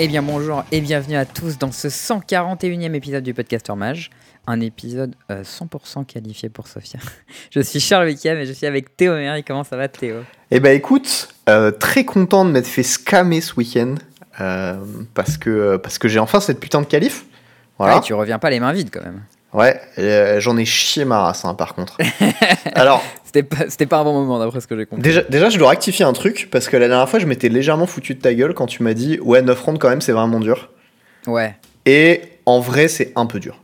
Eh bien bonjour et bienvenue à tous dans ce 141e épisode du Podcaster Mage. Un épisode euh, 100% qualifié pour Sophia. je suis Charles Wickham et je suis avec Théo Méry. Comment ça va Théo? Eh ben écoute, euh, très content de m'être fait scammer ce week-end. euh, parce que, parce que j'ai enfin cette putain de qualif. Voilà. Ouais, tu reviens pas les mains vides quand même. Ouais, euh, j'en ai chié ma race hein, par contre. Alors, C'était pas, un bon moment d'après ce que j'ai compris. déjà, déjà, je dois rectifier un truc parce que la dernière fois, je m'étais légèrement foutu de ta gueule quand tu m'as dit Ouais, 9 rondes quand même, c'est vraiment dur. Ouais. Et en vrai, c'est un peu dur.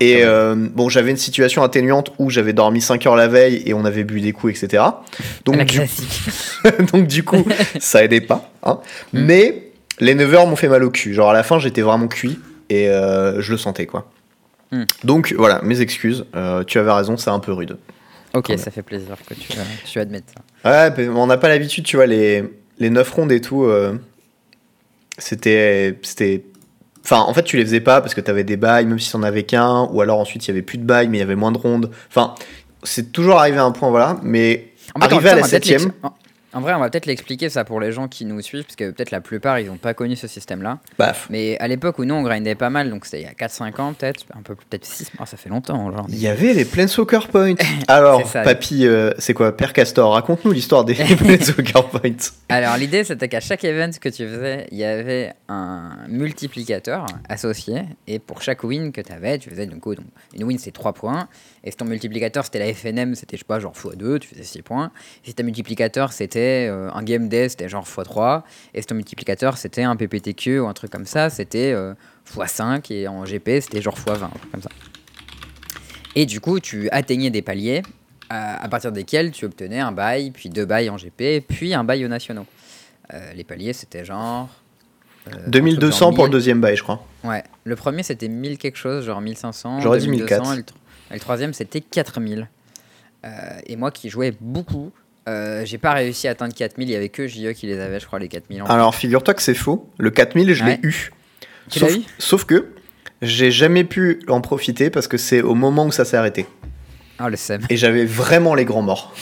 Et euh, bon, j'avais une situation atténuante où j'avais dormi 5 heures la veille et on avait bu des coups, etc. Donc, la du, classique. donc du coup, ça aidait pas. hein. Mm. Mais les 9 heures m'ont fait mal au cul. Genre à la fin, j'étais vraiment cuit et euh, je le sentais quoi. Mm. Donc voilà, mes excuses. Euh, tu avais raison, c'est un peu rude. Ok, ça fait plaisir que tu, euh, tu admettes ça. Ouais, on n'a pas l'habitude, tu vois, les, les 9 rondes et tout, euh, c'était. c'était Enfin, en fait, tu les faisais pas parce que t'avais des bails, même si t'en avais qu'un, ou alors ensuite il y avait plus de bails, mais il y avait moins de rondes. Enfin, c'est toujours arrivé à un point, voilà. Mais En fait, en arrivé à la septième, En, vrai, on va peut-être l'expliquer ça pour les gens qui nous suivent, parce que peut-être la plupart ils n'ont pas connu ce système-là. baf. Mais à l'époque où nous on grindait pas mal, donc c'était il y a 4-5 ans peut-être, un peu peut-être 6, ça fait longtemps. Genre. Il y avait les Planeswalker Points. Alors, ça. papy, euh, c'est quoi? Père Castor, raconte-nous l'histoire des Planeswalker Points. Alors l'idée c'était qu'à chaque event que tu faisais, il y avait un multiplicateur associé, et pour chaque win que tu avais, tu faisais donc, donc une win c'est 3 points, et si ton multiplicateur c'était la FNM, c'était je sais pas genre x2, tu faisais 6 points, si ton multiplicateur c'était euh, un game day, c'était genre x3, et si ton multiplicateur c'était un PPTQ ou un truc comme ça, c'était euh, x5, et en GP c'était genre x20, un truc comme ça. Et du coup tu atteignais des paliers à, à partir desquels tu obtenais un bail, puis deux bails en GP, puis un bail aux nationaux. Euh, les paliers, c'était genre. euh, un truc 2200 genre pour le 1000. deuxième bail, je crois. Ouais, le premier c'était 1000 quelque chose, genre 1500. J'aurais dit 2200, 1400. Et le, troisième c'était 4000. Euh, et moi qui jouais beaucoup, euh, j'ai pas réussi à atteindre 4000. Il y avait que JE qui les avait, je crois, les 4000. en Alors, figure-toi que c'est faux. Le 4000, je Ouais. l'ai eu. Tu sauf, eu? sauf que j'ai jamais pu en profiter parce que c'est au moment où ça s'est arrêté. Ah, le seum. Et j'avais vraiment les grands morts.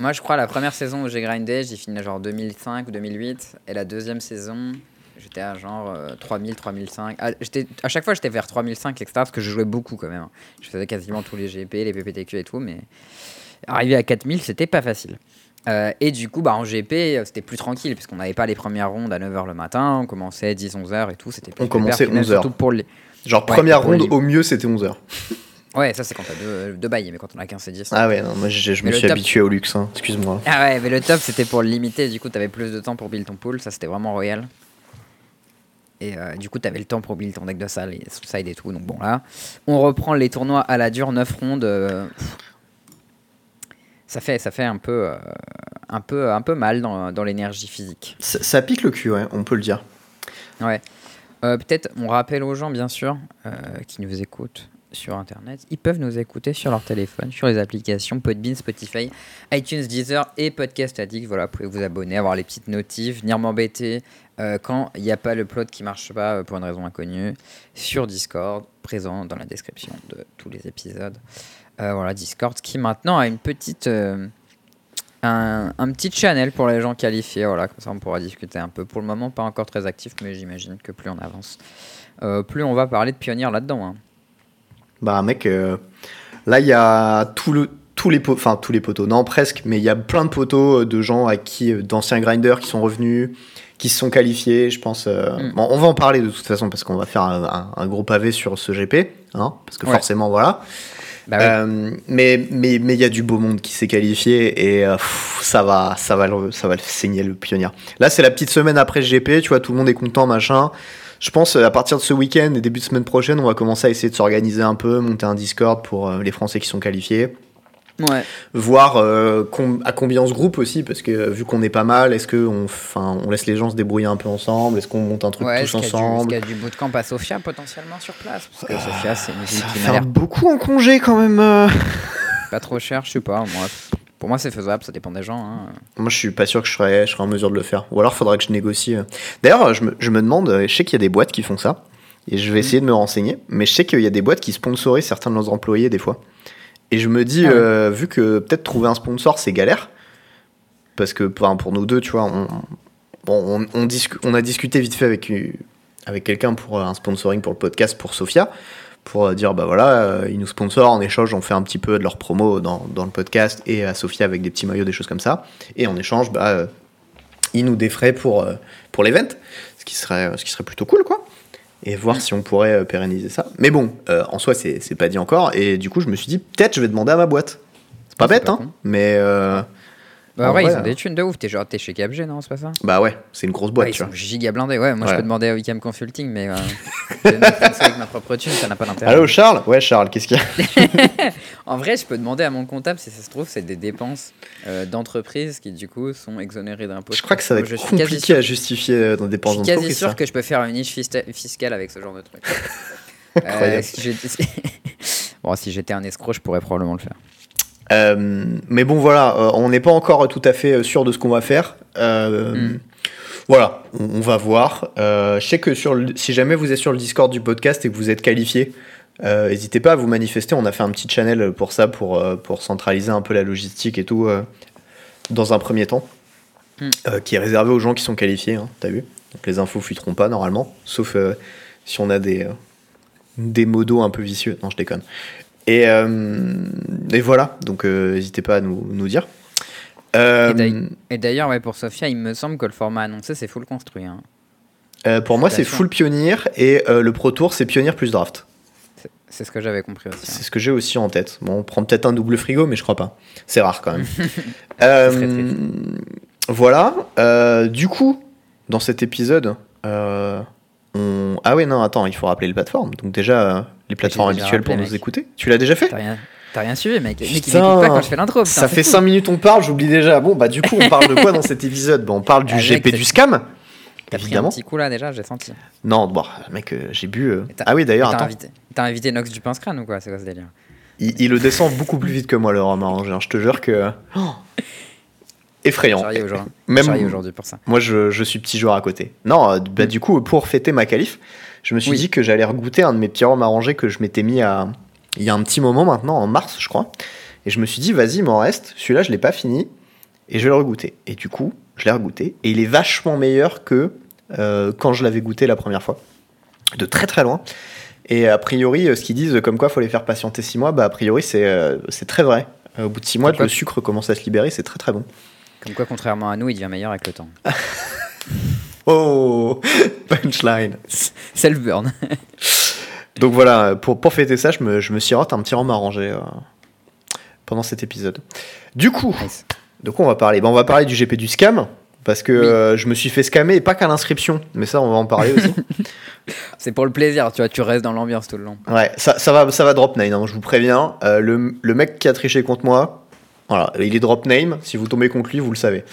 Moi, je crois la première saison où j'ai grindé, j'ai fini genre 2005 ou 2008. Et la deuxième saison, j'étais à genre euh, 3000, 3005. Ah, j'étais- à chaque fois, j'étais vers 3005, etc. Parce que je jouais beaucoup quand même. Je faisais quasiment tous les GP, les PPTQ et tout. Mais arriver à 4000, c'était pas facile. Euh, et du coup, bah, en GP, euh, c'était plus tranquille. Parce qu'on n'avait pas les premières rondes à 9h le matin. On commençait 10, 11h et tout. C'était plus On commençait pépère, puis même 11 heures. Surtout pour les. Genre, Ouais, première ronde, les- au mieux, c'était 11h. Ouais, ça, c'est quand t'as deux, deux bails. Mais quand on a 15 et 10. Ah ouais, non, moi je, je me suis top- habitué au luxe, hein. excuse-moi. Ah ouais, mais le top c'était pour le limiter, du coup t'avais plus de temps pour build ton pool, ça c'était vraiment royal. Et euh, du coup t'avais le temps pour build ton deck de salle et side et tout, donc bon là. On reprend les tournois à la dure, 9 rondes. euh, ça fait, ça fait un peu, euh, un peu, un peu mal dans, dans l'énergie physique. Ça, ça pique le cul, ouais, on peut le dire. Ouais. Peut-être on rappelle aux gens bien sûr qui nous écoutent sur internet, ils peuvent nous écouter sur leur téléphone, sur les applications Podbean, Spotify, iTunes, Deezer et Podcast Addict. Voilà, vous pouvez vous abonner, avoir les petites notifs, venir m'embêter euh, quand il n'y a pas le plot qui marche pas euh, pour une raison inconnue sur Discord, présent dans la description de tous les épisodes. Euh, voilà, Discord qui maintenant a une petite un, petit channel pour les gens qualifiés. Voilà, comme ça on pourra discuter un peu. Pour le moment, pas encore très actif, mais j'imagine que plus on avance, plus on va parler de pionniers là-dedans. hein. Bah mec, là il y a tout le, tous les poteaux, enfin tous les poteaux, non presque, mais il y a plein de poteaux euh, de gens à qui, euh, d'anciens grinders qui sont revenus, qui se sont qualifiés, je pense. euh, Mm. bon, on va en parler de toute façon parce qu'on va faire un, un- un gros pavé sur ce GP, hein, parce que Ouais. forcément voilà. Bah. Euh, mais mais mais il y a du beau monde qui s'est qualifié et euh, pff, ça va ça va le, ça va le saigner le pionnier. Là c'est la petite semaine après ce GP, tu vois tout le monde est content machin. Je pense à partir de ce week-end et début de semaine prochaine, on va commencer à essayer de s'organiser un peu, monter un Discord pour les Français qui sont qualifiés, Ouais. voir euh, com- à combien on se groupe aussi parce que euh, vu qu'on est pas mal, est-ce que on laisse les gens se débrouiller un peu ensemble, est-ce qu'on monte un truc Ouais, tous du- est-ce ensemble qu'il y a du bootcamp à Sofia potentiellement sur place Parce que Sofia, c'est une ville Ça qui m'a beaucoup en congé quand même. euh. pas trop cher, je sais pas. Moi, pour moi, c'est faisable, ça dépend des gens. hein. Moi, je suis pas sûr que je serais, je serais en mesure de le faire. Ou alors, faudrait que je négocie. D'ailleurs, je me, je me demande, je sais qu'il y a des boîtes qui font ça, et je vais essayer de me renseigner, mais je sais qu'il y a des boîtes qui sponsorisent certains de leurs employés des fois. Et je me dis, Ah ouais. euh, vu que peut-être trouver un sponsor, c'est galère, parce que enfin, pour nous deux, tu vois, on, bon, on, on, on a discuté vite fait avec avec quelqu'un pour un sponsoring pour le podcast pour Sophia pour dire bah voilà ils nous sponsorent en échange on fait un petit peu de leur promo dans, dans le podcast et à Sophia avec des petits maillots des choses comme ça et en échange bah ils nous défraient pour pour l'event ce qui serait ce qui serait plutôt cool quoi et voir si on pourrait pérenniser ça. Mais bon en soi c'est pas dit encore. Et du coup je me suis dit peut-être je vais demander à ma boîte. C'est pas bête, hein, mais. Euh, bah ouais, ils ont des thunes de ouf. T'es genre, t'es chez Capg, non, c'est pas ça? Bah ouais, c'est une grosse boîte. Ouais, ils sont giga blindés. Ouais, moi je peux demander à Wicam Consulting, mais euh, avec ma propre thune, ça n'a pas d'intérêt. Allô Charles? Ouais, Charles, qu'est-ce qu'il y a? En vrai, je peux demander à mon comptable si ça se trouve, c'est des dépenses euh, d'entreprise qui du coup sont exonérées d'impôts. Je crois que ça va être compliqué à justifier euh, dans des dépenses d'entreprise. Je suis quasi sûr que je peux faire une niche fiscale avec ce genre de truc. euh, si bon, si j'étais un escroc, je pourrais probablement le faire. Euh, mais bon, voilà, euh, on n'est pas encore tout à fait sûr de ce qu'on va faire. Euh, hmm. Voilà, on, va voir. je sais que sur si jamais vous êtes sur le Discord du podcast et que vous êtes qualifié, n'hésitez pas à vous manifester. On a fait un petit channel pour ça, pour, pour centraliser un peu la logistique et tout, dans un premier temps, hmm. qui est réservé aux gens qui sont qualifiés. Hein, T'as vu Donc les infos fuiteront pas normalement, sauf si on a des, des modos un peu vicieux. Non, je déconne. Et, euh, et voilà, donc euh, n'hésitez pas à nous, nous dire. Euh, et d'ailleurs, ouais, pour Sophia, il me semble que le format annoncé, c'est full construit. Hein. pour moi, c'est full pionnier et le Pro Tour, c'est pionnier plus draft. C'est ce que j'avais compris aussi. C'est hein. ce que j'ai aussi en tête. Bon, on prend peut-être un double frigo, mais je crois pas. C'est rare quand même. voilà. du coup, dans cet épisode, on... ah ouais, non, attends, il faut rappeler les plateformes. Donc déjà, les plateformes habituelles pour nous écouter. Tu l'as déjà fait T'as rien, rien, suivi, mec. Putain, pas quand je fais l'intro. Ça fait 5 minutes on parle, j'oublie déjà. Bon, bah du coup, on parle de quoi dans cet épisode On parle du GP du scam. T'as pris un petit coup là déjà, j'ai senti. Non, bon, mec, euh, j'ai bu. Euh. Ah oui, d'ailleurs, attends. T'as invité, Nox du pince crâne ou quoi? C'est quoi ce délire? Il, le descend beaucoup plus vite que moi, le rhum hein, Je te jure que. Oh effrayant. Même aujourd'hui pour ça. Moi, je, je, suis petit joueur à côté. Non, euh, bah, du coup, pour fêter ma qualif, je me suis dit que j'allais regoûter un de mes petits rhums arrangés que je m'étais mis à. Il y a un petit moment maintenant, en mars, je crois. Et je me suis dit, vas-y, m'en reste. Celui-là, je l'ai pas fini. Et je vais le regoûter. Et du coup, je l'ai regoûté. Et il est vachement meilleur que euh, quand je l'avais goûté la première fois. De très très loin. Et a priori, euh, ce qu'ils disent, comme quoi il faut les faire patienter 6 mois, bah a priori, c'est euh, c'est très vrai. Au bout de 6 mois, le sucre commence à se libérer, c'est très très bon. Comme quoi, contrairement à nous, il devient meilleur avec le temps. Oh, punchline. Self-burn. Donc voilà, pour, pour fêter ça, je me, je me sirote un petit rhum arrangé euh, pendant cet épisode. Du coup, de quoi on va parler? Ben, On va parler du GP du scam, parce que euh, je me suis fait scammer, et pas qu'à l'inscription, mais ça, on va en parler aussi. C'est pour le plaisir, tu vois, tu restes dans l'ambiance tout le long. Ouais, ça, ça, va, ça va drop nine, hein, je vous préviens. Euh, le, le mec qui a triché contre moi, voilà, il est drop name. Si vous tombez contre lui, vous le savez.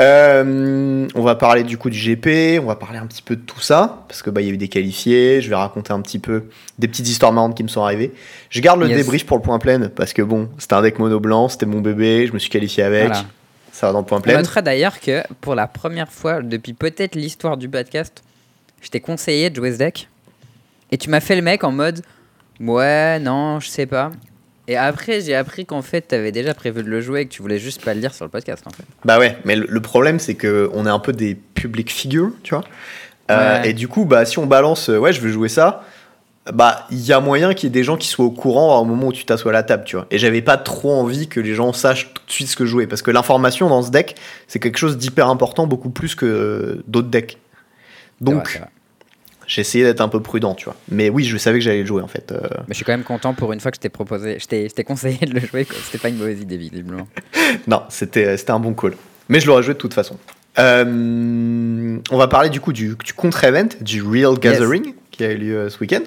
Euh, on va parler du coup du GP. On va parler un petit peu de tout ça parce que bah il y a eu des qualifiés. Je vais raconter un petit peu des petites histoires marrantes qui me sont arrivées. Je garde le débrief pour le point plein parce que bon, c'était un deck mono blanc, c'était mon bébé, je me suis qualifié avec. Ça va dans le point plein. On notera d'ailleurs que pour la première fois depuis peut-être l'histoire du podcast, je t'ai conseillé de jouer ce deck et tu m'as fait le mec en mode ouais non je sais pas et après, j'ai appris qu'en fait, tu avais déjà prévu de le jouer et que tu voulais juste pas le dire sur le podcast, en fait. Bah ouais, mais le, problème, c'est qu'on est un peu des public figures, tu vois. Euh, et du coup, bah, si on balance, euh, ouais, je veux jouer ça, bah, il y a moyen qu'il y ait des gens qui soient au courant au moment où tu t'assois à la table, tu vois. Et j'avais pas trop envie que les gens sachent tout de suite ce que jouer, parce que l'information dans ce deck, c'est quelque chose d'hyper important, beaucoup plus que euh, d'autres decks. Donc, j'ai essayé d'être un peu prudent, tu vois. Mais oui, je savais que j'allais le jouer en fait. Euh. Mais je suis quand même content pour une fois que je t'ai proposé, je t'ai conseillé de le jouer. C'était pas une mauvaise idée, visiblement. non, c'était un bon call. Mais je l'aurais joué de toute façon. Euh, on va parler du coup du, du contre-event, du Real Gathering qui a eu lieu euh, ce week-end.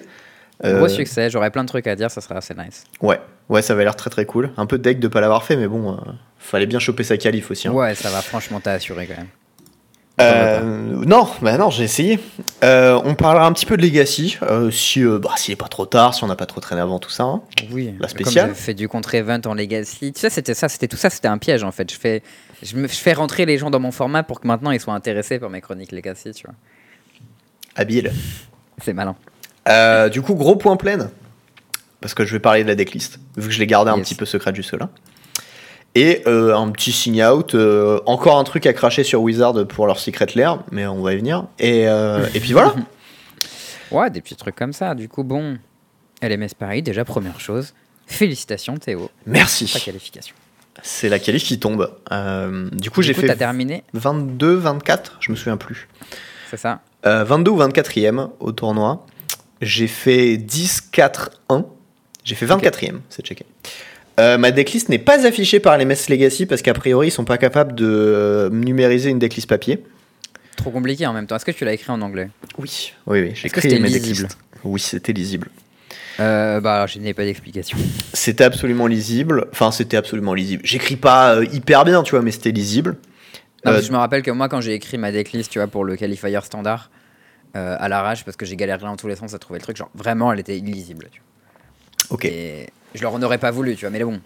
Gros succès, j'aurais plein de trucs à dire, ça serait assez nice. Ouais, ouais, ça avait l'air très très cool. Un peu de deck de pas l'avoir fait, mais bon, fallait bien choper sa qualif aussi. Hein. Ouais, ça va franchement t'assurer quand même. Euh, non, bah non, j'ai essayé. Euh, on parlera un petit peu de Legacy, euh, si bah, s'il est pas trop tard, si on n'a pas trop traîné avant tout ça. Hein. Oui. La spéciale. Comme fait du contre-event en Legacy. Tu sais, c'était ça, c'était tout ça, c'était un piège en fait. Je fais, je me, je fais rentrer les gens dans mon format pour que maintenant ils soient intéressés par mes chroniques Legacy, tu vois. Habile. C'est malin. du coup, gros point plein, parce que je vais parler de la decklist, vu que je l'ai gardé un petit peu secret juste là. Et euh, un petit sign out, euh, encore un truc à cracher sur Wizard pour leur Secret Lair, mais on va y venir. Et, euh, et puis voilà. Ouais, des petits trucs comme ça. Du coup, bon, LMS Paris, déjà, première chose. Félicitations, Théo. Ta Merci. qualification. C'est la qualif qui tombe. Du coup, j'ai fait t'as terminé, 22, 24, je me souviens plus. c'est ça Euh, 22 ou 24e au tournoi. J'ai fait 10, 4, 1. J'ai fait 24e, c'est checké. Euh, ma decklist n'est pas affichée par les MS Legacy parce qu'a priori ils sont pas capables de euh, numériser une decklist papier. Trop compliqué en même temps. Est-ce que tu l'as écrit en anglais? Oui, oui, oui. J'ai Est-ce que créé c'était mes lisible? decklists. Oui, c'était lisible. euh, Bah, alors, je n'ai pas d'explication. C'était absolument lisible. Enfin, c'était absolument lisible. J'écris pas euh, hyper bien, tu vois, mais c'était lisible. Non, Euh, je me rappelle que moi, quand j'ai écrit ma decklist, tu vois, pour le qualifier standard, euh, à l'arrache, parce que j'ai galéré dans tous les sens à trouver le truc, genre vraiment, elle était illisible. Tu vois. Ok. Et je leur en aurais pas voulu, tu vois, mais bon.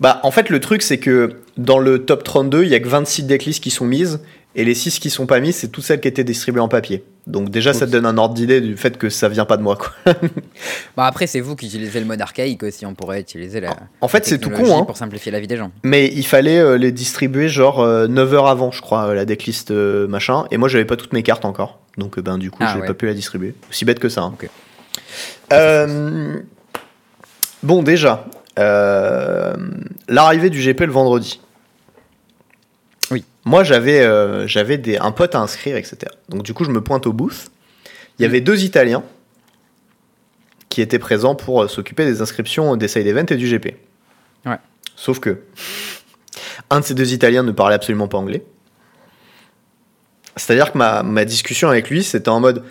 Bah, en fait, le truc, c'est que dans le top 32, il y a que 26 decklists qui sont mises. Et les 6 qui sont pas mises, c'est toutes celles qui étaient distribuées en papier. Donc, déjà, ça te donne un ordre d'idée du fait que ça vient pas de moi, quoi. Bah, après, c'est vous qui utilisez le mode archaïque aussi, on pourrait utiliser la. En fait, c'est tout con, hein. Pour simplifier la vie des gens. Mais il fallait euh, les distribuer genre 9 heures avant, je crois, euh, la decklist euh, machin. Et moi, j'avais pas toutes mes cartes encore. Donc, euh, ben, du coup, Ah j'ai ouais. pas pu la distribuer. Aussi bête que ça. hein. Euh, bon, déjà, euh, l'arrivée du GP le vendredi. Oui. Moi, j'avais euh, j'avais des- un pote à inscrire, etc. Donc, du coup, je me pointe au booth. Il y avait deux Italiens qui étaient présents pour euh, s'occuper des inscriptions des side events et du GP. Ouais. Sauf que un de ces deux Italiens ne parlait absolument pas anglais. C'est-à-dire que ma, ma discussion avec lui, c'était en mode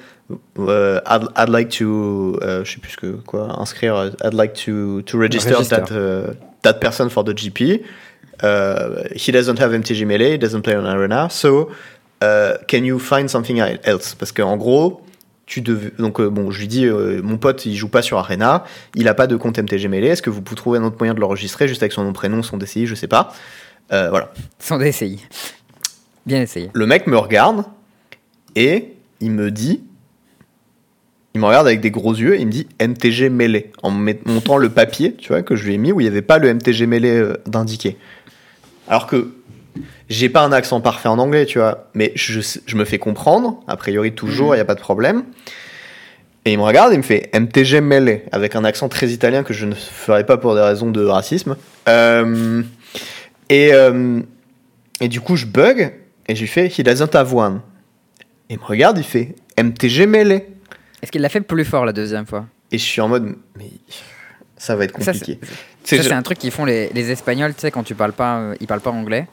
euh, I'd, I'd like to, euh, je sais plus ce que quoi, inscrire. euh, I'd like to to register, Register. that uh, that person for the GP. Uh, he doesn't have MTG Melee, he doesn't play on Arena, so uh, can you find something else? Parce qu'en gros, tu devais, donc euh, bon, je lui dis, euh, mon pote, il joue pas sur Arena, il a pas de compte MTG Melee. Est-ce que vous pouvez trouver un autre moyen de l'enregistrer juste avec son nom, prénom, son DCI, je sais pas. Euh, voilà. Sans DCI. Bien essayé. Le mec me regarde et il me dit, il me regarde avec des gros yeux et il me dit MTG mêlé en montrant le papier, tu vois, que je lui ai mis où il n'y avait pas le MTG mêlé euh, d'indiqué. Alors que j'ai pas un accent parfait en anglais, tu vois, mais je, me fais comprendre, a priori toujours, il n'y a pas de problème. Et il me regarde et il me fait MTG mêlé avec un accent très italien que je ne ferai pas pour des raisons de racisme. Euh, et, euh, et du coup, je bug et je lui fais He doesn't have one. Et il me regarde, il fait MTG mêlé. Est-ce qu'il l'a fait plus fort la deuxième fois? Et je suis en mode Mais ça va être compliqué. Ça, C'est- un truc qu'ils font les, les Espagnols, tu sais, quand tu parles pas, euh, ils parlent pas anglais.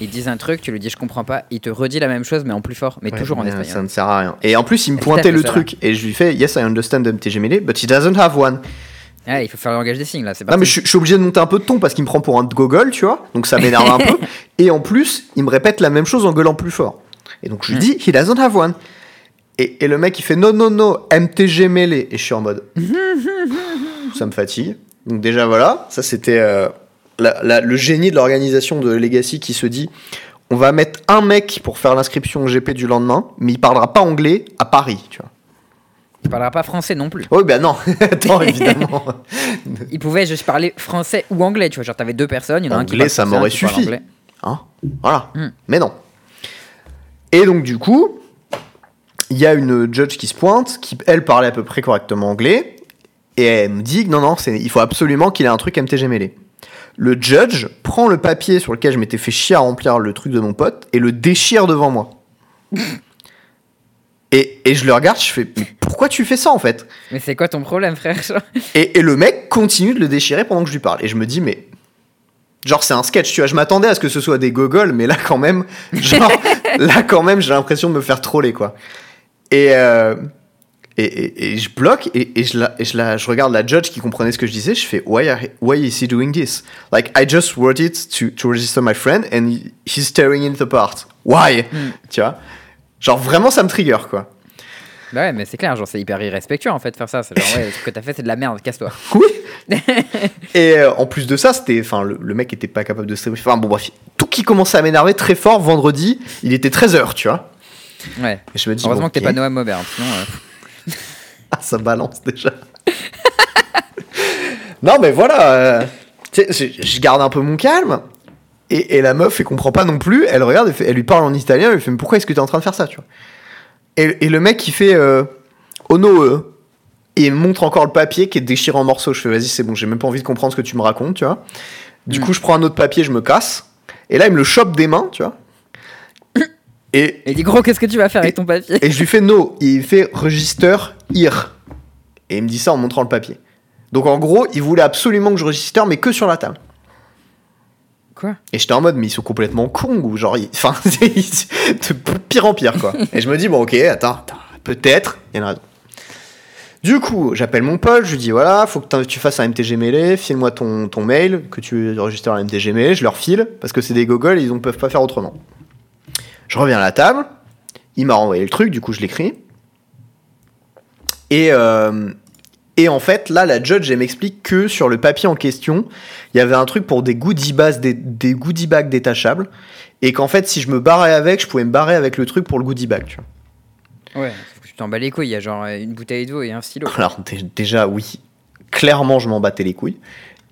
Ils disent un truc, tu lui dis je comprends pas, il te redit la même chose mais en plus fort, mais Ouais, toujours en espagnol. Ça ne sert à rien. Et en plus, il me pointait le truc. Et je lui fais Yes, I understand MTG mêlé, but he doesn't have one. Ah, il faut faire le langage des signes là, c'est Non, mais je, suis- je suis obligé de monter un peu de ton parce qu'il me prend pour un gogol, tu vois. Donc ça m'énerve un peu. Et en plus, il me répète la même chose en gueulant plus fort. Et donc je lui Mm. dis He doesn't have one. Et, et le mec, il fait Non, non, non, MTG mêlé. Et je suis en mode Ça me fatigue. Donc déjà, voilà. Ça, c'était euh, la- la- le génie de l'organisation de Legacy qui se dit On va mettre un mec pour faire l'inscription au GP du lendemain, mais il parlera pas anglais à Paris, tu vois. Il parlera pas français non plus. Oui, ben non, attends, évidemment. Il pouvait juste parler français ou anglais, tu vois. Genre, t'avais deux personnes, il y en a un qui parle ça m'aurait suffi. Hein? Voilà. Hmm. Mais non. Et donc, du coup, il y a une judge qui se pointe, qui, elle, parlait à peu près correctement anglais, et elle me dit non, non, c'est- il faut absolument qu'il ait un truc MTG mêlé. Le judge prend le papier sur lequel je m'étais fait chier à remplir le truc de mon pote et le déchire devant moi. et, et je le regarde, je fais Mais pourquoi tu fais ça en fait? Mais c'est quoi ton problème, frère et, et le mec continue de le déchirer pendant que je lui parle. Et je me dis, mais. Genre, c'est un sketch, tu vois. Je m'attendais à ce que ce soit des gogoles, mais là, quand même. Genre, là, quand même, j'ai l'impression de me faire troller, quoi. Et. euh, et, et- et je bloque et, et je, la, et je, la, je regarde la judge qui comprenait ce que je disais. Je fais, why, are- why is he doing this? Like, I just wrote it to, to register my friend and he- he's tearing it apart. Why? Hmm. Tu vois? Genre, vraiment, ça me trigger, quoi. Bah ouais, mais c'est clair, genre, c'est hyper irrespectueux en fait, faire ça. C'est genre, ouais, ce que t'as fait, c'est de la merde, casse-toi. Oui. Et euh, en plus de ça, c'était, enfin, le, le mec était pas capable de streamer. Enfin bon bref, tout qui commençait à m'énerver très fort vendredi. Il était 13h, tu vois. Ouais. Et je me dis, Heureusement bon, que t'es pas Noam Maubert, sinon. euh, Ah, ça balance déjà. non mais voilà, euh, je, garde un peu mon calme. Et, et la meuf, elle comprend pas non plus. Elle regarde, elle, fait- elle lui parle en italien. Elle fait, mais pourquoi est-ce que tu es en train de faire ça, tu vois? Et, et le mec, il fait, euh, oh no, eux. Et il montre encore le papier qui est déchiré en morceaux. Je fais, vas-y, c'est bon, j'ai même pas envie de comprendre ce que tu me racontes, tu vois? Du Mm. coup, je prends un autre papier, je me casse. Et là, il me le chope des mains, tu vois? Et, il dit gros, qu'est-ce que tu vas faire avec ton papier et je lui fais no. Et il fait register here. Et il me dit ça en montrant le papier. Donc en gros, il voulait absolument que je register, mais que sur la table. Quoi? Et j'étais en mode, mais ils sont complètement cons, ou genre, enfin, de pire en pire, quoi. Et je me dis, bon, ok, attends, attends, peut-être, il y en a raison. Du coup, j'appelle mon pote, je lui dis, voilà, faut que tu fasses un MTG mêlé, file-moi ton, ton mail, que tu enregistres un MTG mêlé, je leur file, parce que c'est des gogoles, ils ne peuvent pas faire autrement. Je reviens à la table, il m'a renvoyé le truc, du coup, je l'écris. Et, euh, et en fait, là, la judge, elle m'explique que sur le papier en question, il y avait un truc pour des goodie bags, des, des goodie bags détachables. Et qu'en fait, si je me barrais avec, je pouvais me barrer avec le truc pour le goodie bag. Tu vois. Ouais, que tu t'en bats les couilles, il y a genre une bouteille d'eau et un stylo. Alors, dé- déjà, oui, clairement, je m'en battais les couilles.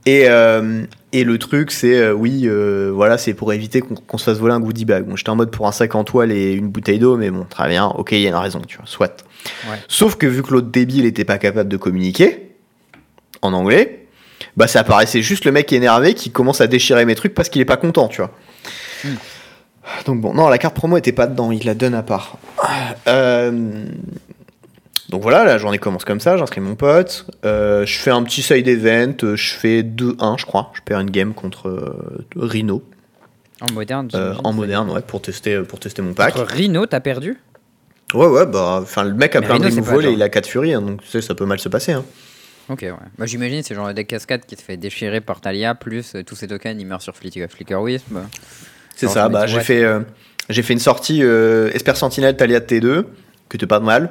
Et, euh, et le truc, c'est, euh, oui, euh, voilà, c'est pour éviter qu'on se fasse voler un goodie bag. Bon, J'étais en mode pour un sac en toile et une bouteille d'eau, mais bon, très bien, ok, il y a une raison, tu vois, soit. Ouais. Sauf que vu que l'autre débile était pas capable de communiquer en anglais, bah ça paraissait juste le mec énervé qui commence à déchirer mes trucs parce qu'il est pas content, tu vois. Hmm. Donc bon, non, la carte promo était pas dedans, il la donne à part. Euh, donc voilà, la journée commence comme ça, j'inscris mon pote, euh, je fais un petit side event, euh, je fais 2-1 je crois, je perds une game contre euh, Rhino, En moderne, euh, en moderne, ouais, pour tester, pour tester mon pack. Contre Rhino, t'as perdu? Ouais, ouais, bah, enfin, le mec a Mais plein de Rhino, pas et il a 4 furies, hein, donc tu sais, ça peut mal se passer. Hein. Ok, ouais. Bah, j'imagine c'est genre le deck cascade qui se fait déchirer par Talia, plus euh, tous ces tokens, ils meurent sur Flicker, Flicker Wisp. C'est ça, bah, j'ai fait, euh, j'ai fait une sortie euh, Esper Sentinel Talia de T2, que t'es pas mal.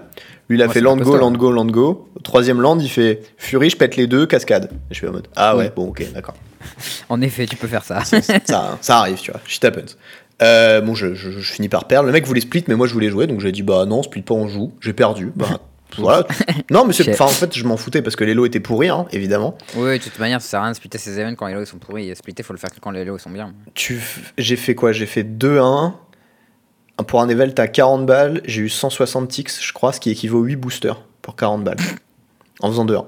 Lui, il a Ouais, fait land go, land go, land go. Troisième land, il fait Fury, je pète les deux, cascade. Et je suis en mode, ah ouais, bon, ok, d'accord. En effet, tu peux faire ça. ça, ça arrive, tu vois, shit happens. Euh, bon, je, je- je finis par perdre. Le mec voulait split, mais moi je voulais jouer, donc j'ai dit bah non, split pas, on joue. J'ai perdu. Bah voilà. Non, mais c'est, enfin en fait, je m'en foutais parce que les lots étaient pourris, hein, évidemment. oui, de toute manière, ça sert à rien de splitter ces events quand les lots sont pourris. Et splitter, faut le faire que quand les lots sont bien. Tu, j'ai fait quoi? J'ai fait 2-1. Pour un event à 40 balles, j'ai eu 160 ticks, je crois, ce qui équivaut 8 boosters pour 40 balles. En faisant 2-1.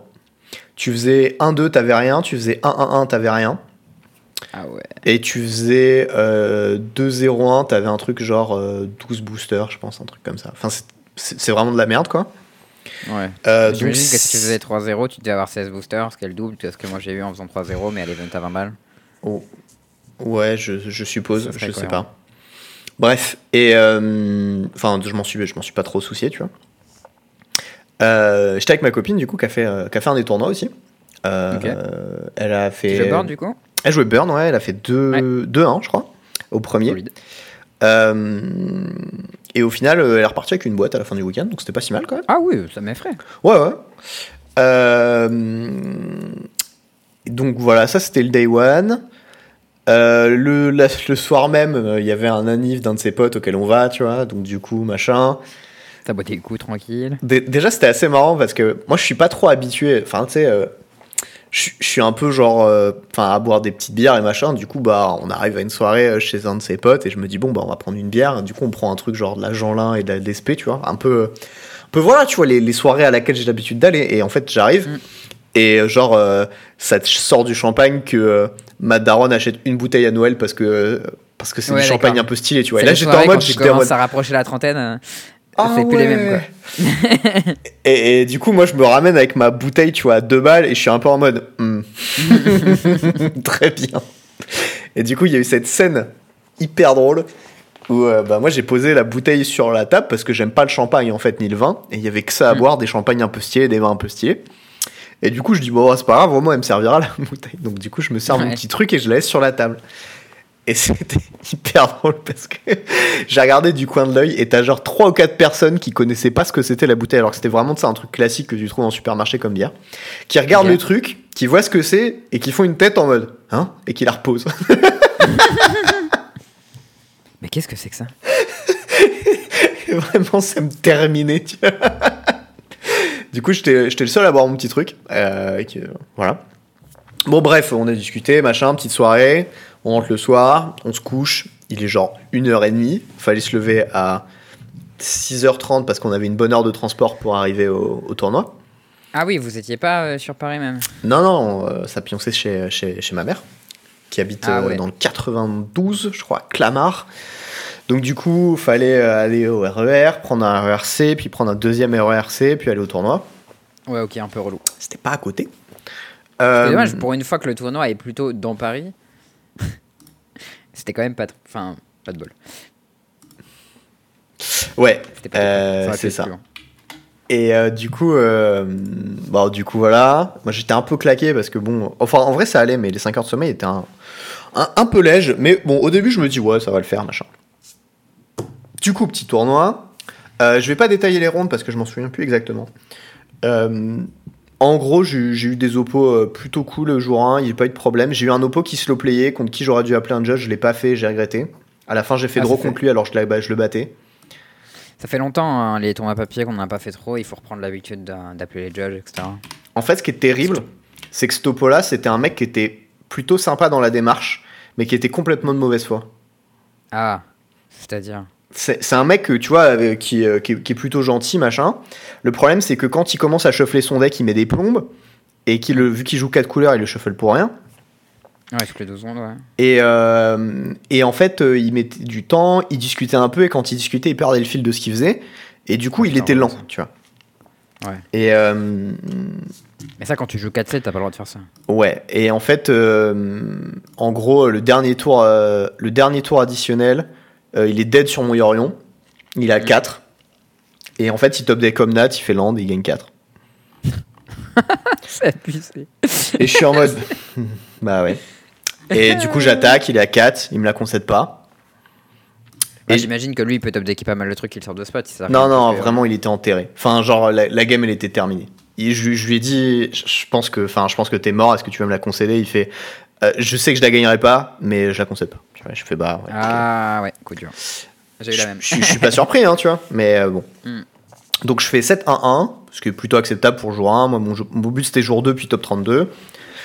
Tu faisais 1-2, t'avais rien. Tu faisais 1-1-1, t'avais rien. Ah ouais. Et tu faisais euh, 2-0-1, t'avais un truc genre euh, 12 boosters, je pense, un truc comme ça. Enfin, c'est- vraiment de la merde, quoi. Ouais. Euh, donc, que si tu faisais 3-0, tu devais avoir 16 boosters, ce qui est le double de ce que moi j'ai eu en faisant 3-0, mais à l'event à 20 balles. Oh. Ouais, je, je suppose, je sais pas. Bref, et euh, enfin, je m'en suis, je m'en suis pas trop soucié, tu vois. Euh, J'étais avec ma copine du coup qui a fait, euh, qui a fait un des tournois aussi. Elle a Tu fait. joues board du coup? Elle jouait Burn, ouais, elle a fait 2-1, je crois, au premier. Solide. Euh, et au final, elle est repartie avec une boîte à la fin du week-end, donc c'était pas si mal quand même. Ah oui, ça m'effraie. Ouais, ouais. Euh, donc voilà, ça c'était le day one. Euh, le, la- le soir même, euh, il y avait un anniv d'un de ses potes auquel on va, tu vois, donc du coup, machin. T'as botté le coup tranquille. Dé- déjà, c'était assez marrant parce que moi, je suis pas trop habitué. Enfin, tu sais, euh, je suis un peu genre, enfin, à boire des petites bières et machin. Du coup, bah, on arrive à une soirée chez un de ses potes et je me dis bon, bah, on va prendre une bière. Du coup, on prend un truc genre de la Jeanlin et de la DSP, tu vois, un peu, un peu voilà, tu vois, les, les soirées à laquelle j'ai l'habitude d'aller. Et en fait, j'arrive Mm. Et euh, genre, euh, ça te sort du champagne que euh, ma daronne achète une bouteille à Noël parce que euh, parce que c'est Ouais, du champagne un peu stylé, tu vois. Et là, j'étais en mode, j'étais en mode, à rapprocher la trentaine. euh, ah c'est plus les mêmes, ouais. et, et du coup, moi, je me ramène avec ma bouteille, tu vois, à deux balles, et je suis un peu en mode, Hmm. très bien. Et du coup, il y a eu cette scène hyper drôle où euh, bah, moi j'ai posé la bouteille sur la table parce que j'aime pas le champagne en fait ni le vin et il y avait que ça à Mm. boire des champagnes un peu stylés des vins un peu stylés et du coup je dis bon c'est pas grave vraiment elle me servira la bouteille donc du coup je me sers mon Ouais. petit truc et je la laisse sur la table et c'était hyper drôle parce que j'ai regardé du coin de l'œil et t'as genre 3 ou 4 personnes qui connaissaient pas ce que c'était la bouteille alors que c'était vraiment de ça un truc classique que tu trouves en supermarché comme bière qui regardent le truc qui voient ce que c'est et qui font une tête en mode hein et qui la reposent Mais qu'est-ce que c'est que ça? Vraiment, ça me terminait. tu vois. Du coup, j'étais le seul à boire mon petit truc. euh, voilà. Bon, bref, on a discuté, machin, petite soirée. On rentre le soir, on se couche. Il est genre 1h30. Fallait se lever à 6h30 parce qu'on avait une bonne heure de transport pour arriver au, au tournoi. Ah oui, vous étiez pas euh, sur Paris même Non, non, euh, ça pionçait chez, chez, chez ma mère, qui habite Ah ouais. dans le 92, je crois, Clamart. Donc du coup, fallait euh, aller au RER, prendre un RERC, puis prendre un deuxième RERC, puis aller au tournoi. Ouais, ok, un peu relou. C'était pas à côté. C'est Euh, dommage, pour une fois que le tournoi est plutôt dans Paris, c'était quand même pas. Enfin, pas de bol. Ouais, Euh, c'est ça. plus. Et euh, du coup, euh, bon, du coup, voilà. Moi, j'étais un peu claqué parce que bon, enfin, en vrai, ça allait, mais les 5 heures de sommeil étaient un, un, un peu léger. Mais bon, au début, je me dis, ouais, ça va le faire, machin. Du coup, petit tournoi. Euh, je vais pas détailler les rondes parce que je m'en souviens plus exactement. Euh, en gros, j'ai eu- des oppos euh, plutôt cool le jour 1, il n'y a pas eu de problème. J'ai eu un oppo qui slow playait contre qui j'aurais dû appeler un judge, je l'ai pas fait, j'ai regretté. À la fin, j'ai fait Ah, draw fait- contre lui alors je, bah, je le battais. Ça fait longtemps, hein, les tournois papier qu'on n'a pas fait trop. Il faut reprendre l'habitude d'a- d'appeler les judges, etc. En fait, ce qui est terrible, c'est que ce topo-là, c'était un mec qui était plutôt sympa dans la démarche, mais qui était complètement de mauvaise foi. Ah, c'est-à-dire? C'est un mec, tu vois, euh, qui, euh, qui est- qui est plutôt gentil, machin. Le problème, c'est que quand il commence à shuffler son deck, il met des plombes, et qu'il, le- vu qu'il joue 4 couleurs, il le shuffle pour rien. Ouais, toutes les deux secondes, ouais. Et, euh, et en fait, il mettait du temps, il discutait un peu, et quand il discutait, il perdait le fil de ce qu'il faisait. Et du coup, il était lent, ça. tu vois. Ouais. Et, euh, Mais ça, quand tu joues 4-7, t'as pas le droit de faire ça. Ouais, et en fait, euh, en gros, le dernier tour, le dernier tour additionnel, il est dead sur mon Yorion. Il a Mm. 4. Et en fait, il top deck comme Nat, il fait land et il gagne 4. C'est abusé. Et je suis en mode. bah ouais. Et du coup, j'attaque, il est à 4, il me la concède pas. Bah, Et- J'imagine que lui, il peut top decker pas mal le truc qu'il sort de spot. Non, non, vraiment, il était enterré. Enfin, genre, la, la game, elle était terminée. Et je, lui- je lui ai dit, je pense que, enfin, je pense que t'es mort. Est-ce que tu veux me la concéder? Il fait, euh, je sais que je la gagnerai pas, mais je la concède pas. Tu vois, Je fais bah. ouais. Ah ouais, coup dur. J'ai eu la même. Je, je suis pas surpris, hein, tu vois. Mais euh, bon. Mm. Donc je fais 7-1-1, ce qui est plutôt acceptable pour jour 1. Moi, mon, jeu- mon but c'était jour 2 puis top 32.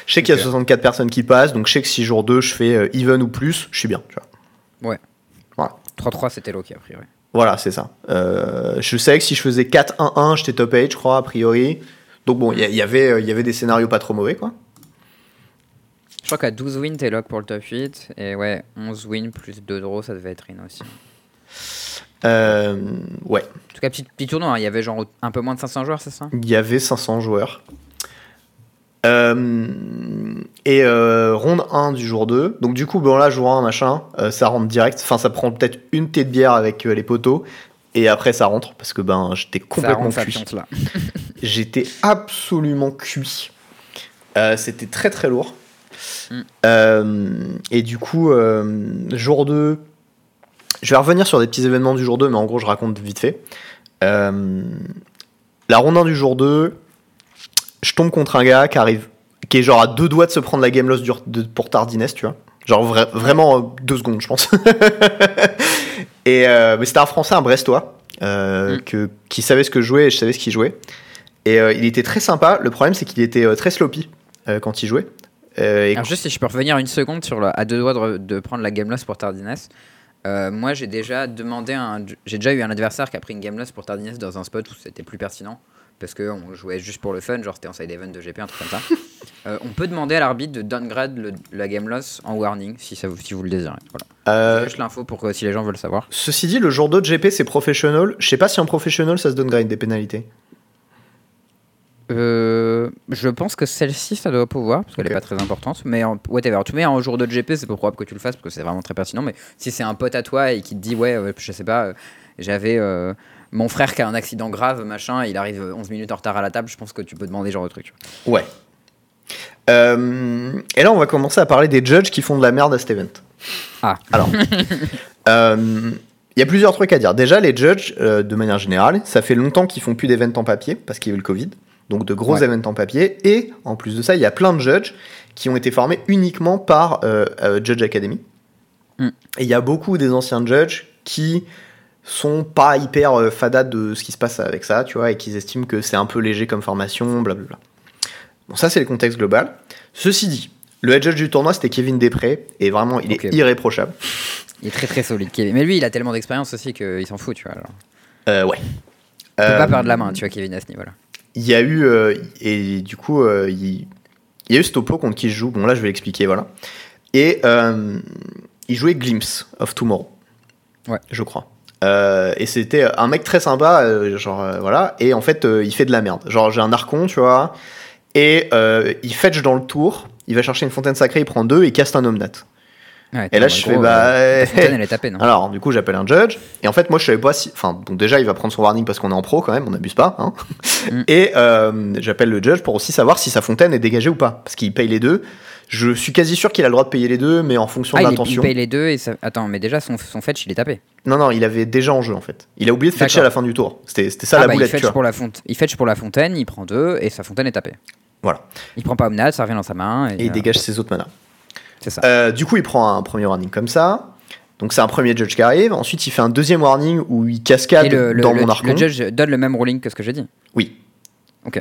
Je sais qu'il y a Ok. 64 personnes qui passent, donc je sais que si jour 2 je fais euh, even ou plus, je suis bien, tu vois. 3-3, c'était low a priori. Voilà, c'est ça. Euh, je sais que si je faisais 4-1-1, j'étais top 8, je crois, a priori. Donc bon, il y, il y avait, euh, il y avait des scénarios pas trop mauvais, quoi. Je crois qu'à 12 wins, t'es lock pour le top 8. Et ouais, 11 wins plus 2 draws, ça devait être in aussi. Euh, ouais, En tout cas, petit, petit tournoi, hein, il y avait genre un peu moins de 500 joueurs, c'est ça? Il y avait 500 joueurs. Euh, et euh, ronde 1 du jour 2. Donc du coup, bon là, jour 1, machin, ça rentre direct. Enfin, ça prend peut-être une thé de bière avec les poteaux. Et après, ça rentre parce que ben, j'étais complètement cuit. J'étais absolument cuit. C'était très très lourd. Mm. Euh, et du coup, euh, jour 2, je vais revenir sur des petits événements du jour 2, mais en gros, je raconte vite fait. Euh, la ronde 1 du jour 2, je tombe contre un gars qui arrive, qui est genre à deux doigts de se prendre la game loss du- de- pour tardiness, tu vois. Genre vra- vraiment euh, deux secondes, je pense. et euh, mais c'était un Français, un Brestois, euh, Mm. que, qui savait ce que je jouais et je savais ce qu'il jouait. Et il était très sympa. Le problème, c'est qu'il était très sloppy quand il jouait. Euh, et Alors juste si je peux revenir une seconde sur le, à deux doigts de, re- de prendre la game loss pour tardiness. Euh, moi j'ai déjà demandé un, j'ai déjà eu un adversaire qui a pris une game loss pour tardiness dans un spot où c'était plus pertinent parce que on jouait juste pour le fun, genre c'était en side event de GP un truc comme ça. Euh, on peut demander à l'arbitre de downgrade le- la game loss en warning si ça vous, si vous le désirez. Voilà. euh, Juste l'info pour que si les gens veulent savoir. ceci dit, le jour 2 de GP, c'est professionnel. Je sais pas si en professionnel, ça se donne grade des pénalités. Euh, je pense que celle-ci, ça doit pouvoir, parce qu'elle Ok. est pas très importante. Mais en, whatever. Tu mets en jour de GP, c'est peu probable que tu le fasses, parce que c'est vraiment très pertinent. Mais si c'est un pote à toi et qui te dit, ouais, euh, je sais pas, euh, j'avais euh, mon frère qui a un accident grave, machin, il arrive 11 minutes en retard à la table, je pense que tu peux demander genre de truc. Ouais. Euh, et là, on va commencer à parler des judges qui font de la merde à cet event. Ah. Alors, il y a plusieurs trucs à dire. Déjà, les judges, euh, de manière générale, ça fait longtemps qu'ils font plus d'events en papier parce qu'il y a eu le Covid. Donc, de gros Ouais. events en papier. Et en plus de ça, il y a plein de judges qui ont été formés uniquement par euh, euh, Judge Academy. Mm. Et il y a beaucoup des anciens judges qui sont pas hyper euh, de ce qui se passe avec ça, tu vois, et qui estiment que c'est un peu léger comme formation, blablabla. Bon, ça, c'est le contexte global. Ceci dit, le head judge du tournoi, c'était Kevin Després, et vraiment, il est irréprochable. Il est très très solide, Kevin. Mais lui, il a tellement d'expérience aussi qu'il s'en fout, tu vois. alors. Euh, ouais. Peux Euh, pas perdre la main, tu vois, Kevin, à ce niveau-là. Il y a eu. euh, et du coup, euh, il, il y a eu Stopo contre qui je joue. Bon, là, je vais l'expliquer, voilà. Et euh, il jouait Glimpse of Tomorrow. Ouais. Je crois. Euh, et c'était un mec très sympa, euh, genre euh, voilà. Et en fait, euh, il fait de la merde. Genre, j'ai un archon, tu vois. Et euh, il fetch dans le tour. Il va chercher une fontaine sacrée, il prend deux et il caste un omnat. Ouais, Et là, je gros, fais, bah, euh, elle est tapée, non Alors, du coup, j'appelle un judge. Et en fait, moi, je savais pas si. Enfin, bon, déjà, il va prendre son warning parce qu'on est en pro quand même, on n'abuse pas. Hein. Mm. Et euh, j'appelle le judge pour aussi savoir si sa fontaine est dégagée ou pas. Parce qu'il paye les deux. Je suis quasi sûr qu'il a le droit de payer les deux, mais en fonction Ah, de il, est- il l'intention. paye les deux et ça... Attends, mais déjà, son, son fetch, il est tapé. Non, non, il avait déjà en jeu en fait. Il a oublié de fetcher à la fin du tour. C'était ça ah, la bah, il boulette, tu fetch, vois. pour la fonte... il fetch pour la fontaine, il prend deux et sa fontaine est tapée. Voilà. Il prend pas Omnat, ça revient dans sa main. Et, Et il euh, dégage ses autres manas. C'est ça. Euh, du coup, il prend un premier warning comme ça. Donc, c'est un premier judge qui arrive. Ensuite, il fait un deuxième warning où il cascade le, le, dans le- mon le archon. judge donne le même ruling que ce que j'ai dit. Oui. Ok.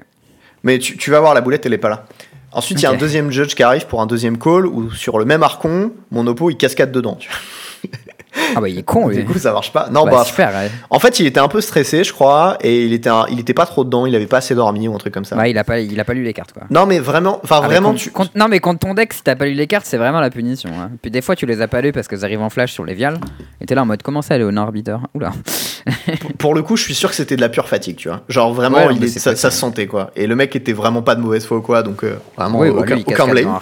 Mais tu, tu vas voir, la boulette, elle est pas là. Ensuite, il y a un deuxième judge qui arrive pour un deuxième call où sur le même archon, mon oppo, il cascade dedans. tu vois. Ah bah il est con lui. Du coup, ça marche pas. Non, Bah, bah, super. ouais. en fait, il était un peu stressé, je crois, et il était, un- il était pas trop dedans, il avait pas assez dormi ou un truc comme ça. Bah, il a pas, il a pas lu les cartes quoi. Non, mais vraiment, enfin, Ah, vraiment, tu. non mais contre ton deck, si t'as pas lu les cartes, c'est vraiment la punition. hein. Puis des fois tu les as pas lues parce qu'elles arrivent en flash sur les vials. Et t'es là en mode comment ça, Léonard Arbiter Oula. Pour le coup, je suis sûr que c'était de la pure fatigue, tu vois. Genre vraiment, Ouais, il est- ça, ça ça. se sentait quoi. Et le mec était vraiment pas de mauvaise foi ou quoi, donc euh, vraiment Oui, bah, aucun, lui, il aucun cascade blame.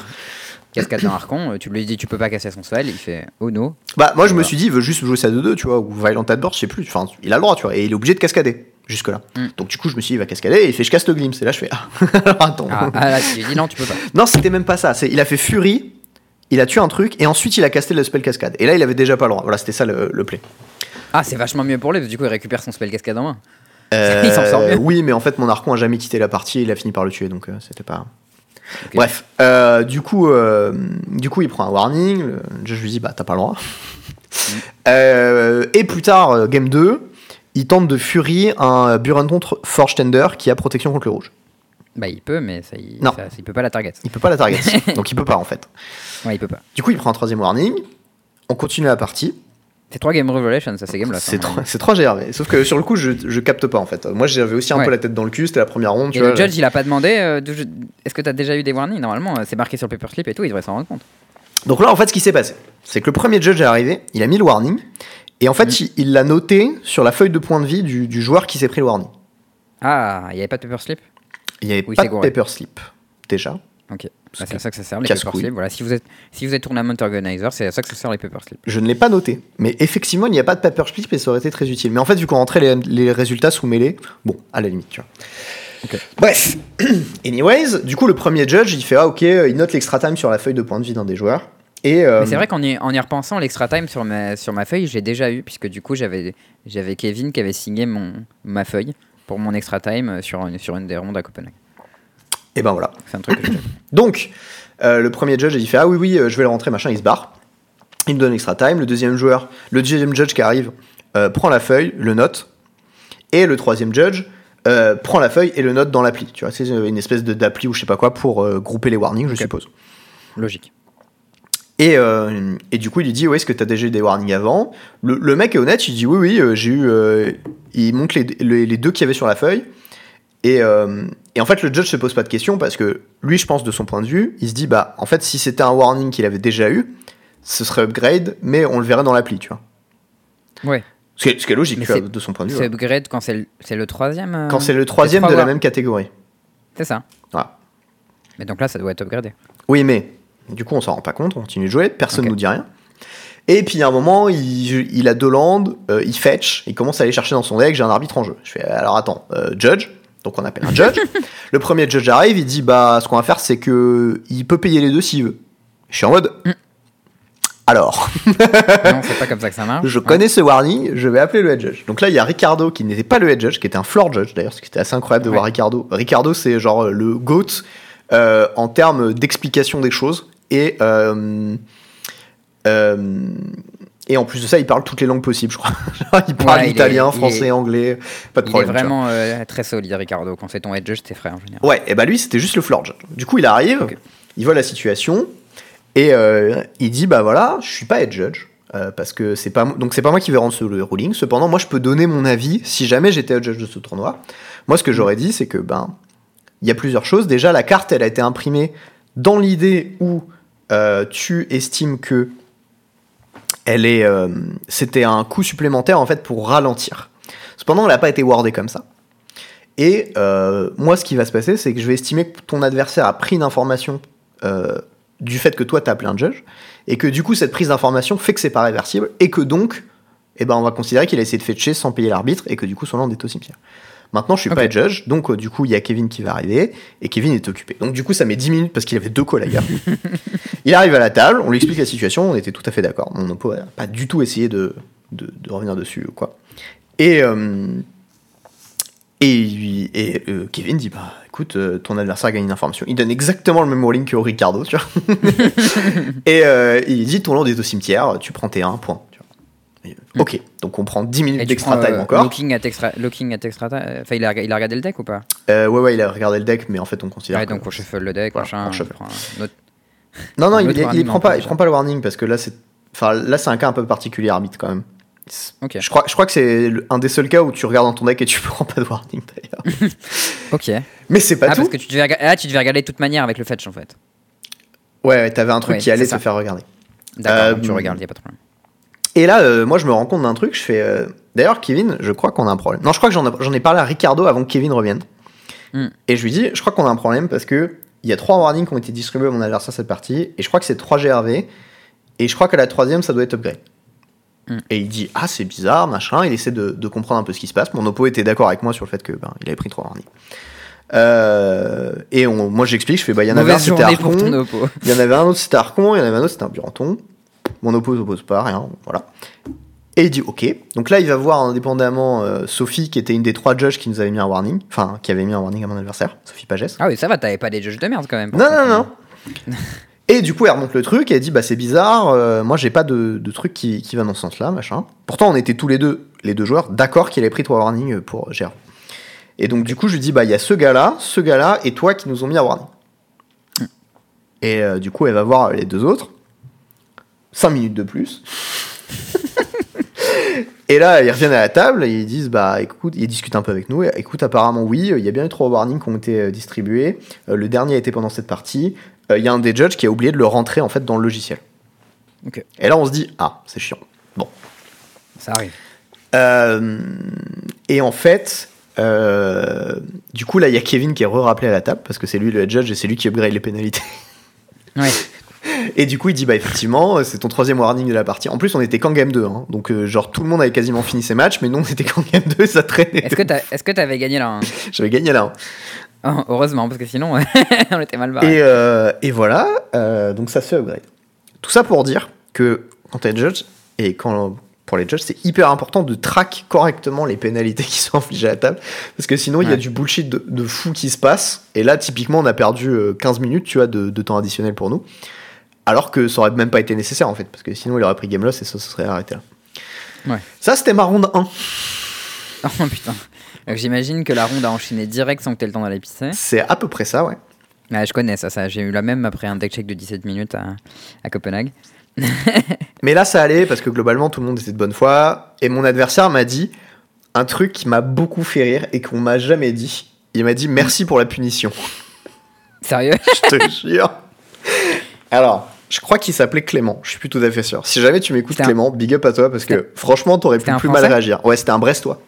Cascade dans Archon, euh, tu lui dis tu peux pas casser son spell, il fait oh no. Bah, moi je me suis dit, il veut juste jouer ça 2-2, tu vois, ou Violent Adboard, je sais plus. Enfin, il a le droit, tu vois, et il est obligé de cascader jusque-là. Mm. Donc du coup, je me suis dit, il va cascader, et il fait je casse le glimpse. Et là, je fais ah, attends. Ah, ah, là tu lui dis non tu peux pas. Non, c'était même pas ça. C'est, il a fait Fury, il a tué un truc, et ensuite il a casté le spell cascade. Et là, il avait déjà pas le droit. Voilà, c'était ça le, le play. Ah c'est vachement mieux pour lui parce que du coup il récupère son spell cascade en main. Euh, Il s'en sort mieux. Oui, mais en fait, mon archon a jamais quitté la partie, et il a fini par le tuer, donc euh, c'était pas. Bref, euh, du coup, euh, du coup, il prend un warning. Le judge lui dit, bah, t'as pas le droit. Mm. Euh, et plus tard, game 2, il tente de Fury un Buranton Forge Tender qui a protection contre le rouge. Bah il peut mais ça il, Non. ça- il peut pas la target. Il peut pas la target, donc il peut pas en fait. Ouais il peut pas. Du coup, il prend un troisième warning. On continue la partie. C'est 3 Game Revelation ça c'est game là. C'est trois, c'est trois GRV. Sauf que sur le coup, je, je capte pas en fait. Moi, j'avais aussi un Ouais. peu la tête dans le cul. C'était la première ronde. Tu Et vois, le judge il a pas demandé euh, je- est-ce que t'as déjà eu des warnings? Normalement euh, c'est marqué sur le paperclip et tout il devrait s'en rendre compte. Donc là, en fait, ce qui s'est passé, c'est que le premier judge est arrivé, il a mis le warning, et en fait, Mhm. il- l'a noté sur la feuille de point de vie du, du joueur qui s'est pris le warning. Ah il y avait pas de paperslip Il n'y avait Oui, pas de gouré. paper slip, déjà. Ok. Bah, c'est à ça que ça sert les casse-couille. paperslips. Voilà, si vous êtes si vous êtes tournament organizer, c'est à ça que ça sert les paperslips. Je ne l'ai pas noté, mais effectivement, il n'y a pas de paper slip et ça aurait été très utile. Mais en fait, vu qu'on rentrait les, les résultats sous mêlée, bon, à la limite, tu vois. Ok. Bref, anyways, du coup, le premier judge, il fait Ah, ok, il note l'extra time sur la feuille de point de vie d'un des joueurs. Et, euh, c'est vrai qu'en y, en y repensant, l'extra time sur ma, sur ma feuille, je l'ai déjà eu, puisque du coup, j'avais j'avais Kevin qui avait signé mon, ma feuille pour mon extra time euh, sur une, sur une des rondes à Copenhague. Et ben voilà. C'est un truc que. Donc, euh, le premier judge, il fait Ah oui, oui, euh, je vais le rentrer, machin, il se barre. Il me donne extra time. Le deuxième joueur, le deuxième judge qui arrive, euh, prend la feuille, le note. Et le troisième judge prend la feuille et le note dans l'appli. Tu vois, c'est une espèce de- d'appli ou je sais pas quoi pour grouper les warnings, je suppose. Logique. Et, et du coup, il lui dit Ouais, est-ce que tu as déjà eu des warnings avant? Le, le mec est honnête, il dit Oui, oui, j'ai eu. il montre les, les- les deux qu'il y avait sur la feuille. Et, euh, et en fait, le judge se pose pas de questions parce que lui, je pense, de son point de vue, il se dit Bah, en fait, si c'était un warning qu'il avait déjà eu, ce serait upgrade, mais on le verrait dans l'appli, tu vois. Ouais. Ce qui est, ce qui est logique, tu vois, de son point de vue. C'est ouais. upgrade quand c'est le, troisième euh, Quand c'est le troisième trois de la même catégorie. C'est ça. Voilà. Mais donc là, ça doit être upgradé. Oui, mais du coup, on s'en rend pas compte, on continue de jouer, personne Ok. nous dit rien. Et puis, à un moment, il, il a deux landes, euh, il fetch, il commence à aller chercher dans son deck, j'ai un arbitre en jeu. Je fais, alors attends, euh, judge, donc on appelle un judge. le premier judge arrive, il dit, bah, ce qu'on va faire, c'est que il peut payer les deux s'il veut. Je suis en mode, Mm. alors, non, c'est pas comme ça que ça marche. je Ouais. connais ce warning, je vais appeler le head judge. Donc là, il y a Ricardo qui n'était pas le head judge, qui était un floor judge d'ailleurs, ce qui était assez incroyable de Ouais. voir Ricardo. Ricardo, c'est genre euh, le GOAT euh, en termes d'explication des choses. Et, euh, euh, et en plus de ça, il parle toutes les langues possibles, je crois. Il parle Ouais, il est- italien, il français, est- anglais, pas de Il est problème. tu vois. vraiment euh, très solide, Ricardo. Quand c'est ton head judge, t'es frère en général. Ouais, et bah lui, c'était juste le floor judge. Du coup, il arrive, il voit la situation, et euh, il dit Bah voilà, je suis pas head judge. euh, parce que c'est pas donc c'est pas moi qui vais rendre ce, ruling. Cependant, moi je peux donner mon avis si jamais j'étais le judge de ce tournoi. Moi, ce que j'aurais dit, c'est que ben il y a plusieurs choses. Déjà, la carte, elle a été imprimée dans l'idée où euh, tu estimes que elle est, euh, c'était un coût supplémentaire en fait pour ralentir. Cependant, elle n'a pas été wordée comme ça. Et euh, moi, ce qui va se passer, c'est que je vais estimer que ton adversaire a pris une information euh, du fait que toi, tu as appelé un judge, et que du coup, cette prise d'information fait que c'est pas réversible, et que donc, eh ben, on va considérer qu'il a essayé de fetcher sans payer l'arbitre, et que du coup, son land est au cimetière. Maintenant, je suis pas Ok. judge, donc euh, du coup, il y a Kevin qui va arriver, et Kevin est occupé. Donc du coup, ça met 10 minutes parce qu'il avait deux à gars. il arrive à la table, on lui explique la situation, on était tout à fait d'accord. Mon oppo n'a pas du tout essayé de, de, de revenir dessus ou quoi. Et, euh, et, euh, Kevin dit bah écoute, ton adversaire a gagné une information. Il donne exactement le même rolling que Ricardo, tu vois. et il dit ton land est au cimetière, tu prends tes 1 point. tu vois. Et, euh, Ok, donc on prend 10 minutes d'extra time euh, encore. Looking at extra, looking at extra time. Enfin, il a, il a regardé le deck ou pas? Euh, ouais, ouais, il a regardé le deck, mais en fait on considère. Ouais, donc on shuffle le deck, Voilà, machin. on prend un autre- Non, non, Un il, il, prend en pas, il prend pas le warning parce que là c'est, enfin là c'est un cas un peu particulier arbitre quand même. Ok. Je crois, je crois que c'est un des seuls cas où tu regardes dans ton deck et tu prends pas de warning d'ailleurs. Ok. Mais c'est pas ah, tout. parce que tu devais, ah, tu devais regarder de toute manière avec le fetch en fait. Ouais, ouais, t'avais un truc Ouais, qui allait te faire regarder. D'accord, Euh, tu regardes, y a pas de problème. Et là, euh, moi je me rends compte d'un truc. Je fais. euh, D'ailleurs, Kevin, je crois qu'on a un problème. Non, je crois que j'en ai, parlé à Ricardo avant que Kevin revienne. Hmm. Et je lui dis, je crois qu'on a un problème parce que il y a trois warnings qui ont été distribués à mon adversaire cette partie et je crois que c'est 3 GRV et je crois qu'à la troisième ça doit être upgrade. Hmm. Et il dit ah c'est bizarre machin. Il essaie de, de comprendre un peu ce qui se passe. Mon oppo était d'accord avec moi sur le fait que ben, il avait pris trois warnings. Euh, et on- moi j'explique, je fais bah il y en avait un c'était Arcon, il y en avait un autre c'était Arcon, il y en avait un autre c'était un Buranton. Mon oppo s'oppose pas, rien, voilà. Et il dit ok. Donc là il va voir indépendamment euh, Sophie qui était une des trois judges qui nous avait mis un warning, enfin qui avait mis un warning à mon adversaire, Sophie Pagès. Ah oui, ça va, t'avais pas des judges de merde quand même. Non, non, non. Et du coup, elle remonte le truc et elle dit Bah, c'est bizarre, euh, moi j'ai pas de, de truc qui, qui va dans ce sens-là, machin. Pourtant, on était tous les deux, les deux joueurs, d'accord qu'il avait pris trois warnings pour Gérard. Et donc, du coup, je lui dis Bah, il y a ce gars-là, ce gars-là et toi qui nous ont mis un warning. Et euh, du coup, elle va voir les deux autres. Cinq minutes de plus. Et là, ils reviennent à la table et ils disent bah écoute, ils discutent un peu avec nous. Et, écoute, apparemment oui, il y a bien eu trois warnings qui ont été euh, distribués. Euh, le dernier a été pendant cette partie. Euh, Il y a un des judges qui a oublié de le rentrer en fait dans le logiciel. Et là, on se dit ah c'est chiant. Bon. Ça arrive. Euh, et en fait, euh, du coup là, il y a Kevin qui est re-rappelé à la table parce que c'est lui le judge et c'est lui qui upgrade les pénalités. Ouais. Et du coup, il dit bah effectivement, euh, c'est ton troisième warning de la partie. En plus, on était qu'en game 2, hein. donc euh, genre tout le monde avait quasiment fini ses matchs, mais nous on était qu'en game 2, ça traînait. Est-ce que t'as- est-ce que t'avais gagné là hein J'avais gagné là. hein. Oh, Heureusement, parce que sinon, on était mal barré. Et, euh, et voilà, euh, donc ça se fait upgrade. Tout ça pour dire que quand t'es judge, et quand pour les judges, c'est hyper important de track correctement les pénalités qui sont infligées à la table, parce que sinon il y a du bullshit de, de fou qui se passe, et là typiquement on a perdu euh, 15 minutes tu vois, de, de temps additionnel pour nous, alors que ça aurait même pas été nécessaire en fait, parce que sinon il aurait pris game loss et ça se serait arrêté là. Ouais. Ça c'était ma ronde 1. Oh putain. Donc, J'imagine que la ronde a enchaîné direct sans que t'aies le temps d'aller pisser. C'est à peu près ça, ouais. Ouais, je connais ça, ça. J'ai eu la même après un deck check de 17 minutes à, à Copenhague. Mais là, ça allait parce que globalement, tout le monde était de bonne foi. Et mon adversaire m'a dit un truc qui m'a beaucoup fait rire et qu'on m'a jamais dit. Il m'a dit merci pour la punition. Sérieux? Je te jure. Alors, je crois qu'il s'appelait Clément. Je suis plus tout à fait sûr. Si jamais tu m'écoutes, un- Clément, big up à toi parce que franchement, t'aurais pu plus mal réagir. Ouais, c'était un Brestois.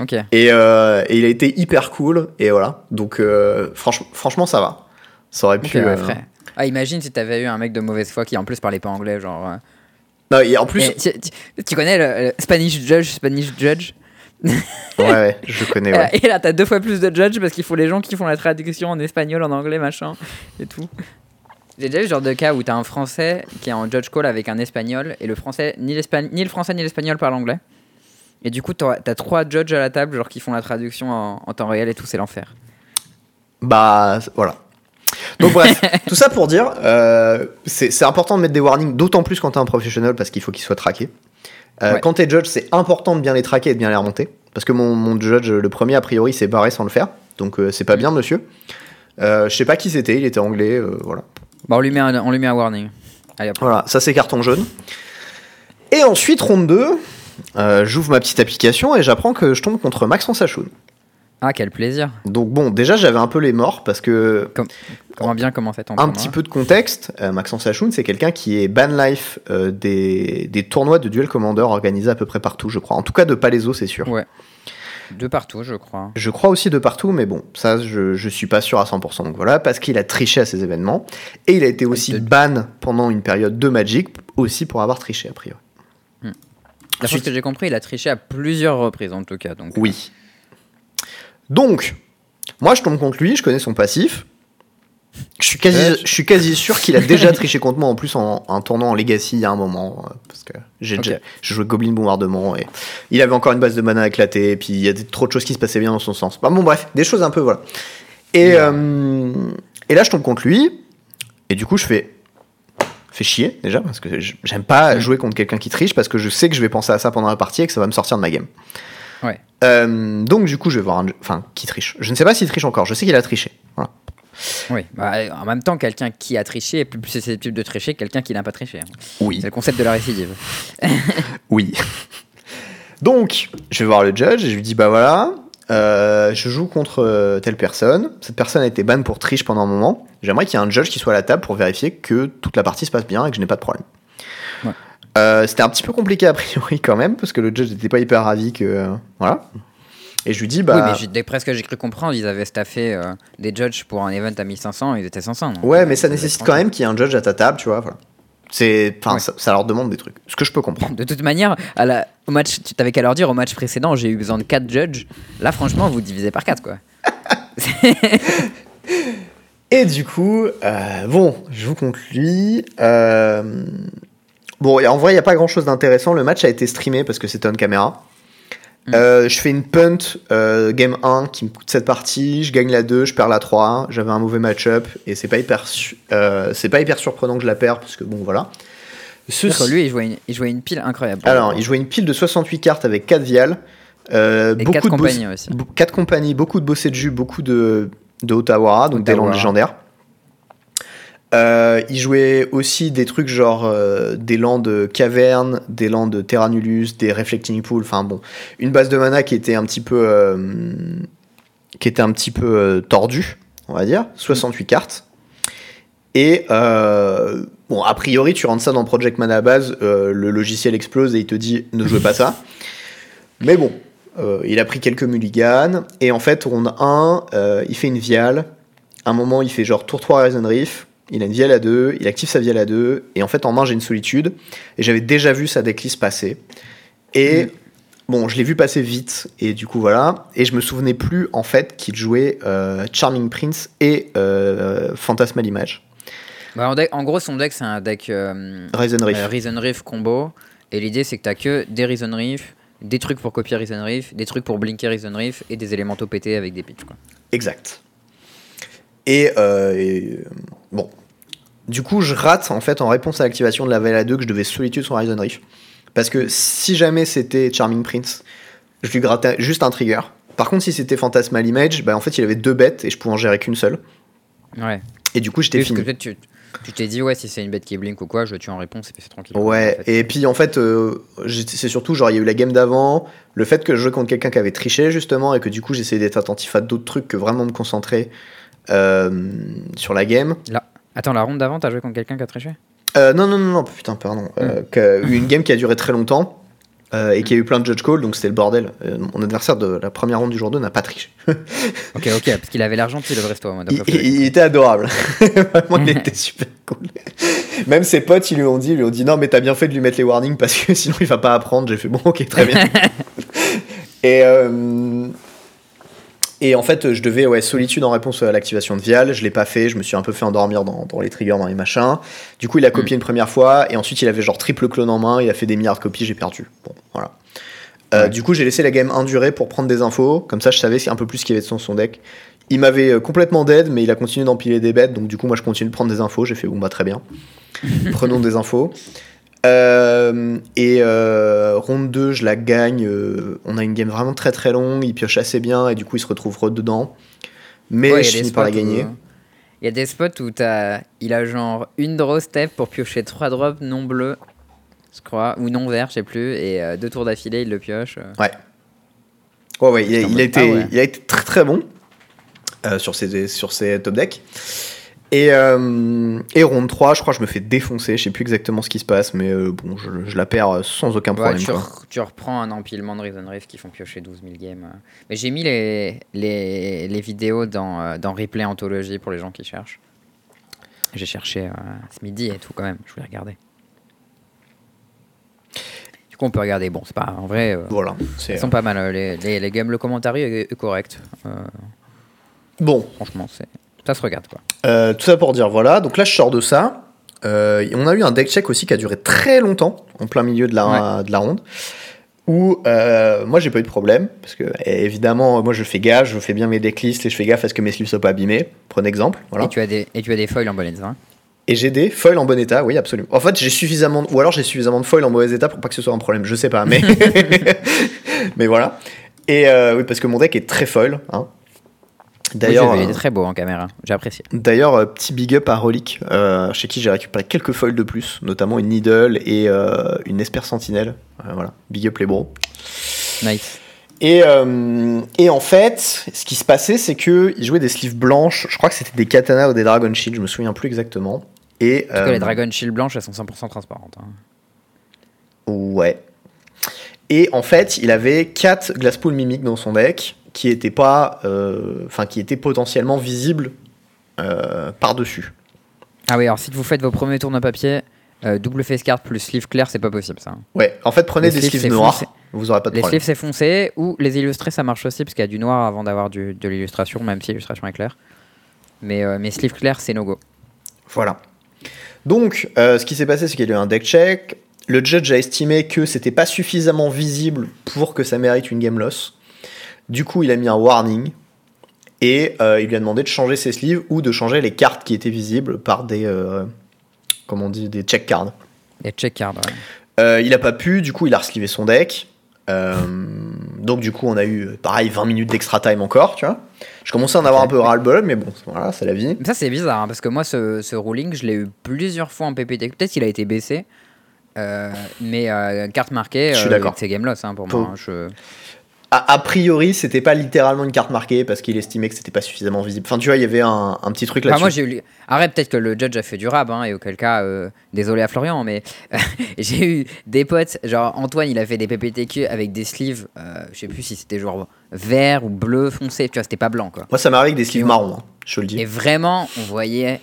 Ok. Et, euh, et il a été hyper cool. Et voilà. Donc, euh, franchement, franchement, ça va. Ça aurait pu. ouais, euh, frère. Ah, imagine si t'avais eu un mec de mauvaise foi qui en plus parlait pas anglais, genre. Non, et en plus. Et tu, tu- tu connais le, le Spanish Judge, Spanish Judge? Ouais, ouais, je connais. Ouais. Et là, t'as deux fois plus de judge parce qu'il faut les gens qui font la traduction en espagnol, en anglais, machin, et tout. J'ai déjà eu ce genre de cas où t'as un français qui est en judge call avec un espagnol et le français, ni, ni le français ni l'espagnol parlent anglais. Et du coup, t'as t'as trois judges à la table, genre qui font la traduction en, en temps réel et tout, c'est l'enfer. Bah voilà. Donc bref, tout ça pour dire, euh, c'est c'est important de mettre des warnings, d'autant plus quand t'es un professionnel parce qu'il faut qu'ils soient traqués. Euh, Ouais. Quand t'es judge, c'est important de bien les traquer et de bien les remonter. Parce que mon, mon judge, le premier, a priori, s'est barré sans le faire. Donc euh, c'est pas bien, monsieur. Euh, je sais pas qui c'était, il était anglais, euh, voilà. Bon, on lui met un, on lui met un warning. Allez. Voilà, ça c'est carton jaune. Et ensuite, ronde 2, euh, j'ouvre ma petite application et j'apprends que je tombe contre Maxence Achoun. Ah, quel plaisir. Donc bon, déjà j'avais un peu les morts parce que Comment bien commencer ton un petit peu de contexte, euh, Maxence Achoun c'est quelqu'un qui est ban life euh, des, des tournois de duel commander organisés à peu près partout je crois. En tout cas de Palaiso c'est sûr. Ouais. De partout, je crois. Je crois aussi de partout mais bon ça je, je suis pas sûr à 100% donc voilà parce qu'il a triché à ces événements et il a été aussi de- ban pendant une période de Magic aussi pour avoir triché a priori. D'après ce que j'ai compris, il a triché à plusieurs reprises en tout cas. Donc, Oui. Donc, moi je tombe contre lui, je connais son passif. Je suis quasi, Ouais, je suis quasi sûr qu'il a déjà triché contre moi en plus en un tournoi en Legacy il y a un moment. euh, Parce que j'ai Ok. déjà j'ai joué Goblin Bombardement et il avait encore une base de mana éclatée. Et puis il y a des- trop de choses qui se passaient bien dans son sens. Bah, bon, bref, des choses un peu voilà. Et, euh, et là je tombe contre lui. Et du coup je fais. Fait chier déjà parce que j'aime pas Mm. jouer contre quelqu'un qui triche parce que je sais que je vais penser à ça pendant la partie et que ça va me sortir de ma game. Ouais. Euh, donc du coup, je vais voir un... Enfin, qui triche. Je ne sais pas s'il triche encore. Je sais qu'il a triché. Voilà. Oui. Bah, en même temps, quelqu'un qui a triché est plus susceptible de tricher que quelqu'un qui n'a pas triché. hein. Oui. C'est le concept de la récidive. Oui. donc, je vais voir le judge et je lui dis, bah voilà, euh, je joue contre euh, telle personne. Cette personne a été ban pour triche pendant un moment. J'aimerais qu'il y ait un judge qui soit à la table pour vérifier que toute la partie se passe bien et que je n'ai pas de problème. Ouais. Euh, C'était un petit peu compliqué a priori quand même parce que le judge n'était pas hyper ravi que euh, voilà. Et je lui dis bah Oui, mais d'après ce que j'ai cru comprendre, ils avaient staffé euh, des judges pour un event à 1500, ils étaient 500. donc, Ouais, euh, mais ça nécessite quand même qu'il y ait un judge à ta table, tu vois. Voilà. C'est, enfin, Ouais. ça, ça leur demande des trucs. Ce que je peux comprendre. De toute manière, à la, au match, tu t'avais qu'à leur dire au match précédent, j'ai eu besoin de 4 judges. Là, franchement, vous divisez par 4 quoi. Et du coup, euh, bon, je lui. Euh, bon, en vrai, il n'y a pas grand chose d'intéressant. Le match a été streamé parce que c'était on caméra. Mm. Euh, je fais une punt euh, game 1 qui me coûte cette partie, je gagne la 2, je perds la 3, j'avais un mauvais match-up et c'est pas hyper euh, c'est pas hyper surprenant que je la perds parce que bon voilà. Ceci- lui, il jouait, une, il jouait une pile incroyable. Alors, il jouait une pile de 68 cartes avec 4 vials, euh, Et beaucoup 4 de compagnies aussi. Be- quatre compagnies, beaucoup de bossés de jus, beaucoup de, de Otawara, donc des Otawara. légendaires. Euh, il jouait aussi des trucs genre euh, des landes cavernes, des landes Terranulus, des Reflecting Pool, enfin bon, une base de mana qui était un petit peu, euh, qui était un petit peu euh, tordue, on va dire, 68 cartes. Et bon, a priori, tu rentres ça dans Project Mana Base, le logiciel explose et il te dit ne jouez pas ça. Mais bon, il a pris quelques mulligans. Et en fait, ronde 1, euh, il fait une viale. À un moment, il fait genre tour 3 Raisin Reef. Il a une viale à 2. Il active sa viale à 2. Et en fait, en main, j'ai une solitude. Et j'avais déjà vu sa decklist passer. Et bon, je l'ai vu passer vite. Et du coup, voilà. Et je me souvenais plus, en fait, qu'il jouait euh, Charming Prince et euh, Phantasmal Image. Bah, en, deck- en gros, son deck, c'est un deck euh, Raisin Reef. euh, Risen Reef combo. Et l'idée, c'est que t'as que des Risen Reef, des trucs pour copier Risen Reef, des trucs pour blinker Risen Reef et des élémentaux pétés avec des pitchs. Quoi. Exact. Et, euh, et, euh, bon. Du coup, je rate en fait en réponse à l'activation de la Vela 2 que je devais solitude sur Horizon Reef. Parce que si jamais c'était Charming Prince, je lui grattais juste un trigger. Par contre, si c'était Phantasmal Image, bah, en fait, il avait deux bêtes et je pouvais en gérer qu'une seule. Ouais. Et du coup, j'étais que fini. tu tu t'es dit, ouais, si c'est une bête qui blink ou quoi, je tue en réponse et puis c'est tranquille. Ouais, En fait. et puis en fait, euh, c'est surtout genre il y a eu la game d'avant, le fait que je jouais contre quelqu'un qui avait triché justement et que du coup j'essayais d'être attentif à d'autres trucs que vraiment me concentrer euh, sur la game. Là. Attends, la ronde d'avant, t'as joué contre quelqu'un qui a triché Euh, non, non, non, non, putain, pardon. Euh, que- une game qui a duré très longtemps euh, et qui a eu plein de judge calls, donc c'était le bordel. Euh, mon adversaire de la première ronde du jour 2 n'a pas triché. Ok, ok, parce qu'il avait l'argent, il le resto. Moi, Il, il- était adorable. Vraiment, il était super cool. Même ses potes, ils lui ont dit, ils lui ont dit non, mais t'as bien fait de lui mettre les warnings parce que sinon il va pas apprendre. J'ai fait bon, ok, très bien. et, euh, et en fait, je devais, ouais, solitude en réponse à l'activation de Vial. Je l'ai pas fait. Je me suis un peu fait endormir dans, dans les triggers, dans les machins. Du coup, il a copié une première fois et ensuite il avait genre triple clone en main. Il a fait des milliards de copies. J'ai perdu. Bon, voilà. Euh, Ouais. Du coup, j'ai laissé la game indurer pour prendre des infos. Comme ça, je savais un peu plus ce qu'il y avait de son, son deck. Il m'avait euh, complètement dead, mais il a continué d'empiler des bêtes. Donc, du coup, moi, je continue de prendre des infos. J'ai fait, bon, bah, très bien. Prenons des infos. Euh, et euh, ronde 2, je la gagne. euh, on a une game vraiment très très longue. Il pioche assez bien et du coup, il se retrouve dedans. Mais Ouais, je finis par la gagner. Il y a des spots où t'as- il a genre une draw step pour piocher 3 drops non bleus je crois, ou non vert, je sais plus, et deux tours d'affilée, il le pioche. Ouais. Ouais, ouais, il, a, il a été, ah ouais. il a été très très bon sur ses, sur ses top decks. Et, euh, et ronde 3, je crois que je me fais défoncer. Je sais plus exactement ce qui se passe, mais euh, bon, je, je la perds euh, sans aucun Ouais, problème. tu, quoi. re- tu reprends un empilement de Reason Rift qui font piocher 12 000 games. euh. Mais j'ai mis les, les, les vidéos dans, dans Replay Anthology pour les gens qui cherchent. J'ai cherché euh, ce midi et tout quand même, je voulais regarder. Du coup, on peut regarder. Bon, c'est pas en vrai. Voilà. c'est- Ils sont pas mal, les, les, les games. Le commentaire est, est correct. Bon, franchement, c'est ça se regarde quoi. Euh, tout ça pour dire voilà. Donc là, je sors de ça. Euh, on a eu un deck check aussi qui a duré très longtemps, en plein milieu de la, de la ronde. Où euh, moi, j'ai pas eu de problème. Parce que, eh, évidemment, moi, je fais gaffe, je fais bien mes decklists et je fais gaffe à ce que mes sleeves soient pas abîmés. Prenez exemple. Voilà. Et tu as des et tu as des foils en bon état. Et j'ai des foils en bon état, oui, absolument. En fait, j'ai suffisamment, ou alors j'ai suffisamment de foils en mauvais état pour pas que ce soit un problème. Je sais pas, mais mais voilà. Et euh, oui, parce que mon deck est très foil. Hein. D'ailleurs, il euh, était très beau en caméra. J'ai apprécié. d'ailleurs, euh, petit big up à Relic, euh, chez qui j'ai récupéré quelques foils de plus, notamment une Needle et euh, une Esper Sentinelle. Euh, voilà, big up les bros. Nice. Et, euh, et en fait, ce qui se passait, c'est que ils jouaient des sleeves blanches. Je crois que c'était des Katana ou des Dragon Shield, je me souviens plus exactement. Et En tout cas, euh, les Dragon Shield blanches, elles sont 100% transparentes. hein. Ouais. Et en fait, il avait 4 Glasspool Mimic dans son deck qui étaient pas, euh, enfin qui étaient potentiellement visibles euh, par-dessus. Ah oui, alors si vous faites vos premiers tours de papier, euh, double face card plus sleeve clair, c'est pas possible ça. hein. Ouais, en fait, prenez Les des sleeves, noirs, foncé. vous aurez pas de Les problème. sleeves c'est foncé ou les illustrés ça marche aussi parce qu'il y a du noir avant d'avoir du- de l'illustration, même si l'illustration est claire. Mais euh, mes sleeves clairs c'est no go. Voilà. Donc, euh, ce qui s'est passé, c'est qu'il y a eu un deck check. Le judge a estimé que c'était pas suffisamment visible pour que ça mérite une game loss. Du coup, il a mis un warning et euh, il lui a demandé de changer ses sleeves ou de changer les cartes qui étaient visibles par des, euh, comment on dit, des check cards. Les check cards. ouais. Euh, il a pas pu, du coup, il a reslivé son deck. Euh, donc, du coup, on a eu, pareil, 20 minutes d'extra time encore, tu vois. Je commençais à en avoir un peu ras-le-bol, mais bon, voilà, c'est la vie. Ça c'est bizarre hein, parce que moi ce, ce ruling je l'ai eu plusieurs fois en PPT. Peut-être qu'il a été baissé. Mais carte marquée, Je suis d'accord. c'est game loss hein, pour moi. hein, je- A, a priori, c'était pas littéralement une carte marquée parce qu'il estimait que c'était pas suffisamment visible. Enfin, tu vois, il y avait un, un petit truc Enfin, là-dessus. moi j'ai eu. Arrête, peut-être que le judge a fait du rab, hein, et auquel cas, euh, désolé à Florian, mais j'ai eu des potes, genre Antoine, il a fait des PPTQ avec des sleeves, euh, je sais plus si c'était genre vert ou bleu foncé, tu vois, c'était pas blanc quoi. Moi, ça m'arrive avec des sleeves marrons, hein, je te le dis. Et vraiment, on voyait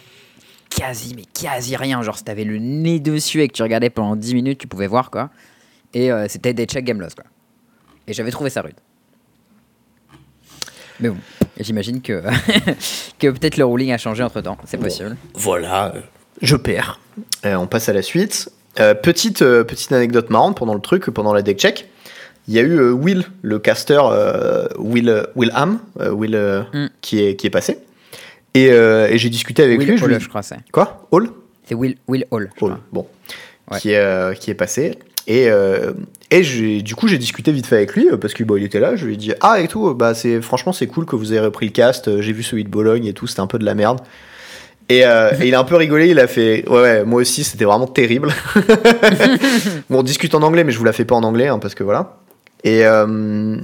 quasi, mais quasi rien. Genre, si t'avais le nez dessus et que tu regardais pendant 10 minutes, tu pouvais voir quoi. Et euh, c'était des check game loss quoi. Et j'avais trouvé ça rude. Mais bon, j'imagine que, que peut-être le ruling a changé entre temps, c'est possible. Voilà, je perds. Euh, on passe à la suite. Euh, petite, euh, petite anecdote marrante pendant le truc, pendant la deck check. Il y a eu Will, le caster Will, Will Ham, Will, Mm. qui, est, qui est passé. Et, et j'ai discuté avec Will lui. je Hall, lui- je crois. Quoi? Hall? C'est Will, Will Hall. je Hall, bon. Ouais. Qui, est, qui est passé. Et, euh, et du coup, j'ai discuté vite fait avec lui euh, parce qu'il il était là. Je lui ai dit Ah, et tout, bah, c'est, franchement, c'est cool que vous ayez repris le cast. euh, J'ai vu celui de Bologne et tout, c'était un peu de la merde. Et, euh, et il a un peu rigolé. Il a fait Ouais, ouais, moi aussi, c'était vraiment terrible. bon, on discute en anglais, mais je vous la fais pas en anglais hein, parce que voilà. Et. euh,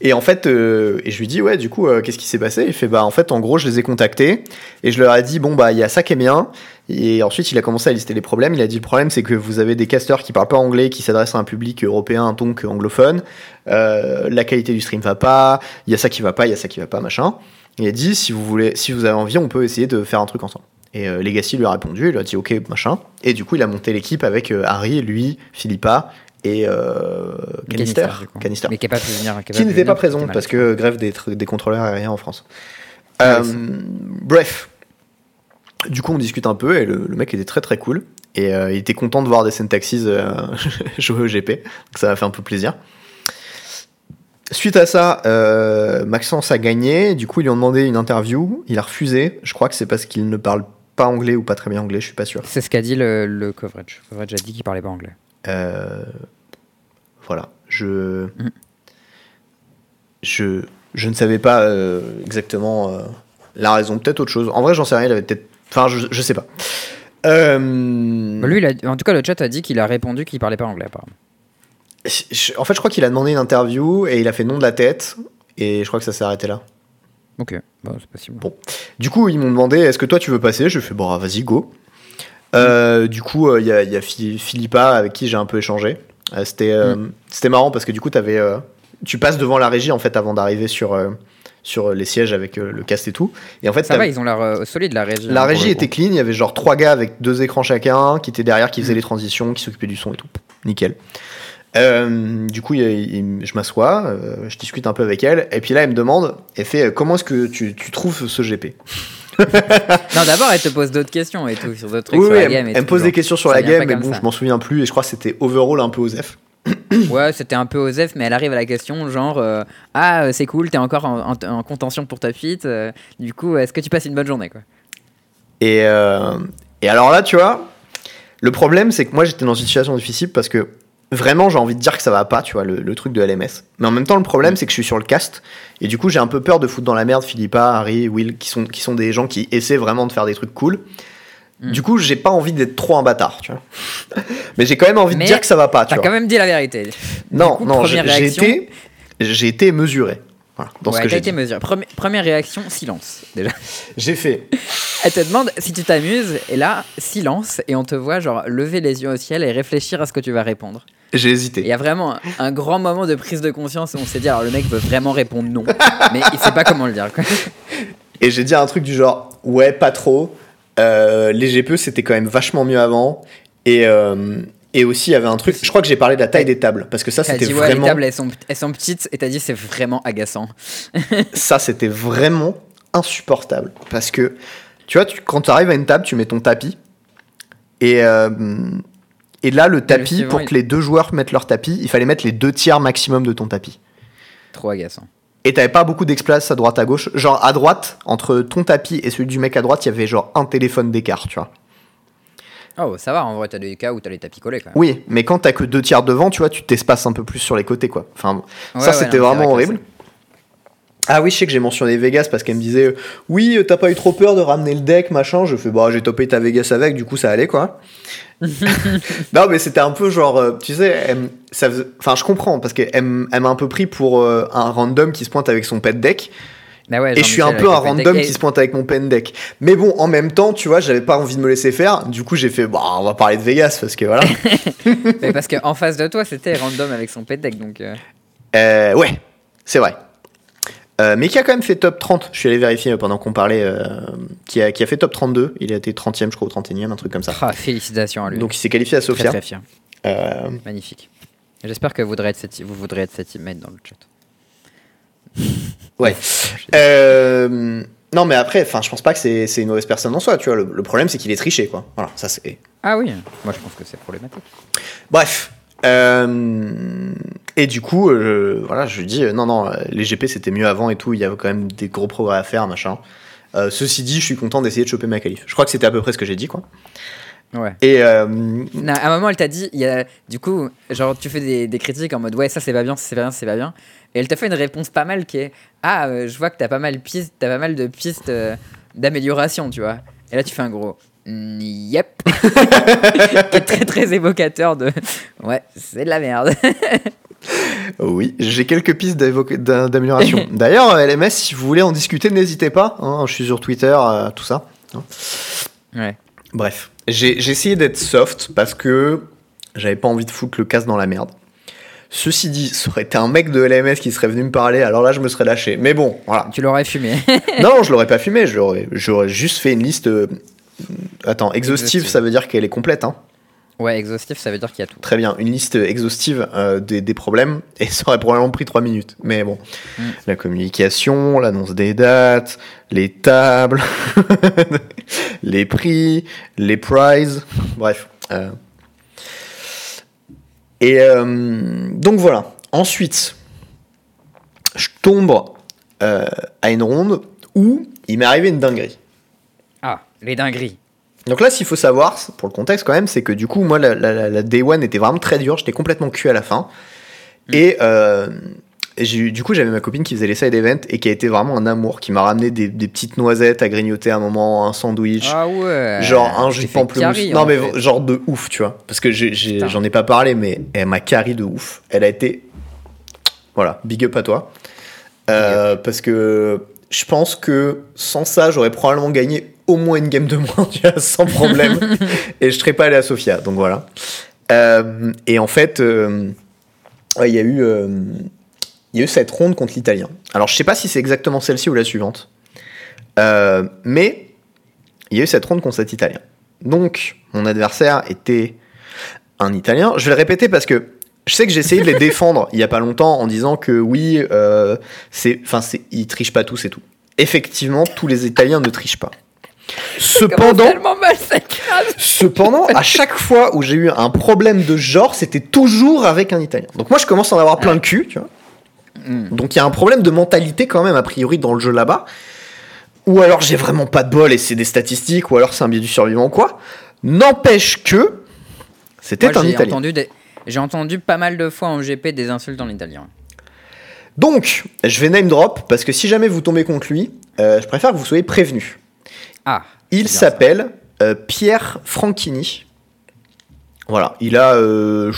et en fait, euh, et je lui dis, ouais, du coup, euh, qu'est-ce qui s'est passé? Il fait, bah, en fait, en gros, je les ai contactés et je leur ai dit, bon, bah, il y a ça qui est bien. Et ensuite, il a commencé à lister les problèmes. Il a dit, le problème, c'est que vous avez des casters qui parlent pas anglais, qui s'adressent à un public européen, donc anglophone. Euh, la qualité du stream va pas. Il y a ça qui va pas, il y a ça qui va pas, machin. Il a dit, si vous voulez, si vous avez envie, on peut essayer de faire un truc ensemble. Et Legacy lui a répondu, il lui a dit, ok, machin. Et du coup, il a monté l'équipe avec Harry, lui, Philippa et euh, Canister. Canister Mais qui est pas pu venir. Qui, est qui pu n'était pas présent parce que grève des, tr- des contrôleurs aériens en France. Ah Euh, bref, du coup on discute un peu et le, le mec était très très cool et euh, il était content de voir des syntaxes euh, jouer au GP, donc ça m'a fait un peu plaisir. Suite à ça, Maxence a gagné, du coup ils lui ont demandé une interview, il a refusé, je crois que c'est parce qu'il ne parle pas anglais ou pas très bien anglais, je suis pas sûr. C'est ce qu'a dit le, le coverage. Le coverage a dit qu'il parlait pas anglais. Euh, voilà, je, Mhm. je, je ne savais pas euh, exactement euh, la raison, peut-être autre chose. En vrai, j'en sais rien, il avait peut-être. Enfin, je, je sais pas. Euh, Lui, il a- en tout cas, le chat a dit qu'il a répondu qu'il parlait pas anglais, apparemment. je- en fait, je crois qu'il a demandé une interview et il a fait nom de la tête. Et je crois que ça s'est arrêté là. Ok, bah, c'est possible. Bon. Du coup, ils m'ont demandé est-ce que toi tu veux passer? Je fais bon, vas-y, go. Euh, du coup, il y a, y a Phi- Philippa avec qui j'ai un peu échangé. Euh, C'était euh, c'était marrant parce que du coup, avais, euh, tu passes devant la régie en fait avant d'arriver sur, euh, sur les sièges avec euh, le cast et tout. Et en fait, Ça va, ils ont l'air euh, solides, la régie. la hein, régie était clean. Il y avait genre trois gars avec deux écrans chacun qui étaient derrière, qui faisaient les transitions, qui s'occupaient du son et tout. Nickel. Euh, du coup, il- il- je m'assois, euh, je discute un peu avec elle, et puis là, elle me demande, elle fait euh, comment est-ce que tu, tu trouves ce GP Non, d'abord, elle te pose d'autres questions et tout, sur d'autres trucs Oui, sur oui, la elle, game. et elle me pose des questions sur la game, mais bon, ça. je m'en souviens plus, et je crois que c'était overall un peu osef. Ouais, c'était un peu osef, mais elle arrive à la question genre euh, Ah, euh, c'est cool, t'es encore en, en- en contention pour ta fuite. euh, du coup, est-ce que tu passes une bonne journée quoi? Et, euh, et alors là, tu vois, le problème, c'est que moi, j'étais dans une situation difficile parce que vraiment, j'ai envie de dire que ça va pas, tu vois, le, le truc de LMS. Mais en même temps, le problème, c'est que je suis sur le cast, et du coup, j'ai un peu peur de foutre dans la merde Philippa, Harry, Will, qui sont, qui sont des gens qui essaient vraiment de faire des trucs cool. Mm. Du coup, j'ai pas envie d'être trop un bâtard, tu vois. Mais j'ai quand même envie Mais de dire que ça va pas, tu vois. quand même dit la vérité. Non, coup, non, j'ai été, j'ai été mesuré. Voilà, dans ce Ouais, que t'as j'ai été dit. mesuré. Premi- première réaction, silence, déjà. J'ai fait. Elle te demande si tu t'amuses, et là, silence, et on te voit genre lever les yeux au ciel et réfléchir à ce que tu vas répondre. J'ai Et Il hésité. y a vraiment un, un grand moment de prise de conscience où on s'est dit, alors le mec veut vraiment répondre non, mais il sait pas comment le dire. Quoi. Et j'ai dit un truc du genre, ouais, pas trop. Euh, les GPE, c'était quand même vachement mieux avant. Et, euh, et aussi, il y avait un truc. Je crois que j'ai parlé de la taille des tables. Parce que ça, c'était dit, ouais, vraiment. les tables, elles sont, elles sont petites, et t'as dit, c'est vraiment agaçant. Ça, c'était vraiment insupportable. Parce que, tu vois, tu, quand tu arrives à une table, tu mets ton tapis. Et, euh, et là, le tapis, pour que les deux joueurs mettent leur tapis, il fallait mettre les deux tiers maximum de ton tapis. Trop agaçant. Et t'avais pas beaucoup d'espace à droite à gauche. Genre à droite, entre ton tapis et celui du mec à droite, il y avait genre un téléphone d'écart, tu vois. Oh, ça va, en vrai, t'as des cas où t'as les tapis collés quand même. Oui, mais quand t'as que deux tiers devant, tu vois, tu t'espaces un peu plus sur les côtés, quoi. Enfin, Ouais, ça ouais, c'était vraiment vrai horrible. Ah oui, je sais que j'ai mentionné Vegas parce qu'elle me disait oui, euh, t'as pas eu trop peur de ramener le deck, machin. Je fais bah j'ai topé ta Vegas avec, du coup ça allait quoi. non mais c'était un peu genre, euh, tu sais, elle- ça faisait- enfin je comprends parce qu'elle elle m'a un peu pris pour euh, un random qui se pointe avec son pet deck Ouais, et je suis un peu un random qui se pointe avec mon pen deck. Mais bon, en même temps, tu vois, j'avais pas envie de me laisser faire. Du coup, j'ai fait, bah, on va parler de Vegas parce que voilà. Mais parce qu'en face de toi, c'était random avec son pet deck, donc. euh, Euh, ouais, c'est vrai. Euh, mais qui a quand même fait top 30, je suis allé vérifier pendant qu'on parlait, euh, qui, a, qui a fait top 32, il a été 30ème je crois, ou 31ème, un truc comme ça. ah, félicitations à lui. Donc il s'est qualifié à très Sofia. très fier. Euh, Magnifique. J'espère que vous voudrez être cette, vous voudrez être cette teammate dans le chat. ouais. Euh, non mais après, enfin, je pense pas que c'est c'est une mauvaise personne en soi, tu vois. Le, le problème c'est qu'il est triché, quoi. Voilà, ça c'est... Ah oui, moi je pense que c'est problématique. Bref. Euh, et du coup, euh, voilà, je lui dis, euh, non, non, les GP c'était mieux avant et tout, il y avait quand même des gros progrès à faire, machin. Ceci dit, je suis content d'essayer de choper ma qualif. Je crois que c'était à peu près ce que j'ai dit, quoi. Ouais. Et Non, à un moment, elle t'a dit, il y a, du coup, genre, tu fais des, des critiques en mode, ouais, ça c'est pas bien, ça c'est pas bien, c'est pas bien. Et elle t'a fait une réponse pas mal qui est, ah, euh, je vois que t'as pas mal, piste, t'as pas mal de pistes euh, d'amélioration, tu vois. Et là, tu fais un gros, yep. qui est très très évocateur de, ouais, c'est de la merde. oui, j'ai quelques pistes d'amélioration. D'ailleurs, euh, LMS, si vous voulez en discuter, n'hésitez pas. hein, je suis sur Twitter, euh, tout ça. hein. ouais. Bref, j'ai j'ai essayé d'être soft parce que j'avais pas envie de foutre le casse dans la merde. Ceci dit, ça aurait été un mec de LMS qui serait venu me parler, alors là je me serais lâché. Mais bon, voilà. Tu l'aurais fumé. non, je l'aurais pas fumé, j'aurais j'aurais juste fait une liste. euh, Attends, exhaustive, Exhaustive. ça veut dire qu'elle est complète, hein. ouais, exhaustif, ça veut dire qu'il y a tout. Très bien, une liste exhaustive euh, des, des problèmes, et ça aurait probablement pris 3 minutes. Mais bon, Mm. la communication, l'annonce des dates, les tables, les prix, les prizes, bref. euh. Et euh, donc voilà. Ensuite, je tombe euh, à une ronde où il m'est arrivé une dinguerie. Ah, les dingueries. Donc là, s'il faut savoir, pour le contexte quand même, c'est que du coup, moi, la, la- la- la Day One était vraiment très dure. J'étais complètement cuit à la fin. Mm. Et euh, du coup, j'avais ma copine qui faisait les side events et qui a été vraiment un amour, qui m'a ramené des, des petites noisettes à grignoter à un moment, un sandwich. Ah ouais. Genre un jus de pamplemousse. non mais fait. genre de ouf, tu vois. Parce que j'en ai pas parlé, mais elle m'a carry de ouf. Elle a été... Voilà, big up à toi. Euh, parce que je pense que sans ça, j'aurais probablement gagné au moins une game de moins, tu vois, sans problème. et je serais pas allé à Sofia, donc voilà. Euh, et en fait, euh, ouais, il y a eu... il y a eu cette ronde contre l'Italien. Alors, je sais pas si c'est exactement celle-ci ou la suivante. Euh, mais il y a eu cette ronde contre cet Italien. Donc, mon adversaire était un Italien. Je vais le répéter parce que je sais que j'ai essayé de les défendre il y a pas longtemps en disant que oui, euh, c'est, enfin, c'est, ils trichent pas tous et tout. Effectivement, tous les Italiens ne trichent pas. Cependant, mal. Cependant, à chaque fois où j'ai eu un problème de genre, c'était toujours avec un Italien. Donc moi, je commence à en avoir plein le cul, tu vois. Mm. Donc il y a un problème de mentalité quand même, a priori, dans le jeu là-bas. Ou alors j'ai vraiment pas de bol et c'est des statistiques, ou alors c'est un biais du survivant quoi. N'empêche que c'était un j'ai Italien. entendu des- J'ai entendu pas mal de fois en GP des insultes en italien. Donc, je vais name drop, parce que si jamais vous tombez contre lui, euh, je préfère que vous soyez prévenus. Ah. Il s'appelle euh, Pierre Franchini. Voilà, il a. euh,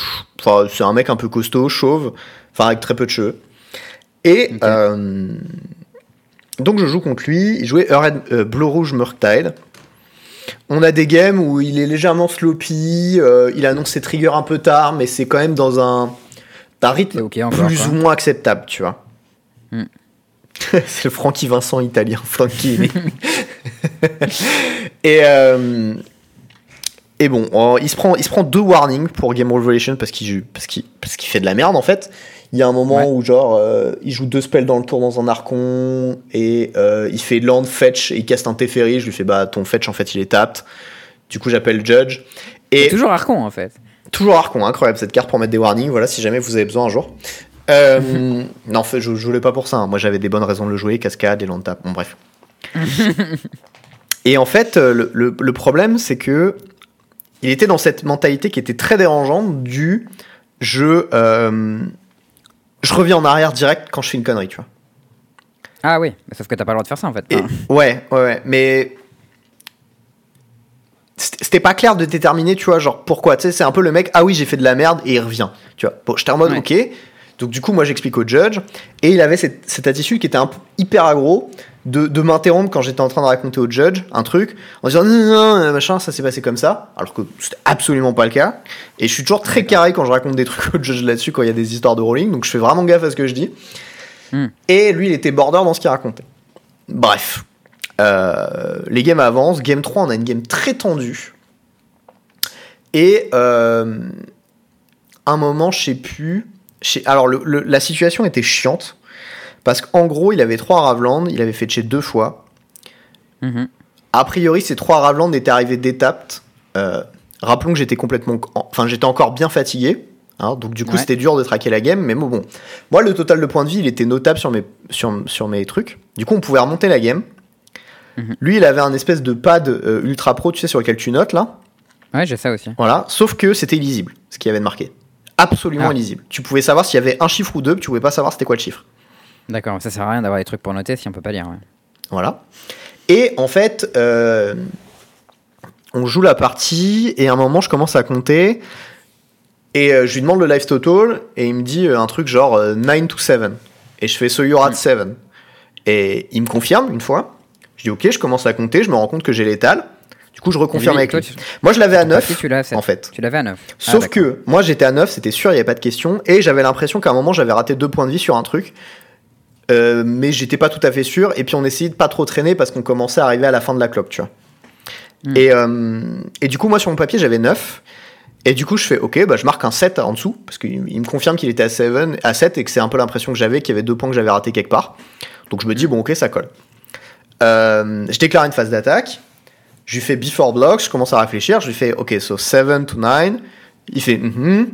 c'est un mec un peu costaud, chauve, enfin avec très peu de cheveux. Et euh, donc je joue contre lui. Il jouait Red, euh, Blue Rouge Murktide. On a des games où il est légèrement sloppy. euh, il annonce ses triggers un peu tard, mais c'est quand même dans un, un rythme encore. plus quoi. ou moins acceptable, tu vois. Hmm. c'est le Francky Vincent italien, Francky. et, et bon, euh, il, se prend, il se prend deux warnings pour Game Revelation parce qu'il parce qu'il parce qu'il fait de la merde en fait. Il y a un moment Ouais. où genre euh, il joue deux spells dans le tour dans un archon et euh, il fait land fetch et il casse un Teferi. Je lui fais bah ton fetch en fait il est tapped. Du coup j'appelle Judge. Et toujours Arcon en fait. Toujours Archon, incroyable cette carte pour mettre des warnings, voilà, si jamais vous avez besoin un jour. Euh, non, en fait, je, je voulais pas pour ça. hein. Moi, j'avais des bonnes raisons de le jouer, cascade et land tap. Bon, bref. et en fait, euh, le, le- le problème, c'est que il était dans cette mentalité qui était très dérangeante du je, euh, je reviens en arrière direct quand je fais une connerie, tu vois. Ah oui, sauf que t'as pas le droit de faire ça en fait. Et- ouais, ouais, ouais, mais c'était pas clair de déterminer, tu vois, genre pourquoi. Tu sais, c'est un peu le mec, ah oui, j'ai fait de la merde et il revient. Tu vois, bon, j'étais en mode, Ouais. ok. Donc du coup, moi, j'explique au judge et il avait cette, cette attitude qui était un peu hyper aggro de, de m'interrompre quand j'étais en train de raconter au judge un truc en disant non, non, non, machin, ça s'est passé comme ça, alors que c'était absolument pas le cas. Et je suis toujours très carré quand je raconte des trucs au judge là-dessus quand il y a des histoires de rolling, donc je fais vraiment gaffe à ce que je dis. Hmm. Et lui, il était border dans ce qu'il racontait. Bref. Euh, les games avancent. Game 3, on a une game très tendue. Et euh, un moment, je sais plus. alors, le- le- la situation était chiante. Parce qu'en gros, il avait trois Ravland. Il avait fait chez deux fois. mhm. A priori, ces trois Ravland étaient arrivés d'étape. Euh, rappelons que j'étais complètement. Enfin, j'étais encore bien fatigué. hein, donc, du coup, Ouais. c'était dur de traquer la game. Mais bon, bon. Moi, le total de points de vie, il était notable sur mes, sur, sur mes trucs. Du coup, on pouvait remonter la game. Mhm. Lui, il avait un espèce de pad euh, ultra pro, tu sais, sur lequel tu notes là. Ouais, j'ai ça aussi. Voilà. Sauf que c'était illisible, ce qu'il y avait de marqué. Absolument Ah. illisible. Tu pouvais savoir s'il y avait un chiffre ou deux, mais tu pouvais pas savoir c'était quoi le chiffre. D'accord, ça sert à rien d'avoir des trucs pour noter si on peut pas lire. ouais. Voilà. Et en fait, euh, on joue la partie et à un moment, je commence à compter et euh, je lui demande le life total et il me dit euh, un truc genre euh, 9 to 7. Et je fais so you're at 7. Et il me confirme une fois. Je dis ok, je commence à compter, je me rends compte que j'ai l'étal. Du coup, je reconfirme avec lui. Moi, je l'avais à ton papier, 9 tu l'as à en fait. Tu l'avais à 9. Sauf que moi j'étais à 9, c'était sûr, il n'y avait pas de question. Et j'avais l'impression qu'à un moment j'avais raté deux points de vie sur un truc. Euh, mais j'étais pas tout à fait sûr. Et puis on essayait de pas trop traîner parce qu'on commençait à arriver à la fin de la cloque, tu vois. Hmm. Et, euh, et du coup, moi sur mon papier j'avais 9. Et du coup, je fais ok, bah, je marque un 7 en dessous. Parce qu'il il me confirme qu'il était à, 7, à 7 et que c'est un peu l'impression que j'avais qu'il y avait deux points que j'avais ratés quelque part. Donc je me dis, bon, ok, ça colle. Euh, je déclare une phase d'attaque. Je lui fais before block, je commence à réfléchir. Je lui fais ok, so 7 to 9. Il fait mhm.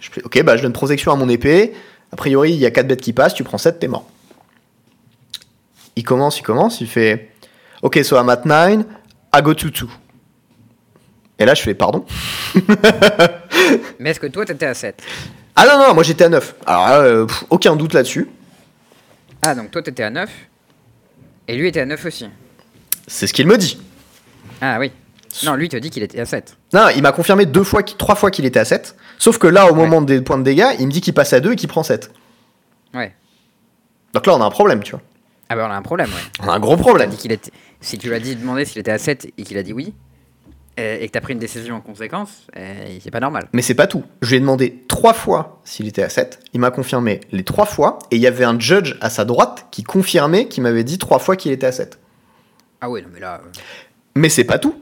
Je fais ok, bah je donne protection à mon épée. A priori, il y a 4 bêtes qui passent, tu prends 7, t'es mort. Il commence, il commence, il fait ok, so I'm at 9, I go to 2. Et là, je fais pardon. Mais est-ce que toi t'étais à 7 Ah non, non, moi j'étais à 9. Alors euh, pff, aucun doute là-dessus. Ah, donc toi, t'étais à 9. Et lui était à 9 aussi. C'est ce qu'il me dit. Ah oui. Non, lui te dit qu'il était à 7. Non, il m'a confirmé deux fois, trois fois qu'il était à 7. Sauf que là, au moment des points de dégâts, il me dit qu'il passe à 2 et qu'il prend 7. Ouais. Donc là, on a un problème, tu vois. Ah bah on a un problème, ouais. On a un gros problème. dit qu'il était... Si tu lui as dit demander s'il était à 7 et qu'il a dit oui, euh, et que t'as pris une décision en conséquence, euh, c'est pas normal. Mais c'est pas tout. Je lui ai demandé trois fois s'il était à 7. Il m'a confirmé les trois fois. Et il y avait un judge à sa droite qui confirmait, qui m'avait dit trois fois qu'il était à 7. Ah oui, non mais là... euh, Mais c'est pas tout.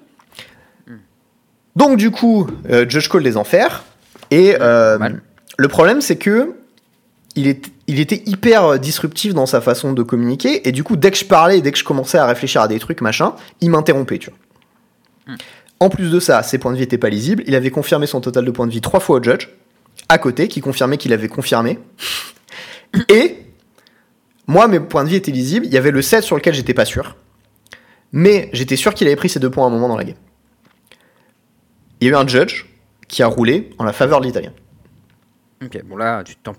Donc du coup, Judge Call des enfers. Et le problème, c'est que il, est, il était hyper euh, disruptif dans sa façon de communiquer. Et du coup, dès que je parlais, dès que je commençais à réfléchir à des trucs, machin, il m'interrompait, tu vois. En plus de ça, ses points de vie étaient pas lisibles. Il avait confirmé son total de points de vie trois fois au judge, à côté, qui confirmait qu'il avait confirmé. Et moi, mes points de vie étaient lisibles. Il y avait le 7 sur lequel j'étais pas sûr. Mais j'étais sûr qu'il avait pris ces deux points à un moment dans la game. Il y a eu un judge qui a roulé en la faveur de l'italien. Ok, bon là, tu t'en...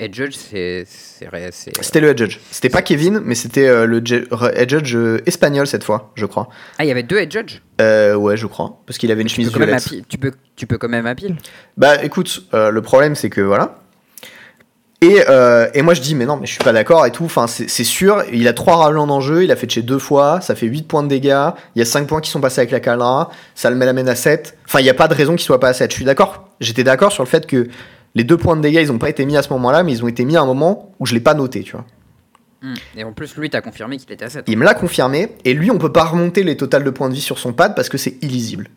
Et Judge, c'est... c'est- C'était le head judge. C'était pas Kevin, mais c'était euh, le head judge euh, espagnol cette fois, je crois. Ah, il y avait deux head judge? Euh, ouais, je crois. Parce qu'il avait une tu chemise violette. tu, peux, tu peux quand même à pile Bah écoute, euh, le problème c'est que voilà. Et, euh, et moi je dis mais non mais je suis pas d'accord et tout, enfin c'est sûr, il a trois ralents en jeu, il a fait chez deux fois, ça fait 8 points de dégâts, il y a 5 points qui sont passés avec la Calra, ça le met l'amène à 7, enfin il n'y a pas de raison qu'il soit pas à 7, je suis d'accord, j'étais d'accord sur le fait que les deux points de dégâts ils ont pas été mis à ce moment là, mais ils ont été mis à un moment où je l'ai pas noté, tu vois. Hmm. Et en plus, lui, t'as confirmé qu'il était à 7. Il me l'a confirmé, et lui, on peut pas remonter les totals de points de vie sur son pad parce que c'est illisible.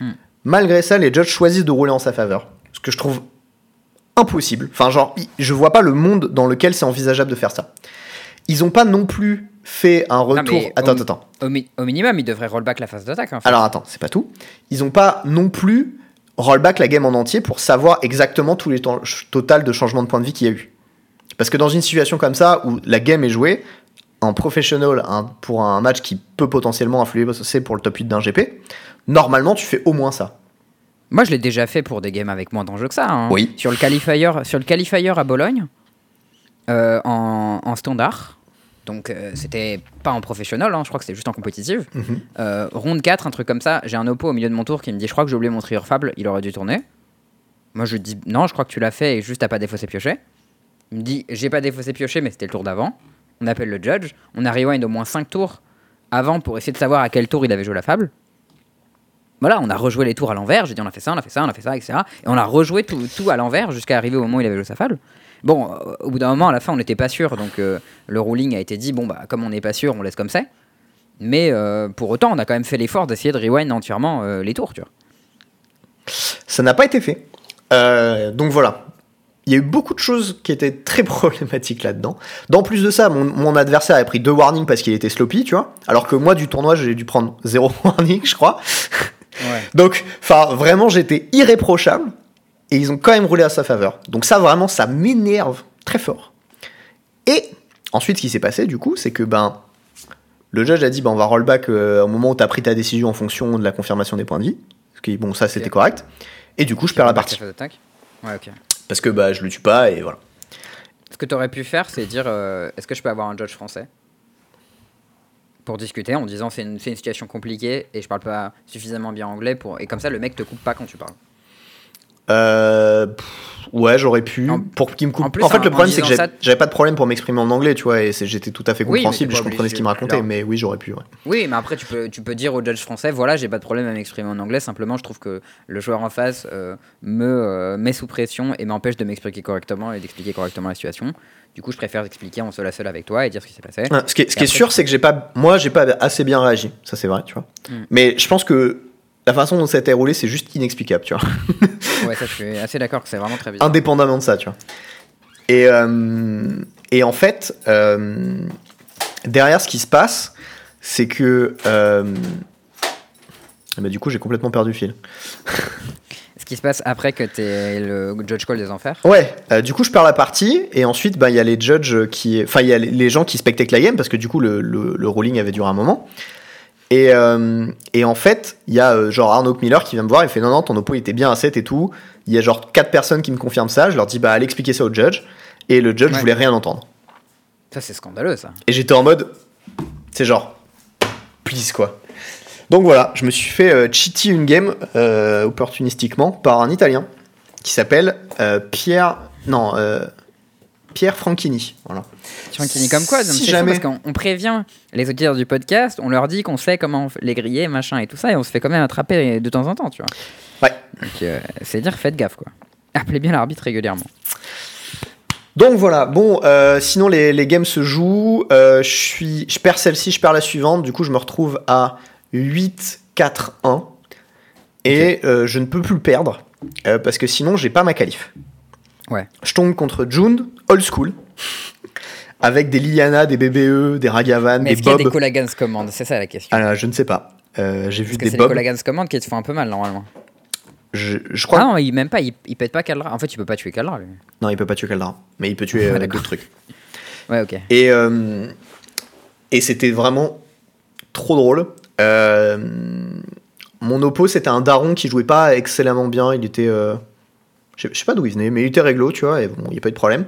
Hmm. Malgré ça, les judges choisissent de rouler en sa faveur. Ce que je trouve impossible. Enfin, genre, je vois pas le monde dans lequel c'est envisageable de faire ça. Ils ont pas non plus fait un retour. attends, au- attends, attends. Au, mi- au minimum, il devrait rollback la phase d'attaque. En fait. Alors attends, c'est pas tout. Ils ont pas non plus rollback la game en entier pour savoir exactement tous les temps total de changement de points de vie qu'il y a eu. Parce que dans une situation comme ça où la game est jouée, en professionnel un- pour un match qui peut potentiellement influer parce que c'est pour le top 8 d'un GP, normalement tu fais au moins ça. Moi, je l'ai déjà fait pour des games avec moins d'enjeux que ça. hein. Oui. Sur le qualifier, sur le qualifier à Bologne, euh, en, en standard. Donc, euh, c'était pas en professionnel, hein, je crois que c'était juste en compétitive. Mhm. Euh, ronde 4, un truc comme ça. J'ai un oppo au milieu de mon tour qui me dit Je crois que j'ai oublié mon trieur fable, il aurait dû tourner. Moi, je dis Non, je crois que tu l'as fait et juste t'as pas défaussé pioché. Il me dit J'ai pas défaussé pioché, mais c'était le tour d'avant. On appelle le judge. On a rewind au moins 5 tours avant pour essayer de savoir à quel tour il avait joué la fable. Voilà, on a rejoué les tours à l'envers. J'ai dit on a fait ça, on a fait ça, on a fait ça, etc. Et on a rejoué tout, tout à l'envers jusqu'à arriver au moment où il avait joué sa fable. Bon, euh, au bout d'un moment, à la fin, on n'était pas sûr. Donc euh, le ruling a été dit bon, bah, comme on n'est pas sûr, on laisse comme ça. Mais euh, pour autant, on a quand même fait l'effort d'essayer de rewind entièrement euh, les tours, tu vois. Ça n'a pas été fait. Donc voilà. Il y a eu beaucoup de choses qui étaient très problématiques là-dedans. D'en plus de ça, mon, mon adversaire a pris deux warnings parce qu'il était sloppy, tu vois. Alors que moi, du tournoi, j'ai dû prendre zéro warning, je crois. Donc, enfin, vraiment, j'étais irréprochable. Et ils ont quand même roulé à sa faveur. Donc ça, vraiment, ça m'énerve très fort. Et ensuite, ce qui s'est passé, du coup, c'est que, ben, le judge a dit, ben, on va rollback euh, au moment où tu as pris ta décision en fonction de la confirmation des points de vie. Parce que, bon, ça, c'était correct. Et du coup, je perds la partie. Ouais. Parce que, bah, je le tue pas, et voilà. Ce que tu aurais pu faire, c'est dire euh, est-ce que je peux avoir un judge français? Pour discuter en disant c'est une, une situation compliquée et je parle pas suffisamment bien anglais pour et comme ça le mec te coupe pas quand tu parles. Euh, pff, ouais, j'aurais pu. En- pour qu'il me coupe. en En, plus, fait, en- le en problème, c'est que ça- j'avais pas de problème pour m'exprimer en anglais, tu vois, et j'étais tout à fait compréhensible, je comprenais ce qu'il me racontait, mais oui, j'aurais pu, ouais. Oui, mais après tu peux tu peux dire au judge français voilà j'ai pas de problème à m'exprimer en anglais simplement je trouve que le joueur en face euh, me euh, met sous pression et m'empêche de m'expliquer correctement et d'expliquer correctement la situation. Du coup je préfère expliquer en seul à seul avec toi et dire ce qui s'est passé. Ce qui est, ce qui sûr, c'est que j'ai pas, moi, j'ai pas assez bien réagi. Ça, c'est vrai, tu vois. Mm. Mais je pense que la façon dont ça a été roulé, c'est juste inexplicable, tu vois. Ouais ça je suis assez d'accord que c'est vraiment très bizarre. Indépendamment de ça, tu vois. Et, euh, et en fait, euh, derrière, ce qui se passe, c'est que. euh, bah, du coup, j'ai complètement perdu le fil. Ce qui se passe après que tu es le judge call des enfers. Ouais, euh, du coup, je perds la partie, et ensuite, bah, il y a les judges qui. Enfin, il y a les- gens qui spectatent la game, parce que du coup, le, le, le ruling avait duré un moment. Et, euh, et en fait, il y a euh, genre Arnaud Miller qui vient me voir, il fait non, non, ton oppo il était bien à 7 et tout. Il y a genre 4 personnes qui me confirment ça. Je leur dis, bah, allez expliquer ça au judge. Et le judge Ouais. voulait rien entendre. Ça, c'est scandaleux, ça. Et j'étais en mode, c'est genre, please quoi. Donc voilà, je me suis fait euh, cheater une game euh, opportunistiquement par un Italien qui s'appelle Pierre, non, euh, Pierre Franchini. Voilà. Tranquille, comme quoi, Si jamais- parce qu'on on prévient les auditeurs du podcast, on leur dit qu'on sait comment les griller, machin et tout ça, et on se fait quand même attraper de temps en temps, tu vois. Ouais. Donc, euh, c'est dire, faites gaffe, quoi. Appelez bien l'arbitre régulièrement. Donc voilà, bon, euh, sinon les, les games se jouent. euh, je suis, je perds celle-ci, je perds la suivante. Du coup, je me retrouve à 8-4-1. Et je ne peux plus le perdre. parce que sinon, j'ai pas ma qualif. Ouais. Je tombe contre June, old school. Avec des Liliana, des BBE, des Ragavan, Mais des est-ce qu'il y a Bob. des Colagans commandes C'est ça la question. Ah, je ne sais pas. Euh, j'ai vu que des c'est les Bob. Colagans commandes qui te font un peu mal, normalement. Je, je crois. Ah non, il, même pas, il, il pète pas Kaldra. En fait, tu peux pas tuer Kaldra, lui. non, il peut pas tuer Kaldra. Mais il peut tuer euh, d'autres trucs. Ouais, ok. Et, euh, et c'était vraiment trop drôle. Euh, mon oppo, c'était un daron qui jouait pas excellemment bien. Il était. Je sais- pas d'où il venait, mais il était réglo, tu vois, et bon, il n'y a pas eu de problème.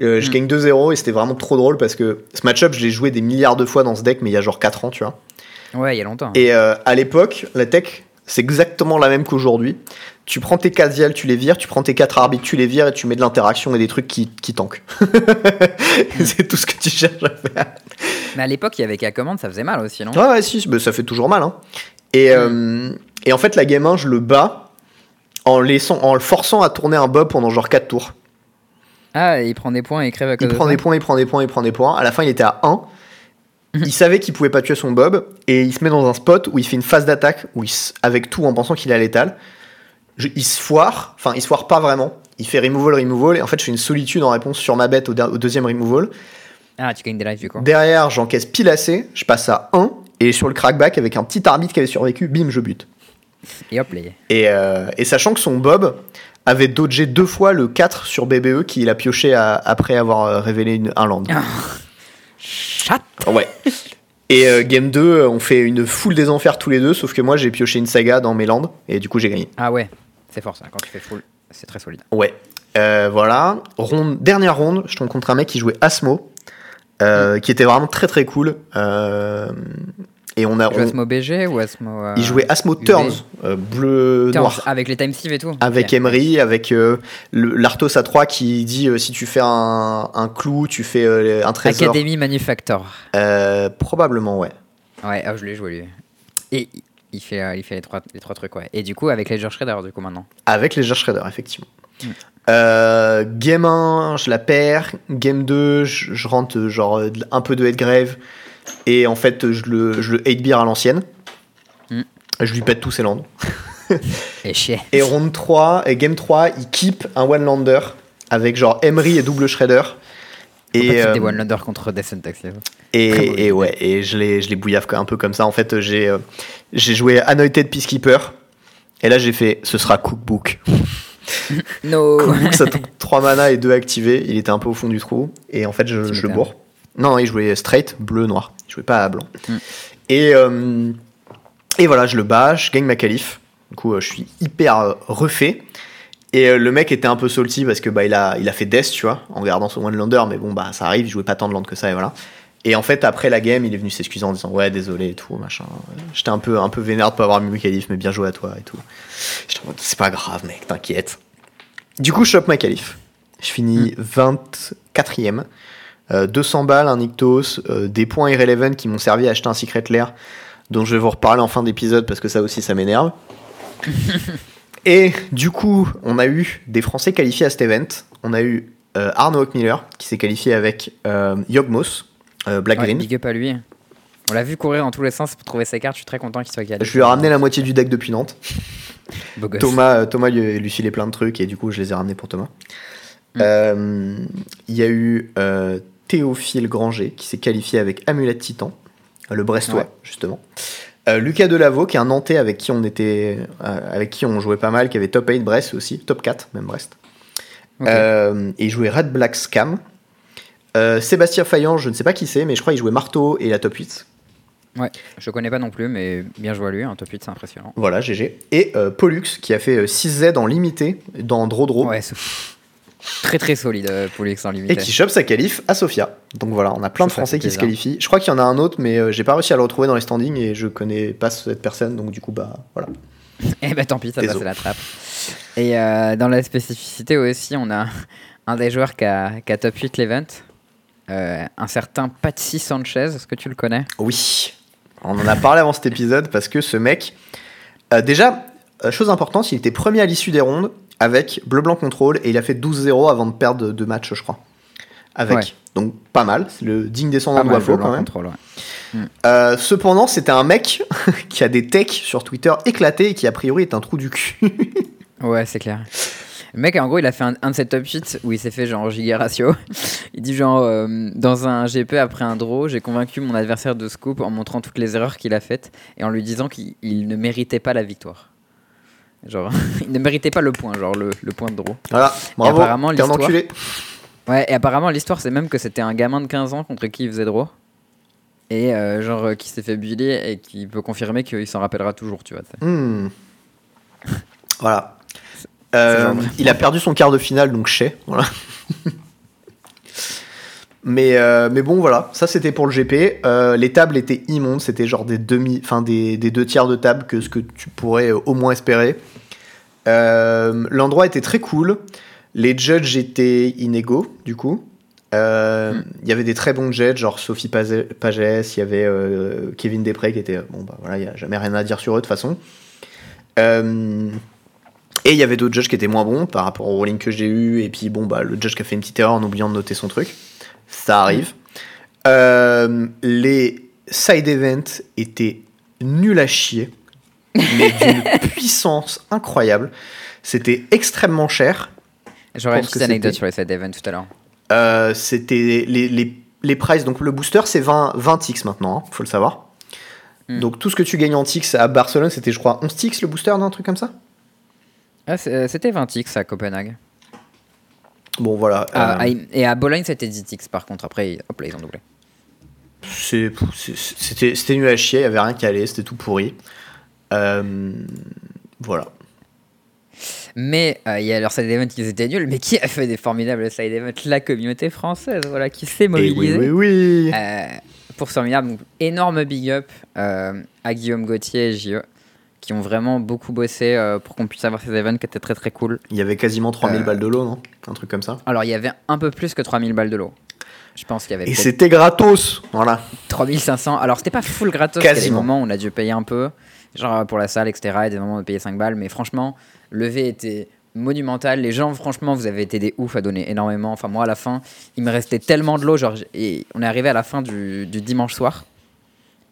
Euh, je Mm. gagne 2-0 et c'était vraiment trop drôle parce que ce match-up, je l'ai joué des milliards de fois dans ce deck, mais il y a genre 4 ans, tu vois. Ouais, il y a longtemps. Et euh, à l'époque, la tech, c'est exactement la même qu'aujourd'hui. Tu prends tes 4 vials, tu les vires, tu prends tes 4 arbitres, tu les vires et tu mets de l'interaction et des trucs qui, qui tankent. c'est tout ce que tu cherches à faire. Mais à l'époque, il y avait qu'à commande, ça faisait mal aussi, non? Ouais, ouais, si, ça fait toujours mal. Hein. Et, euh, et en fait, la game 1, je le bats en, laissant, en le forçant à tourner un bob pendant genre 4 tours. Ah, il prend des points et il crève à cause Il de prend ça des points, il prend des points, il prend des points. À la fin, il était à 1. Il savait qu'il pouvait pas tuer son bob et il se met dans un spot où il fait une phase d'attaque où il s- avec tout en pensant qu'il est à l'étal. Je- il se foire, enfin il se foire pas vraiment. Il fait removal, removal et en fait je fais une solitude en réponse sur ma bête au, au deuxième removal. Ah, tu gagnes des lives du coup. Derrière j'encaisse pile assez, je passe à 1 et sur le crackback avec un petit arbitre qui avait survécu, bim je bute. Et hop, les. Et, euh, et sachant que son Bob avait dodgé deux fois le 4 sur BBE qu'il a pioché à- après avoir euh, révélé une, un land. Chat Ouais. Et euh, game 2, euh, on fait une foule des enfers tous les deux, sauf que moi j'ai pioché une saga dans mes landes, et du coup j'ai gagné. Ah ouais, c'est fort ça, quand tu fais full, c'est très solide. Ouais. Euh, voilà. Ronde, dernière ronde, je tombe contre un mec qui jouait Asmo, euh, qui était vraiment très très cool. Euh, et on a. Tu joues on- Asmo BG ou Asmo. euh, il jouait Asmo? Turns, euh, bleu Turns, noir. Avec les time et tout Avec. Emery, avec euh, l'Arthos A3 qui dit euh, si tu fais un, un clou, tu fais euh, un trésor. Academy Manufactor. Euh, probablement, ouais. Ouais, ah, je l'ai joué lui. Et il- il fait, euh, il fait les, trois, les trois trucs, ouais. Et du coup, avec Ledger Shredder, du coup, maintenant. Avec les Shredder, effectivement. Mm. Euh, game 1, je la perds. Game 2, je, je rentre euh, genre euh, un peu de headgrave. Et en fait, je le, je le 8 beer à l'ancienne. Mm. Je lui pète tous ses lands. Et chier. Et round 3, et game 3, il keep un one-lander avec genre Emery et double Shredder. Et des euh, One Lander contre Death mauvais et, et ouais, et je les, je les bouillave un peu comme ça. En fait, j'ai euh, j'ai joué Anointed Peacekeeper. Et là, j'ai fait ce sera Cookbook. No Cookbook, ça tombe 3 mana et 2 activés. Il était un peu au fond du trou. Et en fait, je, le bourre. Non, il jouait straight, bleu, noir. Il jouait pas à blanc. Mm. Et, euh, et voilà, je le bats, je gagne ma qualif. Du coup, euh, je suis hyper euh, refait. Et le mec était un peu salty parce que bah, il, a, il a fait death, tu vois, en gardant son one lander. Mais bon, bah ça arrive, il jouait pas tant de land que ça, et voilà. Et en fait, après la game, il est venu s'excuser en disant Ouais, désolé et tout, machin. J'étais un peu, un peu vénère de pas avoir mis ma qualif, mais bien joué à toi et tout. J'étais en mode, C'est pas grave, mec, t'inquiète. Du coup, je chope ma qualif. Je finis 24ème. Euh, 200 balles, un Ictos, euh, des points Irrelevant qui m'ont servi à acheter un Secret Lair, dont je vais vous reparler en fin d'épisode parce que ça aussi, ça m'énerve. Et du coup, on a eu des Français qualifiés à cet event. On a eu euh, Arnaud qui s'est qualifié avec euh, Yogmos, euh, Black Ouais, Green. Big up à lui. On l'a vu courir dans tous les sens pour trouver ses cartes, je suis très content qu'il soit qualifié. Je lui ai ramené la moitié du deck depuis Nantes. Thomas, euh, Thomas lui, lui filait plein de trucs et du coup je les ai ramenés pour Thomas. Mm. Euh, Il y a eu euh, Théophile Granger qui s'est qualifié avec Amulette Titan, euh, le Brestois Ouais. justement. Euh, Lucas Delavaux qui est un Nantais avec qui on était, euh, avec qui on jouait pas mal, qui avait top 8 Brest aussi, top 4 même Brest. Euh, et il jouait Red Black Scam. Sébastien Faillant, je ne sais pas qui c'est, mais je crois qu'il jouait Marteau et la top 8. Ouais, je connais pas non plus, mais bien joué à lui, un top 8, c'est impressionnant. Voilà, GG. Et Pollux qui a fait euh, 6Z en limité dans Draw. Ouais, c'est très très solide, euh, Pollux en limité. Et qui chope sa qualif à Sofia. Donc voilà, on a plein de Ça, ça Français qui se qualifient. Je crois qu'il y en a un autre, mais euh, j'ai pas réussi à le retrouver dans les standings et je connais pas cette personne, donc du coup, bah voilà. Eh ben tant pis, ça passe la trappe. Et euh, dans la spécificité aussi, on a un des joueurs qui a, qui a top 8 l'event, euh, un certain Patsy Sanchez, est-ce que tu le connais? Oui, on en a parlé avant cet épisode parce que ce mec, euh, déjà, chose importante, il était premier à l'issue des rondes avec bleu-blanc contrôle et il a fait 12-0 avant de perdre deux matchs, je crois. Avec. Ouais. Donc pas mal, c'est le digne descendant de Wafo Blanc quand même. ouais. Euh, cependant, c'était un mec qui a des techs sur Twitter éclatés et qui a priori est un trou du cul. Ouais, c'est clair. Le mec, en gros, il a fait un, un de ses top 8 où il s'est fait genre giga ratio. Il dit genre, euh, dans un GP après un draw, j'ai convaincu mon adversaire de scoop en montrant toutes les erreurs qu'il a faites et en lui disant qu'il il ne méritait pas la victoire. Genre, il ne méritait pas le point, genre le, le point de draw. voilà, bravo, apparemment, t'es un l'histoire- enculé. Ouais, et apparemment, l'histoire, c'est même que c'était un gamin de 15 ans contre qui il faisait draw. Et euh, genre, euh, qui s'est fait bully et qui peut confirmer qu'il s'en rappellera toujours, tu vois. Hmm. Voilà. Euh, il a perdu son quart de finale, donc chez. Voilà. mais, euh, mais bon, voilà. Ça, c'était pour le GP. Euh, les tables étaient immondes. C'était genre des, demi, enfin, des, des deux tiers de table que ce que tu pourrais euh, au moins espérer. Euh, L'endroit était très cool. Les judges étaient inégaux, du coup. Hmm. Il y avait des très bons judges, genre Sophie Pagès, il y avait Kevin Després qui était. Bon, bah voilà, il n'y a jamais rien à dire sur eux de toute façon. Et il y avait d'autres judges qui étaient moins bons par rapport au rolling que j'ai eu. Et puis, bon, bah, le judge qui a fait une petite erreur en oubliant de noter son truc. Ça arrive. Euh, les side events étaient nuls à chier, mais d'une puissance incroyable. C'était extrêmement cher. J'aurais une petite anecdote sur les side events tout à l'heure. Euh, C'était les, les, les prices. Donc, le booster, c'est 20, 20 ticks maintenant, il faut le savoir. Hmm. Donc, tout ce que tu gagnes en ticks à Barcelone, c'était, je crois, 11 ticks le booster, non, un truc comme ça? Ah, euh, c'était 20x à Copenhague. Bon, voilà. Ah, euh, et à Bologne, c'était 10x par contre. Après, hop là, ils ont doublé. C'était nul à chier, il n'y avait rien qui allait, c'était tout pourri. Euh, voilà. Mais euh, il y a leurs side events qui étaient nuls. Mais qui a fait des formidables side events La communauté française, voilà, qui s'est Et oui, mobilisée. oui, oui. Euh, pour ce formidable. Donc, énorme big up à Guillaume Gauthier et JE qui ont vraiment beaucoup bossé euh, pour qu'on puisse avoir ces events qui étaient très très cool. Il y avait quasiment 3000 Euh, balles de lot, non? Un truc comme ça? Alors, il y avait un peu plus que 3000 balles de l'eau. Je pense qu'il y avait Et c'était gratos Voilà. 3500. Alors, c'était pas full gratos. Il y a des Quasiment. moments où on a dû payer un peu, genre pour la salle, etc. Et des moments où on a payé 5 balles. Mais franchement, le V était monumental. Les gens, franchement, vous avez été des oufs à donner énormément. Enfin, moi, à la fin, il me restait tellement de l'eau. Genre, et on est arrivé à la fin du, du dimanche soir,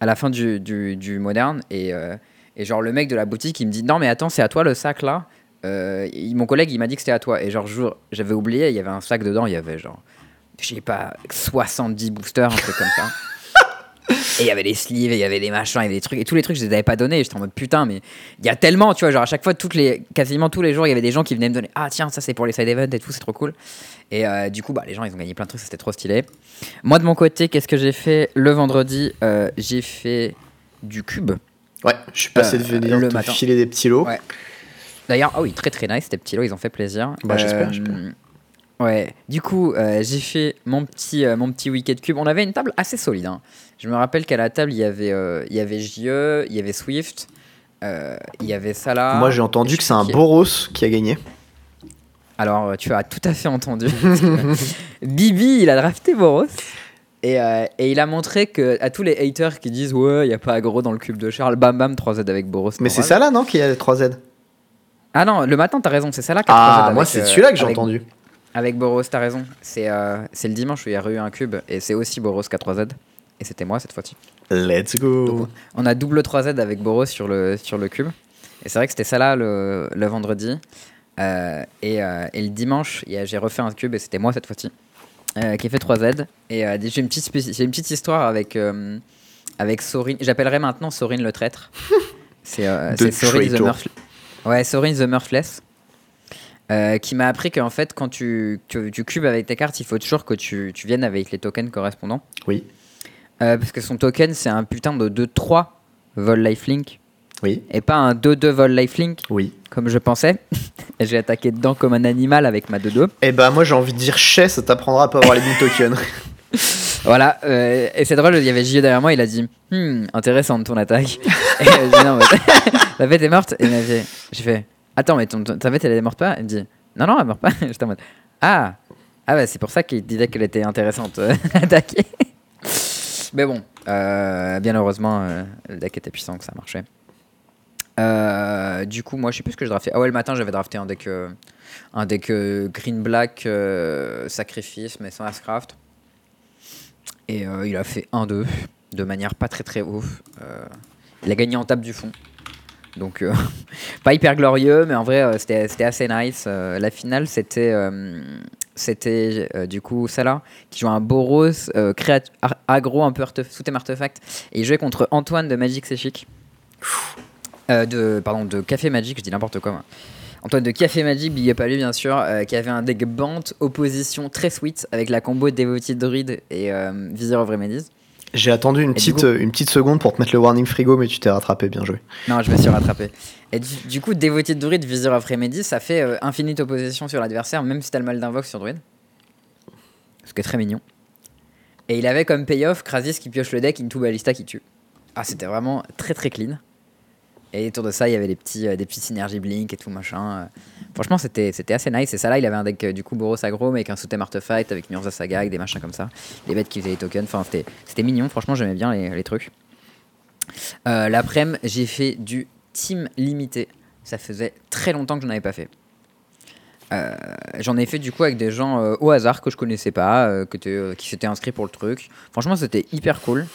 à la fin du, du, du moderne. Et, euh, et genre, le mec de la boutique, il me dit Non, mais attends, c'est à toi le sac là. Euh, il- mon collègue, il m'a dit que c'était à toi. Et genre, j'avais oublié, il y avait un sac dedans, il y avait genre, je sais pas, 70 boosters, un truc comme ça. Et il y avait des sleeves, il y avait des machins, il y avait des trucs. Et tous les trucs, je les avais pas donnés. J'étais en mode putain, mais il y a tellement, tu vois, genre à chaque fois, toutes les, quasiment tous les jours, il y avait des gens qui venaient me donner Ah, tiens, ça c'est pour les side events et tout, c'est trop cool. Et euh, du coup, bah, les gens, ils ont gagné plein de trucs, c'était trop stylé. Moi, de mon côté, qu'est-ce que j'ai fait le vendredi? Euh, J'ai fait du cube. Ouais, je suis passé Euh, de venir le te matin. filer des petits lots. Ouais. D'ailleurs, ah oui, très très nice, ces petits lots, ils ont fait plaisir. Bah, j'espère, Euh, j'espère. Ouais, du coup, euh, j'ai fait mon petit, euh, mon petit wicket cube. On avait une table assez solide. hein. Je me rappelle qu'à la table, il y avait, euh, il y avait JE, il y avait Swift, il y avait Salah. Moi, j'ai entendu que c'est un qui- Boros qui a gagné. Alors, tu as tout à fait entendu. Bibi, il a drafté Boros. Et, euh, et il a montré que à tous les haters qui disent Ouais, il n'y a pas aggro dans le cube de Charles, bam bam, 3Z avec Boros. Mais c'est ça là, non, qui a 3Z Ah non, le matin, t'as raison, c'est Salah qui a 3Z Ah, avec, moi, c'est euh, celui-là que j'ai entendu. Avec Boros, t'as raison. C'est euh, le dimanche où il y a eu un cube et c'est aussi Boros qui a 3Z. Et c'était moi cette fois-ci. Let's go. Donc, on a double 3Z avec Boros sur le, sur le cube. Et c'est vrai que c'était ça là le, le vendredi. Euh, et, et le dimanche, j'ai refait un cube et c'était moi cette fois-ci. Euh, qui a fait 3Z. Et euh, j'ai une, petite une histoire avec, euh, avec Sorin. J'appellerai maintenant Sorin le traître. C'est Sorin the traitor. Murph- Ouais, Sorin the Murphless. Qui m'a appris qu'en fait, quand tu, tu, tu cubes avec tes cartes, il faut toujours que tu, tu viennes avec les tokens correspondants. Oui. Parce que son token, c'est un putain de 2-3 vol lifelink. Oui. Et pas un 2-2 vol lifelink, Oui. comme je pensais. et j'ai attaqué dedans comme un animal avec ma 2-2. Eh bah, moi, j'ai envie de dire chais, ça t'apprendra à pas avoir les bons tokens. Voilà, euh, et c'est drôle, il y avait JE derrière moi, il a dit Hmm, intéressante ton attaque. et j'ai dit non, mais ta bête est morte. Et il m'a fait J'ai fait Attends, mais ton, ton- ta bête elle est morte pas? Il me dit Non, non, elle morte pas. J'étais en mode Ah Ah, bah c'est pour ça qu'il disait qu'elle était intéressante euh, à attaquer. mais bon, euh, bien heureusement, euh, le deck était puissant que ça marchait. Euh, du coup, moi je sais plus ce que je draftais. Ah ouais, le matin j'avais drafté un deck, euh, un deck euh, green black sacrifice, mais sans Ascraft. Et il a fait 1-2 de manière pas très très ouf. Il a gagné en table du fond. Donc pas hyper glorieux, mais en vrai c'était assez nice. La finale c'était du coup Salah qui jouait un Boros euh, aggro un peu sous thème artefact et il jouait contre Antoine de Magic C'est. Euh, de pardon de Café Magic, je dis n'importe quoi. moi. Antoine de Café Magic, big up à lui bien sûr, euh, qui avait un deck Bant opposition très sweet avec la combo Devoted Druid et euh, Vizier of Remedies. J'ai attendu une petite, coup- euh, une petite seconde pour te mettre le warning frigo, mais tu t'es rattrapé, bien joué. Non, je me suis rattrapé. Et du, du coup, Devoted Druid, Vizier of Remedies, ça fait euh, infinite opposition sur l'adversaire, même si t'as le mal d'invoque sur Druid. Ce qui est très mignon. Et il avait comme payoff Krasis qui pioche le deck, Into Ballista qui tue. Ah, c'était vraiment très très clean. Et autour de ça, il y avait des petits, euh, des petites synergies Blink et tout machin. euh. Franchement, c'était assez nice. Et ça là, il avait un deck euh, du coup Boros Agro, mais avec un sous-thème Artefact, avec Murza Saga, avec des machins comme ça. Les bêtes qui faisaient les tokens. Enfin, c'était mignon. Franchement, j'aimais bien les, trucs. L'après-midi, j'ai fait du team limité. Ça faisait très longtemps que je n'en avais pas fait. J'en ai fait du coup avec des gens au hasard que je connaissais pas, qui s'étaient inscrits pour le truc. Franchement, c'était hyper cool.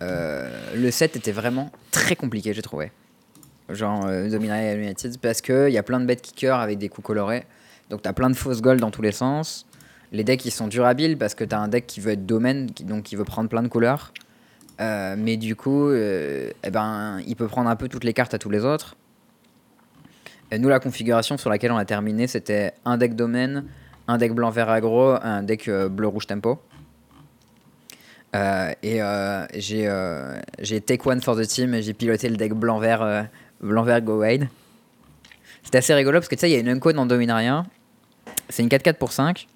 Le set était vraiment très compliqué, j'ai trouvé. Genre euh, Dominaria United, parce qu'il y a plein de bêtes kickers avec des coups colorés. Donc t'as plein de fausses gold dans tous les sens. Les decks ils sont durables parce que t'as un deck qui veut être domaine, donc qui veut prendre plein de couleurs. Euh, mais du coup, euh, eh ben, il peut prendre un peu toutes les cartes à tous les autres. Nous, la configuration sur laquelle on a terminé, c'était un deck domaine, un deck blanc-vert aggro, un deck euh, bleu-rouge tempo. Euh, et euh, j'ai euh, take one for the team et j'ai piloté le deck blanc-vert blanc-vert go wide. C'était assez rigolo parce que tu sais, il y a une uncode dans Dominaria. C'est une 4-4 pour 5.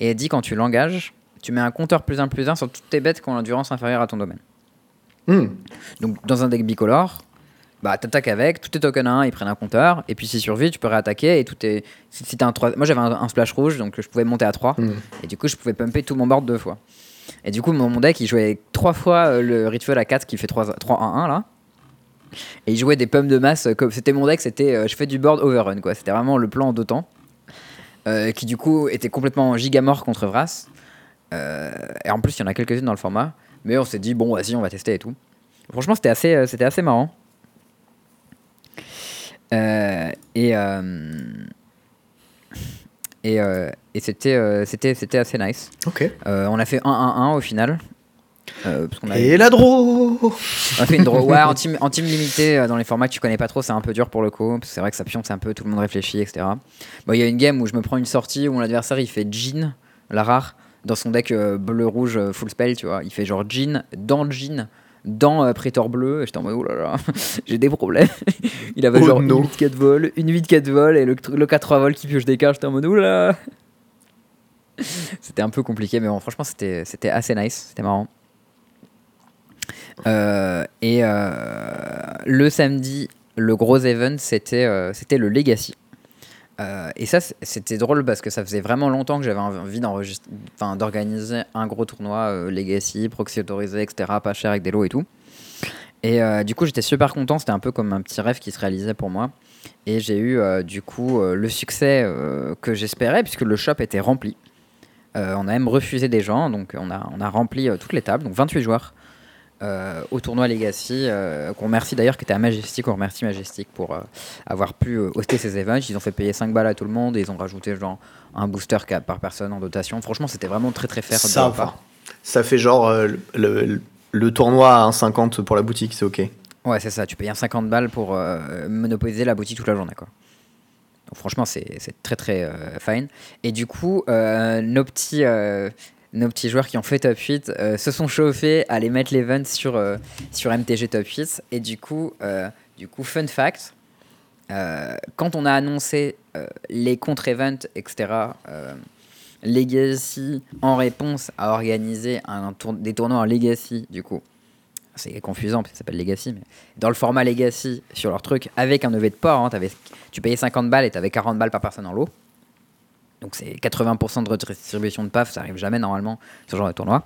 Et elle dit quand tu l'engages, tu mets un compteur plus 1 plus 1 sur toutes tes bêtes qui ont l'endurance inférieure à ton domaine. Hmm. Donc dans un deck bicolore, bah t'attaques avec, tous tes tokens à 1 ils prennent un compteur, et puis si survie tu peux réattaquer et tout est. Si, un 3... Moi j'avais un, un splash rouge donc je pouvais monter à 3, Hmm. et du coup je pouvais pumper tout mon board deux fois. Et du coup mon, mon deck il jouait avec 3 fois euh, le rituel à 4 qui fait 3, 3 1 1 là. Et il jouait des pumps de masse, euh, c'était mon deck, c'était euh, je fais du board overrun quoi, c'était vraiment le plan temps. Euh, qui du coup était complètement gigamort contre Vras. Euh, et en plus il y en a quelques-unes dans le format. Mais on s'est dit bon vas-y on va tester et tout. Franchement, c'était assez, euh, c'était assez marrant. Euh, et et, et c'était, c'était, c'était assez nice. Ok. On a fait 1-1-1 au final. Euh, parce qu'on a, Et la draw on a fait une draw. Ouais, en team, en team limité, euh, dans les formats que tu connais pas trop, c'est un peu dur pour le coup. parce que C'est vrai que ça pionce un peu, tout le monde réfléchit, etc. Bon, il y a une game où je me prends une sortie où mon adversaire il fait Jean, la rare, dans son deck euh, bleu-rouge full spell, tu vois. Il fait genre Jean dans Jean, dans Prétor bleu. Et j'étais en mode, oh là là, j'ai des problèmes. il avait Oh genre no. une 8-4 vol, une 8-4 vol et le, le 4-3 vol qui pioche des cartes. J'étais en mode, oula. C'était un peu compliqué, mais bon, franchement, c'était assez nice, c'était marrant. Euh, et euh, le samedi, le gros event, c'était euh, le Legacy. Et ça, c'était drôle parce que ça faisait vraiment longtemps que j'avais envie d'organiser un gros tournoi Legacy, proxy autorisé, etc., pas cher avec des lots et tout. Et du coup, j'étais super content. C'était un peu comme un petit rêve qui se réalisait pour moi. Et j'ai eu du coup le succès que j'espérais puisque le shop était rempli. On a même refusé des gens, donc on a, on a rempli toutes les tables, donc 28 joueurs euh, au tournoi Legacy. euh, qu'on remercie d'ailleurs, qui était à Majestic. On remercie Majestic pour euh, avoir pu hoster ces events. Ils ont fait payer 5 balles à tout le monde et ils ont rajouté genre un booster par personne en dotation. Franchement, c'était vraiment très très fair. Ça va. Ça fait genre le, le- le tournoi à 1,50 pour la boutique, c'est ok. Ouais, c'est ça. Tu payes un 50 balles pour monopoliser la boutique toute la journée, quoi. Donc, franchement, c'est c'est très très fine. Et du coup, nos petits, nos petits joueurs qui ont fait top 8 euh, se sont chauffés à aller mettre l'event sur, euh, sur MTG top 8. Et du coup, euh, du coup fun fact, quand on a annoncé les contre-events, etc., Legacy, en réponse, a organisé des tournois en Legacy, du coup. C'est confusant parce que ça s'appelle Legacy, mais dans le format Legacy, sur leur truc, avec un levé de port, hein, tu payais 50 balles et tu avais 40 balles par personne en lot. Donc c'est 80% de redistribution de PAF, ça arrive jamais normalement, ce genre de tournoi.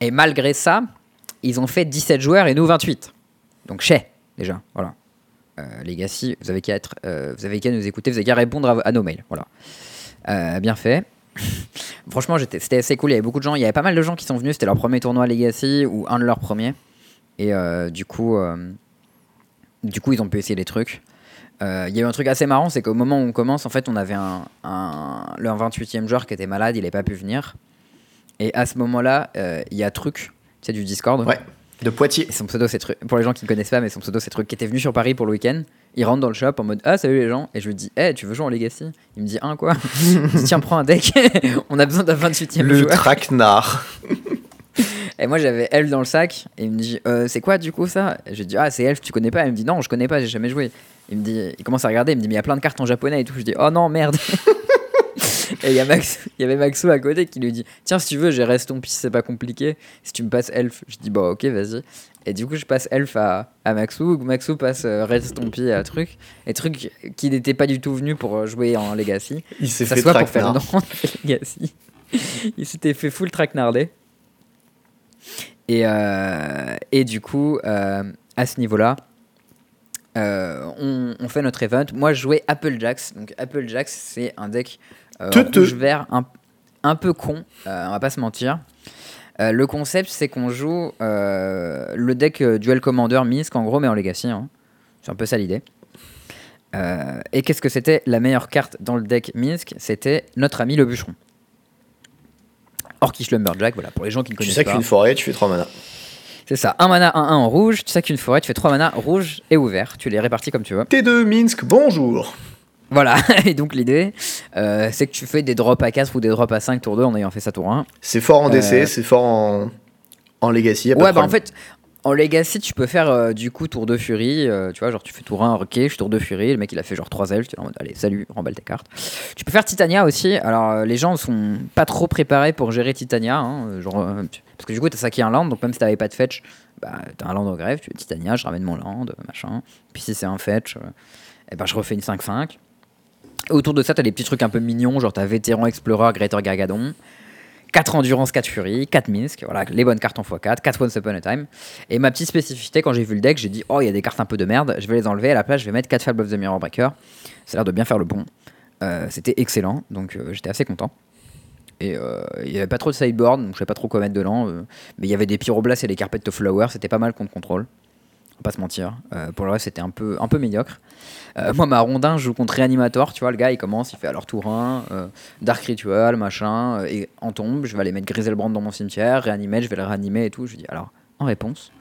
Et malgré ça, ils ont fait 17 joueurs et nous 28. Donc chez, déjà, voilà. Euh, Legacy, vous avez qu'à être, euh, vous avez qu'à nous écouter, vous avez qu'à répondre à, nos mails, voilà. Euh, bien fait. Franchement, c'était assez cool. Il y avait beaucoup de gens. Il y avait pas mal de gens qui sont venus. C'était leur premier tournoi Legacy ou un de leurs premiers. Et du coup, du coup, ils ont pu essayer des trucs. Euh, Il y a eu un truc assez marrant, c'est qu'au moment où on commence, en fait, on avait un, un, le 28e joueur qui était malade, il n'avait pas pu venir. Et à ce moment-là, euh, il y a Truc, c'est du Discord. Ouais, de Poitiers. Et son pseudo, c'est Truc. Pour les gens qui ne connaissent pas, mais son pseudo, c'est Truc, qui était venu sur Paris pour le week-end. Il rentre dans le shop en mode Ah, salut les gens. Et je lui dis Eh, tu veux jouer en Legacy Il me dit Un quoi Je dis Tiens, prends un deck. on a besoin d'un 28e Le joueur. traquenard. Et moi j'avais Elf dans le sac et il me dit euh, c'est quoi du coup ça? Je dis ah c'est Elf tu connais pas? Il me dit non je connais pas j'ai jamais joué. Il me dit il commence à regarder il me dit mais il y a plein de cartes en japonais et tout. Je dis oh non merde. et il y a Max il y avait Maxou à côté qui lui dit tiens si tu veux j'ai reste ton c'est pas compliqué si tu me passes Elf. Je dis bah ok vas-y. Et du coup je passe Elf à, à Maxou Maxou passe euh, reste ton pis à truc et truc qui n'était pas du tout venu pour euh, jouer en Legacy. Il s'est fait pour faire Legacy. il s'était fait full traquenardé. Et, euh, et du coup, euh, à ce niveau-là, euh, on, on fait notre event. Moi, je jouais Applejacks. Donc, Applejacks, c'est un deck euh, Teuteux. rouge-vert un, un peu con, euh, on va pas se mentir. Euh, le concept, c'est qu'on joue euh, le deck euh, Duel Commander Minsk, en gros, mais en Legacy. hein. C'est un peu ça l'idée. Euh, et qu'est-ce que c'était la meilleure carte dans le deck Minsk? C'était notre ami le bûcheron. Orkish Lumberjack, voilà, pour les gens qui ne Tu connaissent sais pas. qu'une forêt, tu fais 3 mana. C'est ça, un mana, un 1 en rouge. Tu sais qu'une forêt, tu fais 3 mana rouge et ouvert. Tu les répartis comme tu veux. T2 Minsk, bonjour. Voilà, et donc l'idée, euh, c'est que tu fais des drops à 4 ou des drops à 5 tour 2 en ayant fait ça tour 1. C'est fort en DC, Euh, c'est fort en, en Legacy. y a Ouais, bah en fait, en Legacy, tu peux faire euh, du coup tour 2 Fury. euh, tu vois, genre tu fais tour 1, ok, je suis tour 2 Fury. Le mec il a fait genre 3 elfes. Tu es en mode, allez, salut, remballe tes cartes. Tu peux faire Titania aussi. Alors euh, les gens sont pas trop préparés pour gérer Titania. hein, euh, genre, euh, tu- parce que du coup, t'as saqué un land, donc même si t'avais pas de fetch, bah t'as un land en grève. Tu fais Titania, je ramène mon land, euh, machin. Puis si c'est un fetch, et ben je refais une 5-5. Et autour de ça, t'as des petits trucs un peu mignons, genre t'as Vétéran Explorer, Greater Gargadon. 4 Endurance, 4 Fury, 4 Minsk, voilà, les bonnes cartes en x4, 4 Once Upon a Time. Et ma petite spécificité, quand j'ai vu le deck, j'ai dit, oh, il y a des cartes un peu de merde, je vais les enlever, à la place, je vais mettre 4 Fable of the Mirror Breaker. Ça a l'air de bien faire le bon. Euh, C'était excellent, donc euh, j'étais assez content. Et euh, il n'y avait pas trop de sideboard, donc je savais pas trop quoi mettre dedans. euh, mais il y avait des Pyroblasts et des Carpet of Flower, c'était pas mal contre contrôle. On va pas se mentir. Euh, pour le reste, c'était un peu, un peu médiocre. Euh, moi, ma rondin, je joue contre Reanimator. Tu vois, le gars, il commence, il fait alors tour 1, euh, Dark Ritual, machin, et en tombe, je vais aller mettre Griselbrand dans mon cimetière, réanimer, je vais le réanimer et tout. Je lui dis alors, en réponse,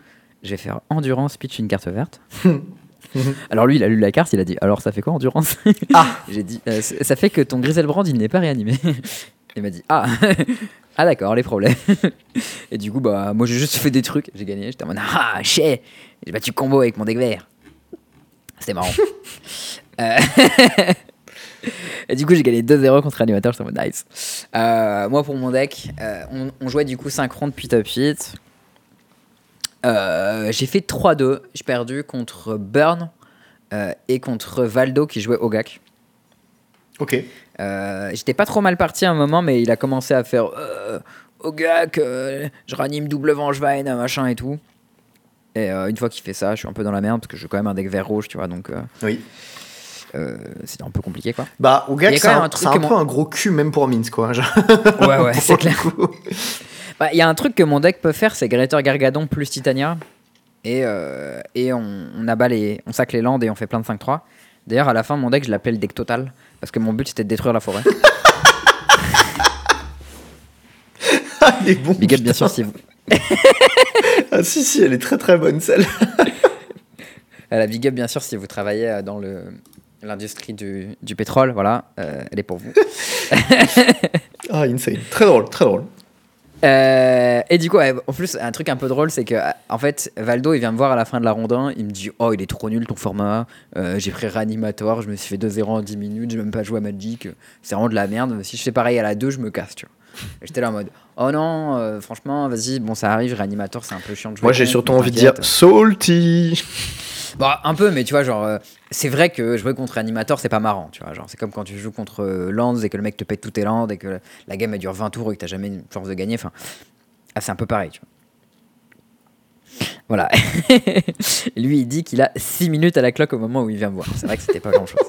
je vais faire Endurance, pitch une carte verte. alors lui, il a lu la carte, il a dit alors ça fait quoi Endurance? Ah. J'ai dit euh, ça fait que ton Griselbrand, il n'est pas réanimé. Il m'a dit ah. Ah d'accord, les problèmes. et du coup, bah, moi j'ai juste fait des trucs, j'ai gagné, j'étais en mode ah, chais J'ai battu combo avec mon deck vert. C'était marrant. Euh, Et du coup, j'ai gagné 2-0 contre Animator, j'étais en mode nice. Euh, moi, pour mon deck, euh, on, jouait du coup 5 rondes puis top 8. Euh, j'ai fait 3-2. J'ai perdu contre Burn et contre Valdo qui jouait Ogak. Ok. Euh, J'étais pas trop mal parti à un moment, mais il a commencé à faire euh, Ogak, euh, je ranime double Vengevine, machin et tout. Et une fois qu'il fait ça, je suis un peu dans la merde parce que je joue quand même un deck vert rouge, tu vois, donc Oui. euh, c'était un peu compliqué quoi. Bah, au gars, quand c'est même un, un truc un que peu un gros cul, même pour Minsk, quoi. genre. Ouais, ouais, c'est clair. Bah, Il y a un truc que mon deck peut faire, c'est Greater Gargadon plus Titania. Et, euh, et on, on abat les, on sac les landes et on fait plein de 5-3. D'ailleurs, à la fin, mon deck, je l'appelais le deck total. Parce que mon but, c'était de détruire la forêt. Ah, il est bon. Big up, bien sûr, si vous. Ah, si, si, elle est très très bonne, celle. La big up, bien sûr, si vous travaillez euh, dans le l'industrie du, du pétrole, voilà, euh, elle est pour vous. Ah, insane. Très drôle, très drôle. Euh, et du coup, ouais, en plus, un truc un peu drôle, c'est que en fait, Valdo, il vient me voir à la fin de la ronde 1, il me dit Oh, il est trop nul ton format. Euh, j'ai pris Reanimator, je me suis fait 2-0 en 10 minutes, j'ai même pas joué à Magic. C'est vraiment de la merde. Si je fais pareil à la 2, je me casse, tu vois. J'étais là en mode Oh non, euh, franchement, vas-y, bon, ça arrive, Reanimator, c'est un peu chiant de jouer. Moi, j'ai surtout envie de dire salty. Bah, un peu, mais tu vois, genre, c'est vrai que jouer contre Animator, c'est pas marrant, tu vois. Genre, c'est comme quand tu joues contre euh, Lands et que le mec te pète tous tes lands et que la game elle dure 20 tours et que t'as jamais une chance de gagner. Enfin, ah, c'est un peu pareil, tu vois. Voilà. Lui, il dit qu'il a 6 minutes à la cloque au moment où il vient me voir. C'est vrai que c'était pas grand chose.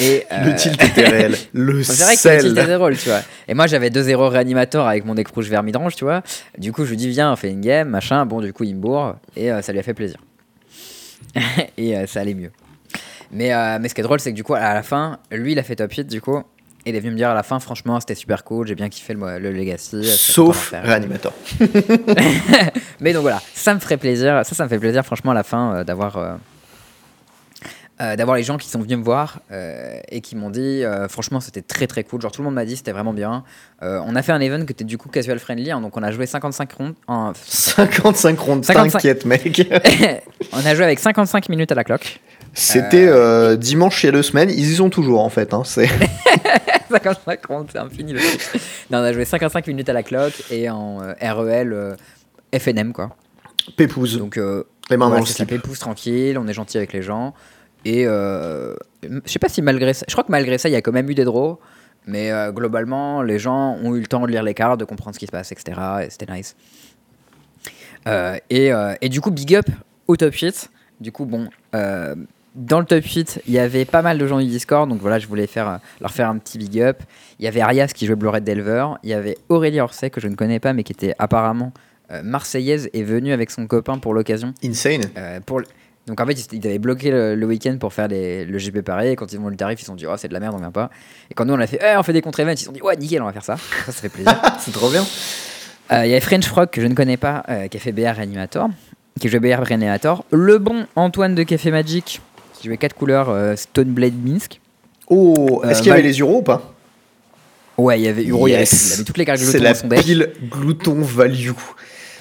Et, euh, Le tilt était réel. Le c'est vrai que le tilt sel. était drôle, tu vois. Et moi, j'avais 2-0 réanimateur avec mon deck rouge vers midrange, tu vois. Du coup, je lui dis, viens, on fait une game, machin. Bon, du coup, il me bourre et euh, ça lui a fait plaisir. et euh, ça allait mieux. Mais, euh, mais ce qui est drôle, c'est que du coup, à la fin, lui, il a fait top 8, du coup. Et il est venu me dire à la fin, franchement, c'était super cool, j'ai bien kiffé le, le Legacy. euh, Sauf. Reanimator. Mais donc voilà, ça me ferait plaisir. Ça, ça me fait plaisir, franchement, à la fin, euh, d'avoir. euh, d'avoir les gens qui sont venus me voir et qui m'ont dit franchement c'était très très cool genre tout le monde m'a dit c'était vraiment bien on a fait un event qui était du coup casual friendly hein, donc on a joué 55 rondes en- 55 rondes, 55. t'inquiète, mec. on a joué avec 55 minutes à la cloque C'était euh, dimanche il y a deux semaines. Ils y sont toujours, en fait. Hein. C'est 55 rondes c'est infini le truc. non on a joué 55 minutes à la cloque et en euh, REL euh, FNM quoi pépouze. donc euh, les mains dans le slip. pouce tranquille, on est gentil avec les gens. Et euh, je sais pas si malgré ça, je crois que malgré ça, il y a quand même eu des draws. Mais euh, globalement, les gens ont eu le temps de lire les cartes, de comprendre ce qui se passe, etc. Et c'était nice. Euh, et, euh, et du coup, big up au top 8. Du coup, bon, euh, dans le top 8, il y avait pas mal de gens du Discord. Donc voilà, je voulais faire, euh, leur faire un petit big up. Il y avait Arias qui jouait Blue-Red Delver. Il y avait Aurélie Orsay, que je ne connais pas, mais qui était apparemment euh, marseillaise et venue avec son copain pour l'occasion. Insane. Euh, pour le- Donc en fait, ils, avaient bloqué le, le week-end pour faire les- le GP pareil. Et quand ils ont le tarif, ils se sont dit, oh, c'est de la merde, on vient pas. Et quand nous, on a fait, Eh, on fait des contre-events, ils se sont dit, ouais, nickel, on va faire ça. Ça, ça fait plaisir. C'est trop bien. Euh, Il y avait French Frog, que je ne connais pas, qui a fait BR Reanimator, qui jouait BR Reanimator. Le bon Antoine de Café Magic, qui jouait 4 couleurs euh, Stoneblade Minsk. Oh, est-ce Euh, qu'il y avait les euros ou pas? Ouais, il y avait Euro, il, y avait, toutes les cartes C'est Glouton la dans son deck. pile glouton value.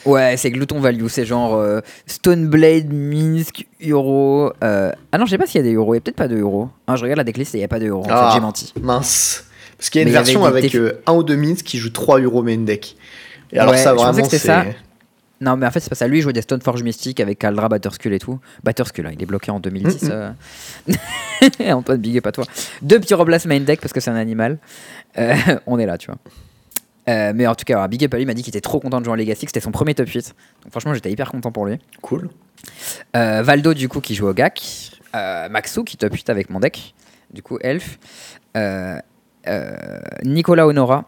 Ouais, c'est Glouton Value, c'est genre euh, Stoneblade, Minsk, Euro. euh, Ah non, je sais pas s'il y a des euros, il y a peut-être pas de euros. Ah, je regarde la decklist et il n'y a pas de euros. En Ah. fait, j'ai menti. Mince. Parce qu'il y a une Mais version avec euh, un ou deux minutes qui joue 3 euros main deck. Et alors Ouais, ça je pensais vraiment que c'était c'est ça. Non, mais en fait, c'est pas ça. Lui, il jouait des Stoneforge Mystique avec Kaldra, Batterskull et tout. Batterskull, hein, il est bloqué en 2010. Mm, euh. Antoine, big up à toi. Deux Pyroblast main deck parce que c'est un animal. Euh, on est là, tu vois. Euh, mais en tout cas, Big lui m'a dit qu'il était trop content de jouer en Legacy, que c'était son premier top 8. Donc franchement, j'étais hyper content pour lui. Cool. Euh, Valdo, du coup, qui joue au GAC. Maxou, qui top 8 avec mon deck. Du coup, Elf. Nicolas Honora,